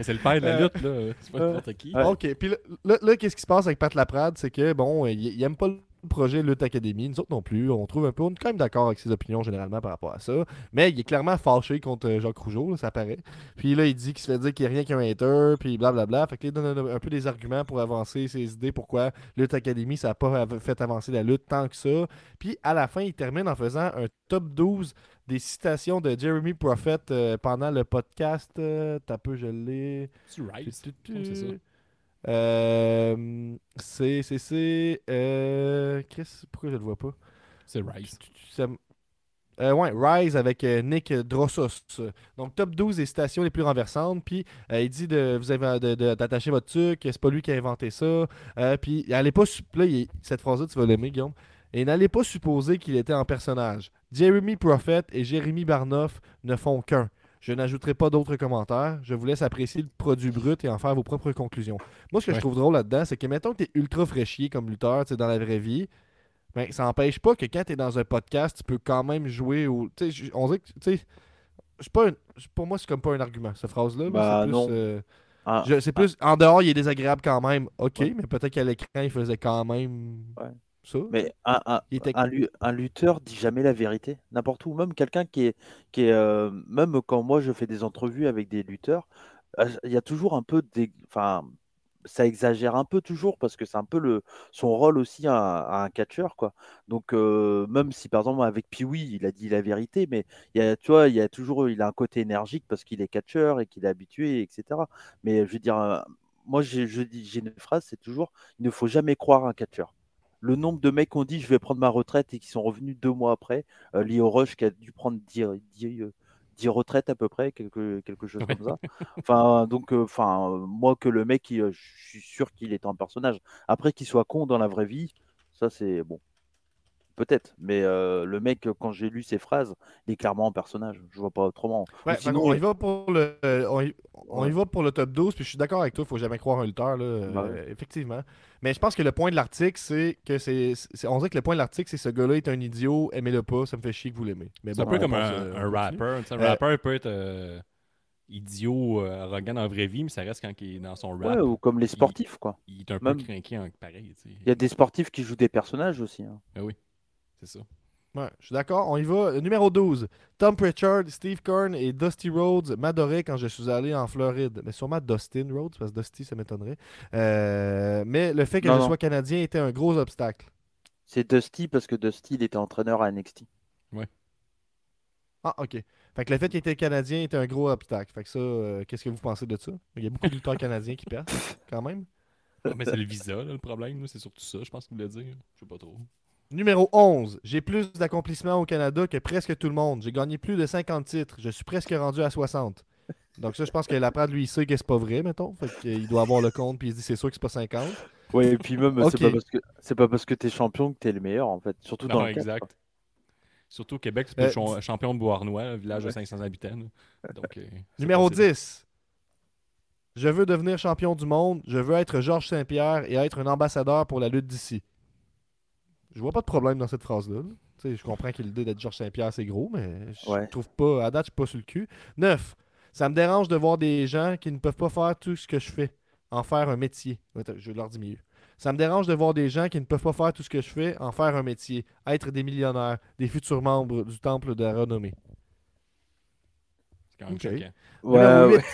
C'est le père de la Euh, lutte, là. C'est pas euh, n'importe qui. Ok. Puis là, là- là, qu'est-ce qui se passe avec Pat Laprade C'est que, bon, il, il aime pas le projet Lutte Academy. Nous autres non plus. On trouve un peu, on est quand même d'accord avec ses opinions généralement par rapport à ça. Mais il est clairement fâché contre euh, Jacques Rougeau, là, ça paraît. Puis là, il dit qu'il se fait dire qu'il n'y a rien qu'un hater, puis blablabla. Fait que là, il donne un, un peu des arguments pour avancer ses idées, pourquoi Lutte Academy, ça n'a pas fait avancer la lutte tant que ça. Puis à la fin, il termine en faisant un top 12 des citations de Jeremy Prophet euh, pendant le podcast. Euh, T'as peu, je l'ai. Tu- c'est ça. Euh, c'est, c'est, c'est. Euh, Chris, pourquoi je le vois pas? C'est m- Euh, ouais, Rise avec euh, Nick Drossos. Donc, top 12 des citations les plus renversantes. Puis, euh, il dit de vous avez d'attacher votre truc, c'est pas lui qui a inventé ça. Puis, allez pas. Là, il- cette phrase-là, tu vas l'aimer, Guillaume. Et n'allez pas supposer qu'il était en personnage. Jeremy Prophet et Jérémy Barnoff ne font qu'un. Je n'ajouterai pas d'autres commentaires. Je vous laisse apprécier le produit brut et en faire vos propres conclusions. Moi, ce que Ouais. je trouve drôle là-dedans, c'est que, mettons que tu es ultra fraîchier comme lutteur tu sais, dans la vraie vie, ben, ça n'empêche pas que quand tu es dans un podcast, tu peux quand même jouer au. on dirait que. tu sais, c'est pas un- pour moi, c'est comme pas un argument, cette phrase-là. là, Bah, c'est plus, euh, Ah, je- c'est plus. En dehors, il est désagréable quand même. Ok, Ouais. mais peut-être qu'à l'écran, il faisait quand même Ouais. Mais un, un- lutteur dit jamais la vérité, n'importe où. Même quelqu'un qui est, qui est euh, même quand moi je fais des entrevues avec des lutteurs, euh, il y a toujours un peu des, enfin, ça exagère un peu toujours parce que c'est un peu le son rôle aussi à, à un catcheur quoi. Donc euh, même si par exemple avec Pee-wee il a dit la vérité, mais il y a, tu vois, il y a toujours, il a un côté énergique parce qu'il est catcheur et qu'il est habitué, etc. Mais je veux dire, moi j'ai une phrase, c'est toujours, il ne faut jamais croire un catcheur le nombre de mecs qui ont dit je vais prendre ma retraite et qui sont revenus deux mois après. Euh, Leo Rush qui a dû prendre 10, 10, euh, 10 retraites à peu près, quelque, quelque chose comme ça. Enfin, donc, euh, enfin, euh, moi que le mec, il, euh, je suis sûr qu'il est un personnage. Après qu'il soit con dans la vraie vie, ça c'est bon. Peut-être, mais euh, le mec, quand j'ai lu ses phrases, il est clairement un personnage. Je vois pas autrement. Ou Ouais, qu'on y va pour le, euh, on, y, on va pour le top 12, puis je suis d'accord avec toi, il faut jamais croire un lutteur, là, euh, Ouais. effectivement. Mais je pense que le point de l'article, c'est que c'est, On dirait que le point de l'article, c'est ce gars-là est un idiot, aimez-le pas, ça me fait chier que vous l'aimez. Mais C'est un peu comme un, euh, un rapper. Un Euh, rapper peut être euh, idiot, arrogant dans la vraie vie, mais ça reste quand il est dans son rap. ouais, ou comme les sportifs, quoi. Il est un même- peu craqué pareil. tu sais. Il y a des sportifs qui jouent des personnages aussi. hein. Ah oui, c'est ça. Ouais, je suis d'accord. On y va. Le Numéro 12. Tom Pritchard, Steve Kern et Dusty Rhodes m'adoraient quand je suis allé en Floride. Mais sûrement Dustin Rhodes, parce que Dusty, ça m'étonnerait. Euh, mais le fait que Non, je non. sois canadien était un gros obstacle. C'est Dusty parce que Dusty il était entraîneur à NXT. Ah, ok. Fait que le fait qu'il était canadien était un gros obstacle. Fait que ça, euh, qu'est-ce que vous pensez de ça? Il y a beaucoup de lutteurs canadiens qui perdent, quand même. Ah, mais c'est le visa, là, le problème. C'est surtout ça, je pense qu'il voulait dire. Je sais pas trop. Numéro 11. J'ai plus d'accomplissements au Canada que presque tout le monde. J'ai gagné plus de 50 titres. Je suis presque rendu à 60. Donc ça, je pense que Laprade, lui, il sait que c'est pas vrai, mettons. Fait qu'il doit avoir le compte, puis il se dit c'est sûr que c'est pas 50. Ouais, et puis même, Ok. c'est pas parce que t'es champion que t'es le meilleur en fait. Surtout dans Non, le catch, exact. Surtout au Québec, c'est Euh, le cham- champion de Beauharnois, un village de Ouais. 500 habitants. Donc, euh, Numéro possible. 10. Je veux devenir champion du monde. Je veux être Georges Saint-Pierre et être un ambassadeur pour la lutte d'ici. Je vois pas de problème dans cette phrase-là. là. Tu sais, Je comprends que l'idée d'être Georges Saint-Pierre, c'est gros, mais je Ouais. trouve pas. À date, je suis pas sur le cul. 9. Ça me dérange de voir des gens qui ne peuvent pas faire tout ce que je fais. En faire un métier. Je leur dis mieux. Ça me dérange de voir des gens qui ne peuvent pas faire tout ce que je fais, en faire un métier, être des millionnaires, des futurs membres du temple de la renommée. C'est quand même Ok. choquant. Ouais, Numéro ouais.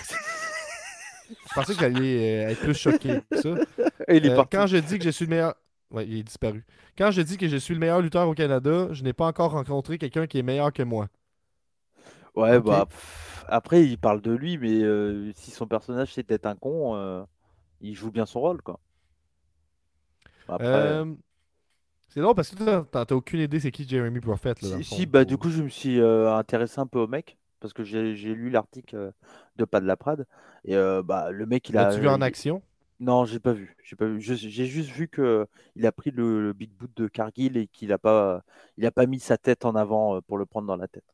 Je pensais que j'allais euh, être plus choqué que ça. Euh, quand je dis que je suis le meilleur. Ouais, il est disparu. Quand je dis que je suis le meilleur lutteur au Canada, je n'ai pas encore rencontré quelqu'un qui est meilleur que moi. Ouais, Ok. bah pff, après il parle de lui, mais euh, si son personnage c'est d'être un con, euh, il joue bien son rôle quoi. Après, Euh, C'est drôle parce que toi, t'as aucune idée c'est qui Jeremy Prophet. Là, si, si, bah du coup je me suis euh, intéressé un peu au mec parce que j'ai lu l'article euh, de Pas de la Prade et euh, bah le mec il a. L'as-tu vu en il- action? Non, j'ai pas vu. J'ai pas vu. Je- J'ai juste vu que il a pris le, le big boot de Cargill et qu'il a pas, il a pas mis sa tête en avant euh, pour le prendre dans la tête.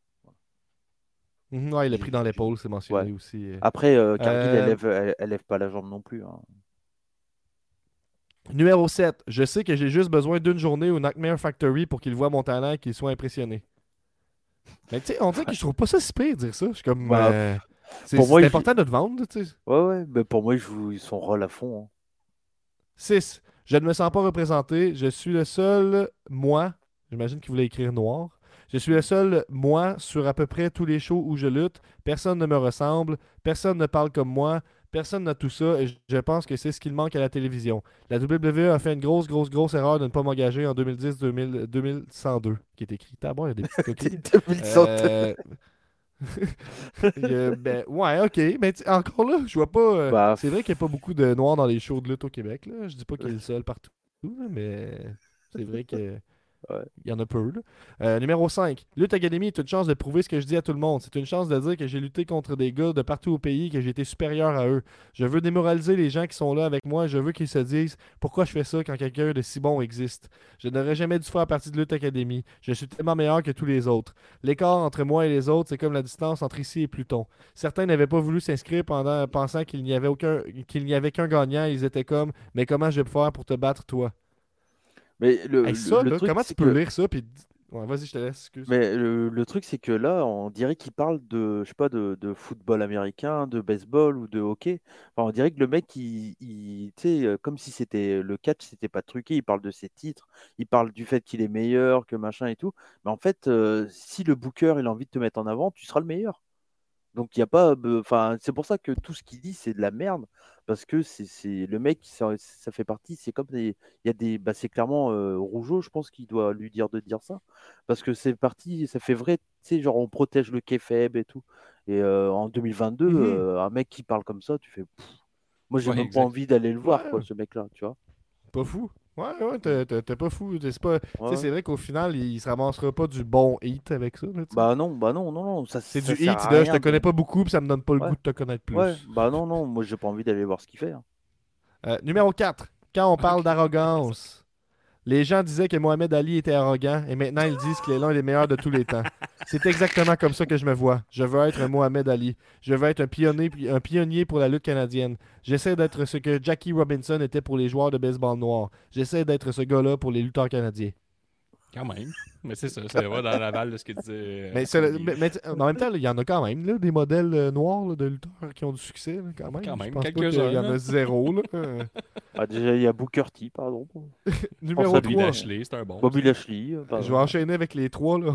Mhm, Ouais, il a J'ai- pris dans j'ai- l'épaule, c'est mentionné aussi. euh. Après, euh, Cargill, Euh, elle, lève, elle, elle lève pas la jambe non plus. hein. Numéro 7. Je sais que j'ai juste besoin d'une journée au Nightmare Factory pour qu'il voit mon talent et qu'il soit impressionné. Mais tu sais, on dirait que je trouve pas ça si pire de dire ça. Je suis comme. Bah, euh, c'est important de te vendre, tu sais. Ouais, ouais. Mais pour moi, il joue son rôle à fond. hein. 6. Je ne me sens pas représenté. Je suis le seul moi. J'imagine qu'il voulait écrire noir. Je suis le seul moi sur à peu près tous les shows où je lutte. Personne ne me ressemble. Personne ne parle comme moi. Personne n'a tout ça et je- pense que c'est ce qu'il manque à la télévision. La WWE a fait une grosse, grosse, grosse erreur de ne pas m'engager en 2010-2102, qui est écrit. T'as bon, il y a des petites (laughs) coquilles. 2100. Euh, a- ben, ouais, ok. Mais tu- encore là, je vois pas. euh, Bah, c'est vrai qu'il n'y a pas beaucoup de noirs dans les shows de lutte au Québec. Là. Je dis pas qu'il est le seul partout, mais c'est vrai que. Il y en a peu. Euh, numéro 5. Lutte Academy est une chance de prouver ce que je dis à tout le monde. C'est une chance de dire que j'ai lutté contre des gars de partout au pays que j'ai été supérieur à eux. Je veux démoraliser les gens qui sont là avec moi. Je veux qu'ils se disent pourquoi je fais ça quand quelqu'un de si bon existe. Je n'aurais jamais dû faire partie de Lutte Academy. Je suis tellement meilleur que tous les autres. L'écart entre moi et les autres, c'est comme la distance entre ici et Pluton. Certains n'avaient pas voulu s'inscrire pendant pensant qu'il n'y avait aucun qu'il n'y avait qu'un gagnant. Ils étaient comme mais comment je vais faire pour te battre toi Mais le, Hey, le- ça, le là, truc, comment c'est tu peux que- lire ça puis ouais, vas-y, je te laisse. Excuse. Mais le, le truc, c'est que là, on dirait qu'il parle de, je sais pas, de, de football américain, de baseball ou de hockey. Enfin, on dirait que le mec, il, il- euh, comme si c'était le catch, c'était pas truqué. Il parle de ses titres, il parle du fait qu'il est meilleur, que machin et tout. Mais en fait, euh, si le booker, il a envie de te mettre en avant, tu seras le meilleur. Donc, il y a pas, enfin, c'est pour ça que tout ce qu'il dit, c'est de la merde. Parce que c'est c'est- le mec, ça, ça fait partie, c'est comme des. Il y a des. Bah, c'est clairement euh, Rougeau, je pense, qui doit lui dire de dire ça. Parce que c'est parti, ça fait vrai, tu sais, genre on protège le kayfabe et tout. Et euh, en 2022, Mhm. euh, un mec qui parle comme ça, tu fais. pff, Moi, j'ai Ouais, même exact. pas envie d'aller le voir, Ouais. quoi, ce mec-là, tu vois. Pas fou. Ouais, ouais, t'es- pas fou. C'est pas... Ouais, C'est vrai qu'au final, il, il se ramassera pas du bon hit avec ça. là. Bah non, bah non, non, non. C'est du hit, là, je te connais de- pas beaucoup, puis ça me donne pas le Ouais. goût de te connaître plus. Ouais, bah non, non, moi j'ai pas envie d'aller voir ce qu'il fait. hein. Euh, numéro 4. Quand on parle d'arrogance, les gens disaient que Mohamed Ali était arrogant et maintenant ils disent qu'il est l'un des meilleurs de tous les temps. C'est exactement comme ça que je me vois. Je veux être un Mohamed Ali. Je veux être un pionnier, un pionnier pour la lutte canadienne. J'essaie d'être ce que Jackie Robinson était pour les joueurs de baseball noir. J'essaie d'être ce gars-là pour les lutteurs canadiens. Quand même. Mais c'est ça, ça va dans la balle de ce qu'il disait. euh, Mais, c'est le- mais- en même temps, il y en a quand même là, des modèles euh, noirs là, de lutteurs qui ont du succès. là, quand même, Quand quelques-uns, qu'il y en a zéro. là. (laughs) Ah, déjà, il y a Booker T, pardon. (laughs) Numéro Bobby 3. Lashley, c'est un bon. Bobby Lashley. euh, Je vais enchaîner avec les trois. Là.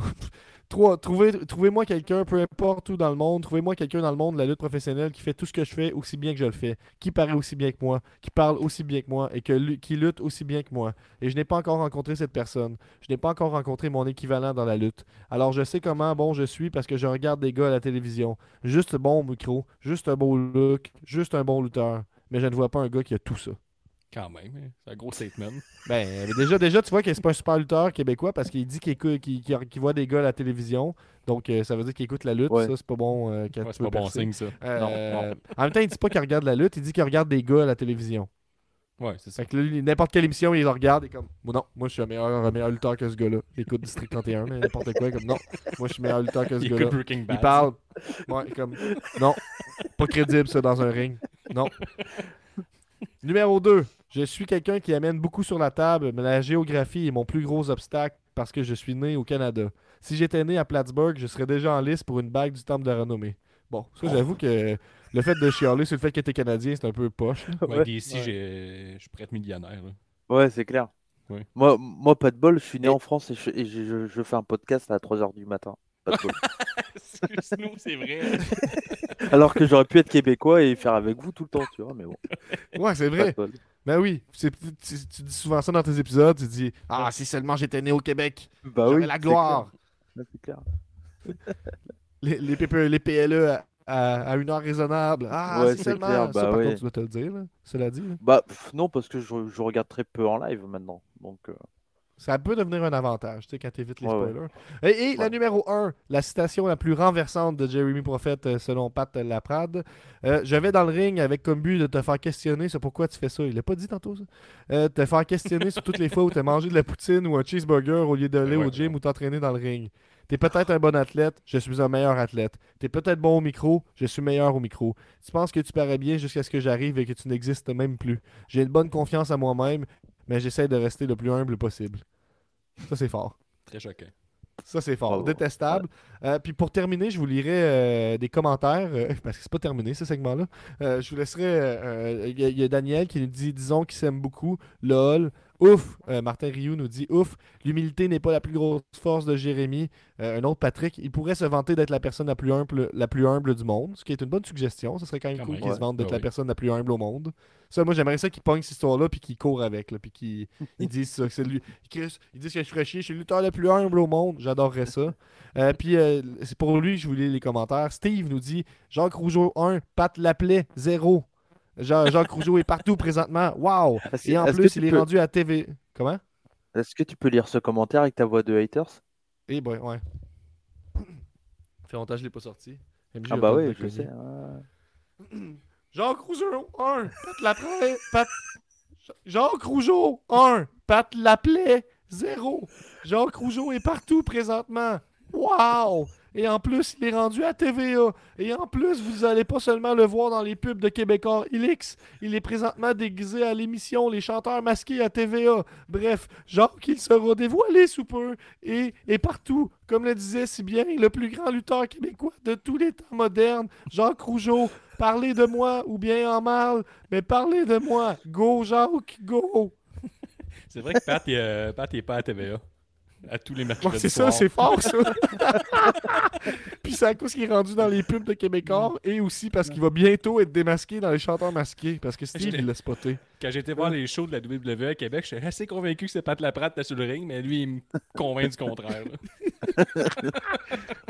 Trois, trouvez, trouvez-moi quelqu'un, peu importe où dans le monde, trouvez-moi quelqu'un dans le monde de la lutte professionnelle qui fait tout ce que je fais aussi bien que je le fais, qui paraît aussi bien que moi, qui parle aussi bien que moi et qui lutte aussi bien que moi. Et je n'ai pas encore rencontré cette personne. Je n'ai pas encore rencontré mon équivalent dans la lutte. Alors je sais comment bon je suis parce que je regarde des gars à la télévision. Juste bon micro, juste un beau look, juste un bon lutteur. Mais je ne vois pas un gars qui a tout ça. Quand même, hein. c'est un gros statement. (laughs) Ben, mais déjà, déjà, tu vois que c'est pas un super lutteur québécois parce qu'il dit qu'il écoute- qu'il- qu'il- qu'il voit des gars à la télévision. Donc, euh, ça veut dire qu'il écoute la lutte. Ouais. Ça, c'est pas bon. euh, quand Ouais, c'est pas bon signe, ça. Euh, En même temps, il dit pas qu'il regarde la lutte, il dit qu'il regarde des gars à la télévision. Ouais, c'est ça. Fait que n'importe quelle émission, il le regarde et comme, bon, non, moi, je suis un meilleur, un meilleur lutteur que ce gars-là. Il écoute District 31, là, n'importe quoi. Comme, non, moi, je suis meilleur lutteur que ce gars-là. Il parle. Ouais, comme, non, pas crédible, ça, dans un ring. Non. Numéro 2. Je suis quelqu'un qui amène beaucoup sur la table, mais la géographie est mon plus gros obstacle parce que je suis né au Canada. Si j'étais né à Plattsburgh, je serais déjà en liste pour une bague du Temple de la Renommée. Bon, ça, j'avoue que le fait de chialer sur le fait que t'es Canadien, c'est un peu poche. Ouais, j'ai- je suis prêt millionnaire. là. Ouais, c'est clair. Ouais. Moi, moi, pas de bol, je suis né Et- en France et, je, et je- je- je fais un podcast à 3h du matin. Pas de bol. Sinon, c'est vrai. Alors que j'aurais pu être québécois et faire avec vous tout le temps, tu vois, mais bon, Ouais, c'est pas vrai. de bol. Ben oui, tu, dis souvent ça dans tes épisodes. Tu dis Ah, si seulement j'étais né au Québec, Bah j'aurais oui, la gloire. C'est clair. (laughs) Les, les, PLE à, à- à une heure raisonnable. Ah, Ouais, si c'est seulement. clair, ça, bah par ouais. contre, tu dois te le dire, là, cela dit. là. Bah pff, non, parce que je, je regarde très peu en live maintenant. Donc, euh, Ça peut devenir un avantage, tu sais, quand t'évites les Ouais, ouais. spoilers. Et, la numéro 1, la citation la plus renversante de Jeremy Prophet euh, selon Pat Laprade. Euh, je vais dans le ring avec comme but de te faire questionner sur pourquoi tu fais ça. Il l'a pas dit tantôt, ça. Euh, te faire questionner sur toutes les fois où tu as mangé de la poutine ou un cheeseburger au lieu d'aller au gym ou t'entraîner dans le ring. T'es peut-être un bon athlète, je suis un meilleur athlète. T'es peut-être bon au micro, je suis meilleur au micro. Tu penses que tu parais bien jusqu'à ce que j'arrive et que tu n'existes même plus. J'ai une bonne confiance en moi-même, mais j'essaie de rester le plus humble possible. Ça, c'est fort. Très choquant. Ça, c'est fort. Détestable. Euh, puis pour terminer, je vous lirai euh, des commentaires, euh, (laughs) parce que c'est pas terminé ce segment-là. Euh, je vous laisserai. euh, Il y, a- il y a Daniel qui nous dit disons qu'il s'aime beaucoup. LOL. Ouf. Euh, Martin Rioux nous dit ouf. L'humilité n'est pas la plus grosse force de Jérémy. Euh, un autre Patrick. Il pourrait se vanter d'être la personne la plus humble, la plus humble du monde, ce qui est une bonne suggestion. Ce serait quand même Quand cool qu'il se vante d'être la oui. personne la plus humble au monde. Ça, moi, j'aimerais ça qu'il pogne cette histoire-là puis qu'il court avec. Là, puis qu'il (laughs) il dise ça. que c'est lui. Chris, il dit que je ferais chier. Je suis le lutteur le plus humble au monde. J'adorerais ça. (laughs) Euh, puis euh, c'est pour lui, je vous lis les commentaires. Steve nous dit Jacques Rougeau 1, Pat Laplay 0. Jean- Jacques Rougeau est partout présentement. Wow! Est-ce Et en plus, il est peux- rendu à TV. Comment? Est-ce que tu peux lire ce commentaire avec ta voix de haters? Eh ben, ouais. fait longtemps que je l'ai pas sorti. MJ Ah bah oui, je sais. ah. Jacques Rougeau 1, Pat Laplay, Pat... Jacques Rougeau 1, Pat Laplay 0. Jacques Rougeau est partout présentement. Wow! Et en plus, il est rendu à TVA. Et en plus, vous allez pas seulement le voir dans les pubs de Québécois Ilix. Il est présentement déguisé à l'émission Les chanteurs masqués à TVA. Bref, Jacques, il sera dévoilé sous peu et, partout. Comme le disait si bien le plus grand lutteur québécois de tous les temps modernes, Jacques Rougeau. Parlez de moi ou bien en mal, mais parlez de moi. Go, Jacques, go! C'est vrai que Pat, il, euh, pas à TVA. À tous les mercredis. C'est ça, c'est fort, ça. (laughs) Puis c'est à cause qu'il est rendu dans les pubs de Québécois et aussi parce qu'il va bientôt être démasqué dans les chanteurs masqués parce que Steve, il l'a spoté. Quand été voir les shows de la WWE à Québec, j'étais assez convaincu que c'est Pat Laprade sur le ring, mais lui, il me convainc du contraire. là. (laughs)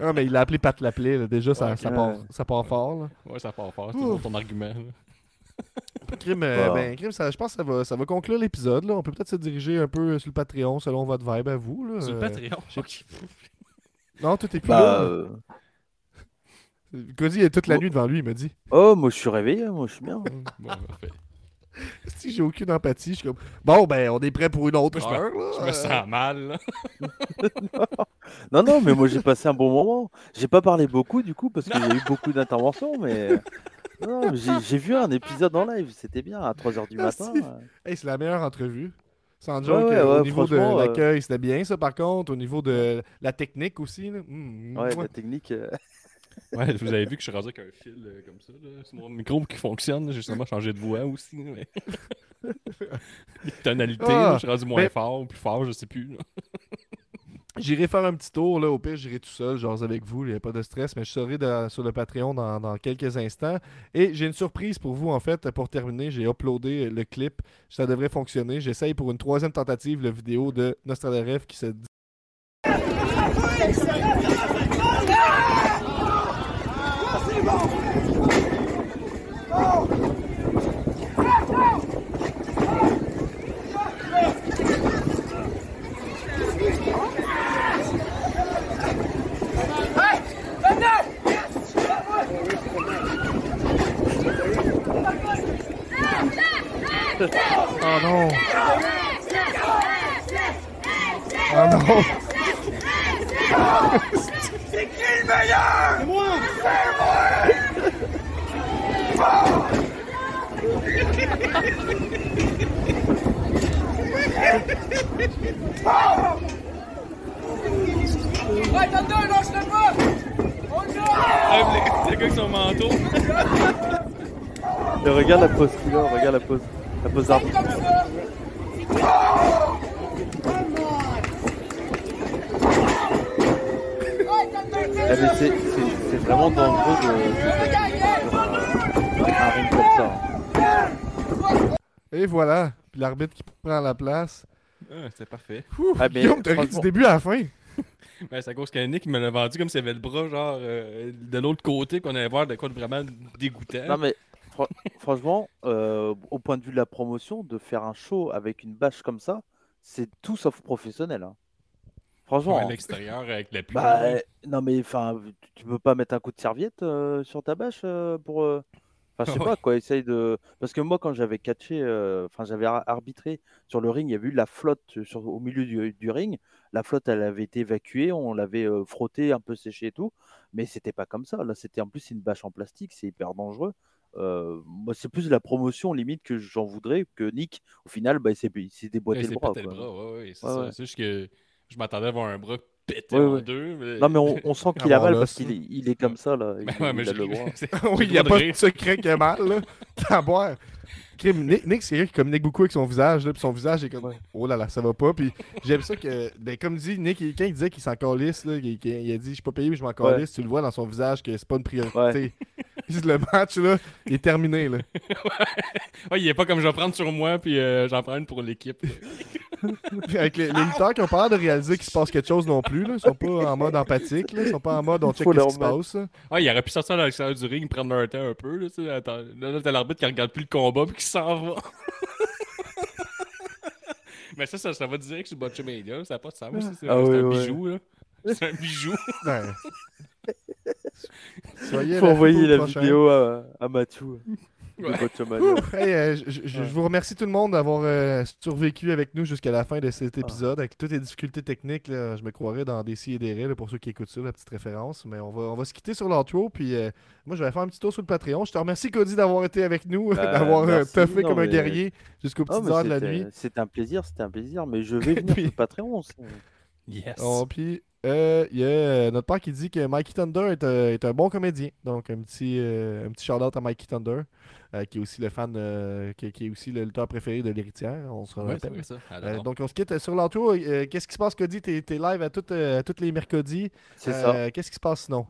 Ah, mais il l'a appelé Pat Laplay, là. déjà, ça, Ouais, ça, part, ça part fort. Là. Ouais, ça part fort, c'est ton argument. là. Crime, euh, ben, Crime, ça, je pense que ça va, ça va conclure l'épisode. là. On peut peut-être se diriger un peu sur le Patreon selon votre vibe à vous. Là. Sur le Euh, Patreon. j'ai- (laughs) Non, tout est plus Bah, là. euh, Cody, a toute la nuit devant lui, il me dit. Oh, moi je suis réveillé, moi je suis bien. (laughs) Bon, parfait. Si j'ai aucune empathie, je suis comme bon ben on est prêt pour une autre Moi, je me- heure. là. Je me sens mal. là. (laughs) Non, non, mais moi j'ai passé un bon moment. J'ai pas parlé beaucoup du coup parce qu'il y a eu beaucoup d'interventions, mais. Non, j'ai j'ai vu un épisode en live, c'était bien à 3h du Ah, matin. Hey, c'est la meilleure entrevue. Sans Ouais, joke, ouais, euh, au ouais, niveau de euh, l'accueil, c'était bien ça par contre. Au niveau de la technique aussi. Là. mm, Ouais, ouais. la technique. euh, (laughs) Ouais, vous avez vu que je suis rendu avec un fil euh, comme ça. là. C'est mon micro qui fonctionne. J'ai justement changé de voix aussi. Mais... (laughs) (laughs) Les tonalités, Ah, là, je suis rendu moins mais- fort ou plus fort, je sais plus. J'irai faire un petit tour, là. Au pire, j'irai tout seul, genre avec vous, il n'y a pas de stress, mais je serai sur le Patreon dans, quelques instants. Et j'ai une surprise pour vous, en fait, pour terminer. J'ai uploadé le clip. Ça devrait fonctionner. J'essaye pour une troisième tentative la vidéo de Nostradarev qui se dit. Oh non! Oh non! Ah, (laughs) le, le gars avec son manteau. Et regarde la pose qu'il a, regarde la pose. La pose d'arbitre. Eh, mais c'est- c'est c'est vraiment dangereux de, de- ça. Et voilà! Puis l'arbitre qui prend la place. Ah, c'est parfait. Ouh, Ah, mais Guillaume, t'as ri du début à la fin! (laughs) Ben, c'est à cause qu'Annick me l'a vendu comme s'il avait le bras genre euh, de l'autre côté qu'on allait voir de quoi de vraiment dégoûtant. Non mais fran- franchement, euh, au point de vue de la promotion, de faire un show avec une bâche comme ça, c'est tout sauf professionnel. hein. Franchement. Ouais, à hein. l'extérieur avec la pluie. Bah, euh, non mais enfin, tu- peux pas mettre un coup de serviette euh, sur ta bâche pour. Enfin, je sais (laughs) pas quoi, essaye de. Parce que moi, quand j'avais catché, enfin, j'avais ar- arbitré sur le ring, il y avait eu la flotte sur, au milieu du, du ring. La flotte, elle avait été évacuée, on l'avait euh, frotté, un peu séché et tout. Mais c'était pas comme ça. Là, c'était en plus une bâche en plastique, c'est hyper dangereux. Euh, moi, c'est plus la promotion limite que j'en voudrais que Nick, au final, bah, il s'est il s'est déboîté Ouais, le c'est bras. pété le quoi. bras, ouais, ouais, c'est Ouais, ça. ouais. C'est juste que je m'attendais à avoir un bras pété Ouais, en deux. mais- Non, mais on, (laughs) on sent qu'il a mal parce qu'il est, il est comme ça, là. (laughs) Il, Ben ouais, mais il a je- le droit. (laughs) c'est- oui, il j'ai n'y a pas de de secret qui est mal. T'as à boire. Nick, Nick, c'est quelqu'un qui communique beaucoup avec son visage, là, puis son visage est comme oh là là, ça va pas. Puis j'aime ça que, ben, comme dit Nick, quand il disait qu'il s'en calisse, là, il, il- il a dit je suis pas payé, mais je m'en calisse, tu le vois dans son visage que c'est pas une priorité. (laughs) le match, là, il est terminé, là. Ouais, il est pas comme je vais prendre sur moi, puis euh, j'en prends une pour l'équipe. Puis avec les, les lutteurs qui ont pas l'air de réaliser qu'il se passe quelque chose non plus, là. Ils sont pas en mode empathique, là. Ils sont pas en mode on check ce qui se passe. Ouais, il aurait pu sortir à l'extérieur du ring, prendre leur temps un peu. Là, tu sais, attends, là, là, t'as l'arbitre qui regarde plus le combat, puis qui s'en va. (laughs) Mais ça, ça, ça va direct sur Botchamania, ça n'a pas de sens. Ça, C'est Ah c'est oui, un bijou, là. C'est un bijou. (laughs) Ben. (laughs) Soyez faut envoyer la prochain. vidéo à, à Mathieu. Ouais. Hey, euh, je, vous remercie tout le monde d'avoir euh, survécu avec nous jusqu'à la fin de Ah. cet épisode. Avec toutes les difficultés techniques, là, je me croirais dans des et des pour ceux qui écoutent ça, la petite référence. Mais on va, on va se quitter sur l'outro. Puis euh, moi, je vais faire un petit tour sur le Patreon. Je te remercie, Cody, d'avoir été avec nous, (laughs) Euh, d'avoir Non, comme un guerrier jusqu'aux Ah, petites mais heures de la nuit. C'était un plaisir, c'était un plaisir. Mais je (laughs) vais venir sur le Patreon. c'est- Yes. Oh, puis, euh, il y a euh, notre père qui dit que Mikey Thunder est, un- est un bon comédien. Donc, un petit, euh, un petit shout-out à Mikey Thunder, euh, qui est aussi le fan, euh, qui, qui est aussi le lutteur préféré de l'héritière. On se Ouais, vrai, ça. Euh, donc on se quitte sur l'entour. Euh, Qu'est-ce qui se passe, Cody? T'es es live à toutes, euh, à tous les mercredis. C'est ça. Euh, Qu'est-ce qui se passe sinon?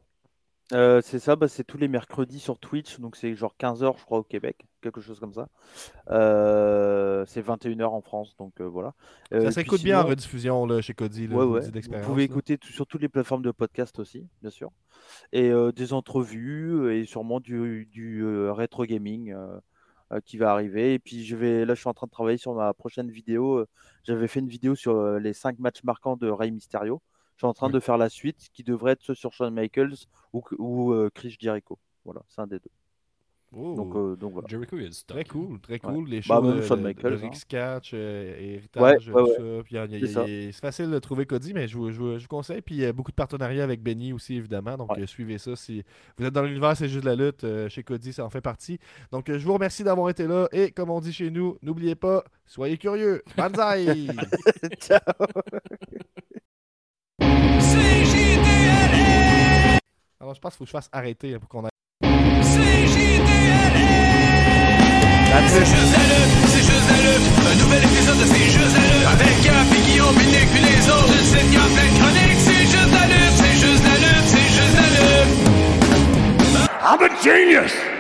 Euh, c'est ça, bah, c'est tous les mercredis sur Twitch, donc c'est genre 15h je crois au Québec, quelque chose comme ça. Euh, c'est 21h en France, donc euh, voilà. Euh, ça s'écoute bien en rediffusion là, chez Cody. Là, Ouais, je vous ouais. pouvez là. écouter tout- sur toutes les plateformes de podcast aussi, bien sûr. Et des entrevues et sûrement du, du rétro gaming qui va arriver. Et puis je vais, là, je suis en train de travailler sur ma prochaine vidéo. J'avais fait une vidéo sur les 5 matchs marquants de Rey Mysterio. Je suis en train Oui. de faire la suite qui devrait être ceux sur Shawn Michaels ou, ou Chris Jericho. Voilà, c'est un des deux. Oh, Donc, euh, donc voilà. Jericho, il a du stock. Très cool, très Ouais. cool. Les Bah, shows même de, Shawn de- Michaels, de Rick hein. Sketch, euh, héritage, Ouais, tout ouais, ça. Puis, il y a- il y a- C'est ça. il y a- c'est facile de trouver Cody, mais je vous, je vous- je vous conseille. Puis il y a beaucoup de partenariats avec Benny aussi, évidemment. Donc Ouais. euh, suivez ça. Si vous êtes dans l'univers, c'est juste de la lutte. euh, chez Cody, ça en fait partie. Donc euh, je vous remercie d'avoir été là. Et comme on dit chez nous, n'oubliez pas, soyez curieux. Banzai! (laughs) Ciao Alors je pense qu'il faut que je fasse arrêter pour qu'on aille. C'est juste la lutte, c'est juste la lutte. Un nouvel épisode de C'est juste la lutte. Avec Gap et Guillaume, puis Nick, puis les autres. Une site qui a plein de chroniques. C'est juste la lutte, c'est juste la lutte, c'est juste la lutte. I'm a genius!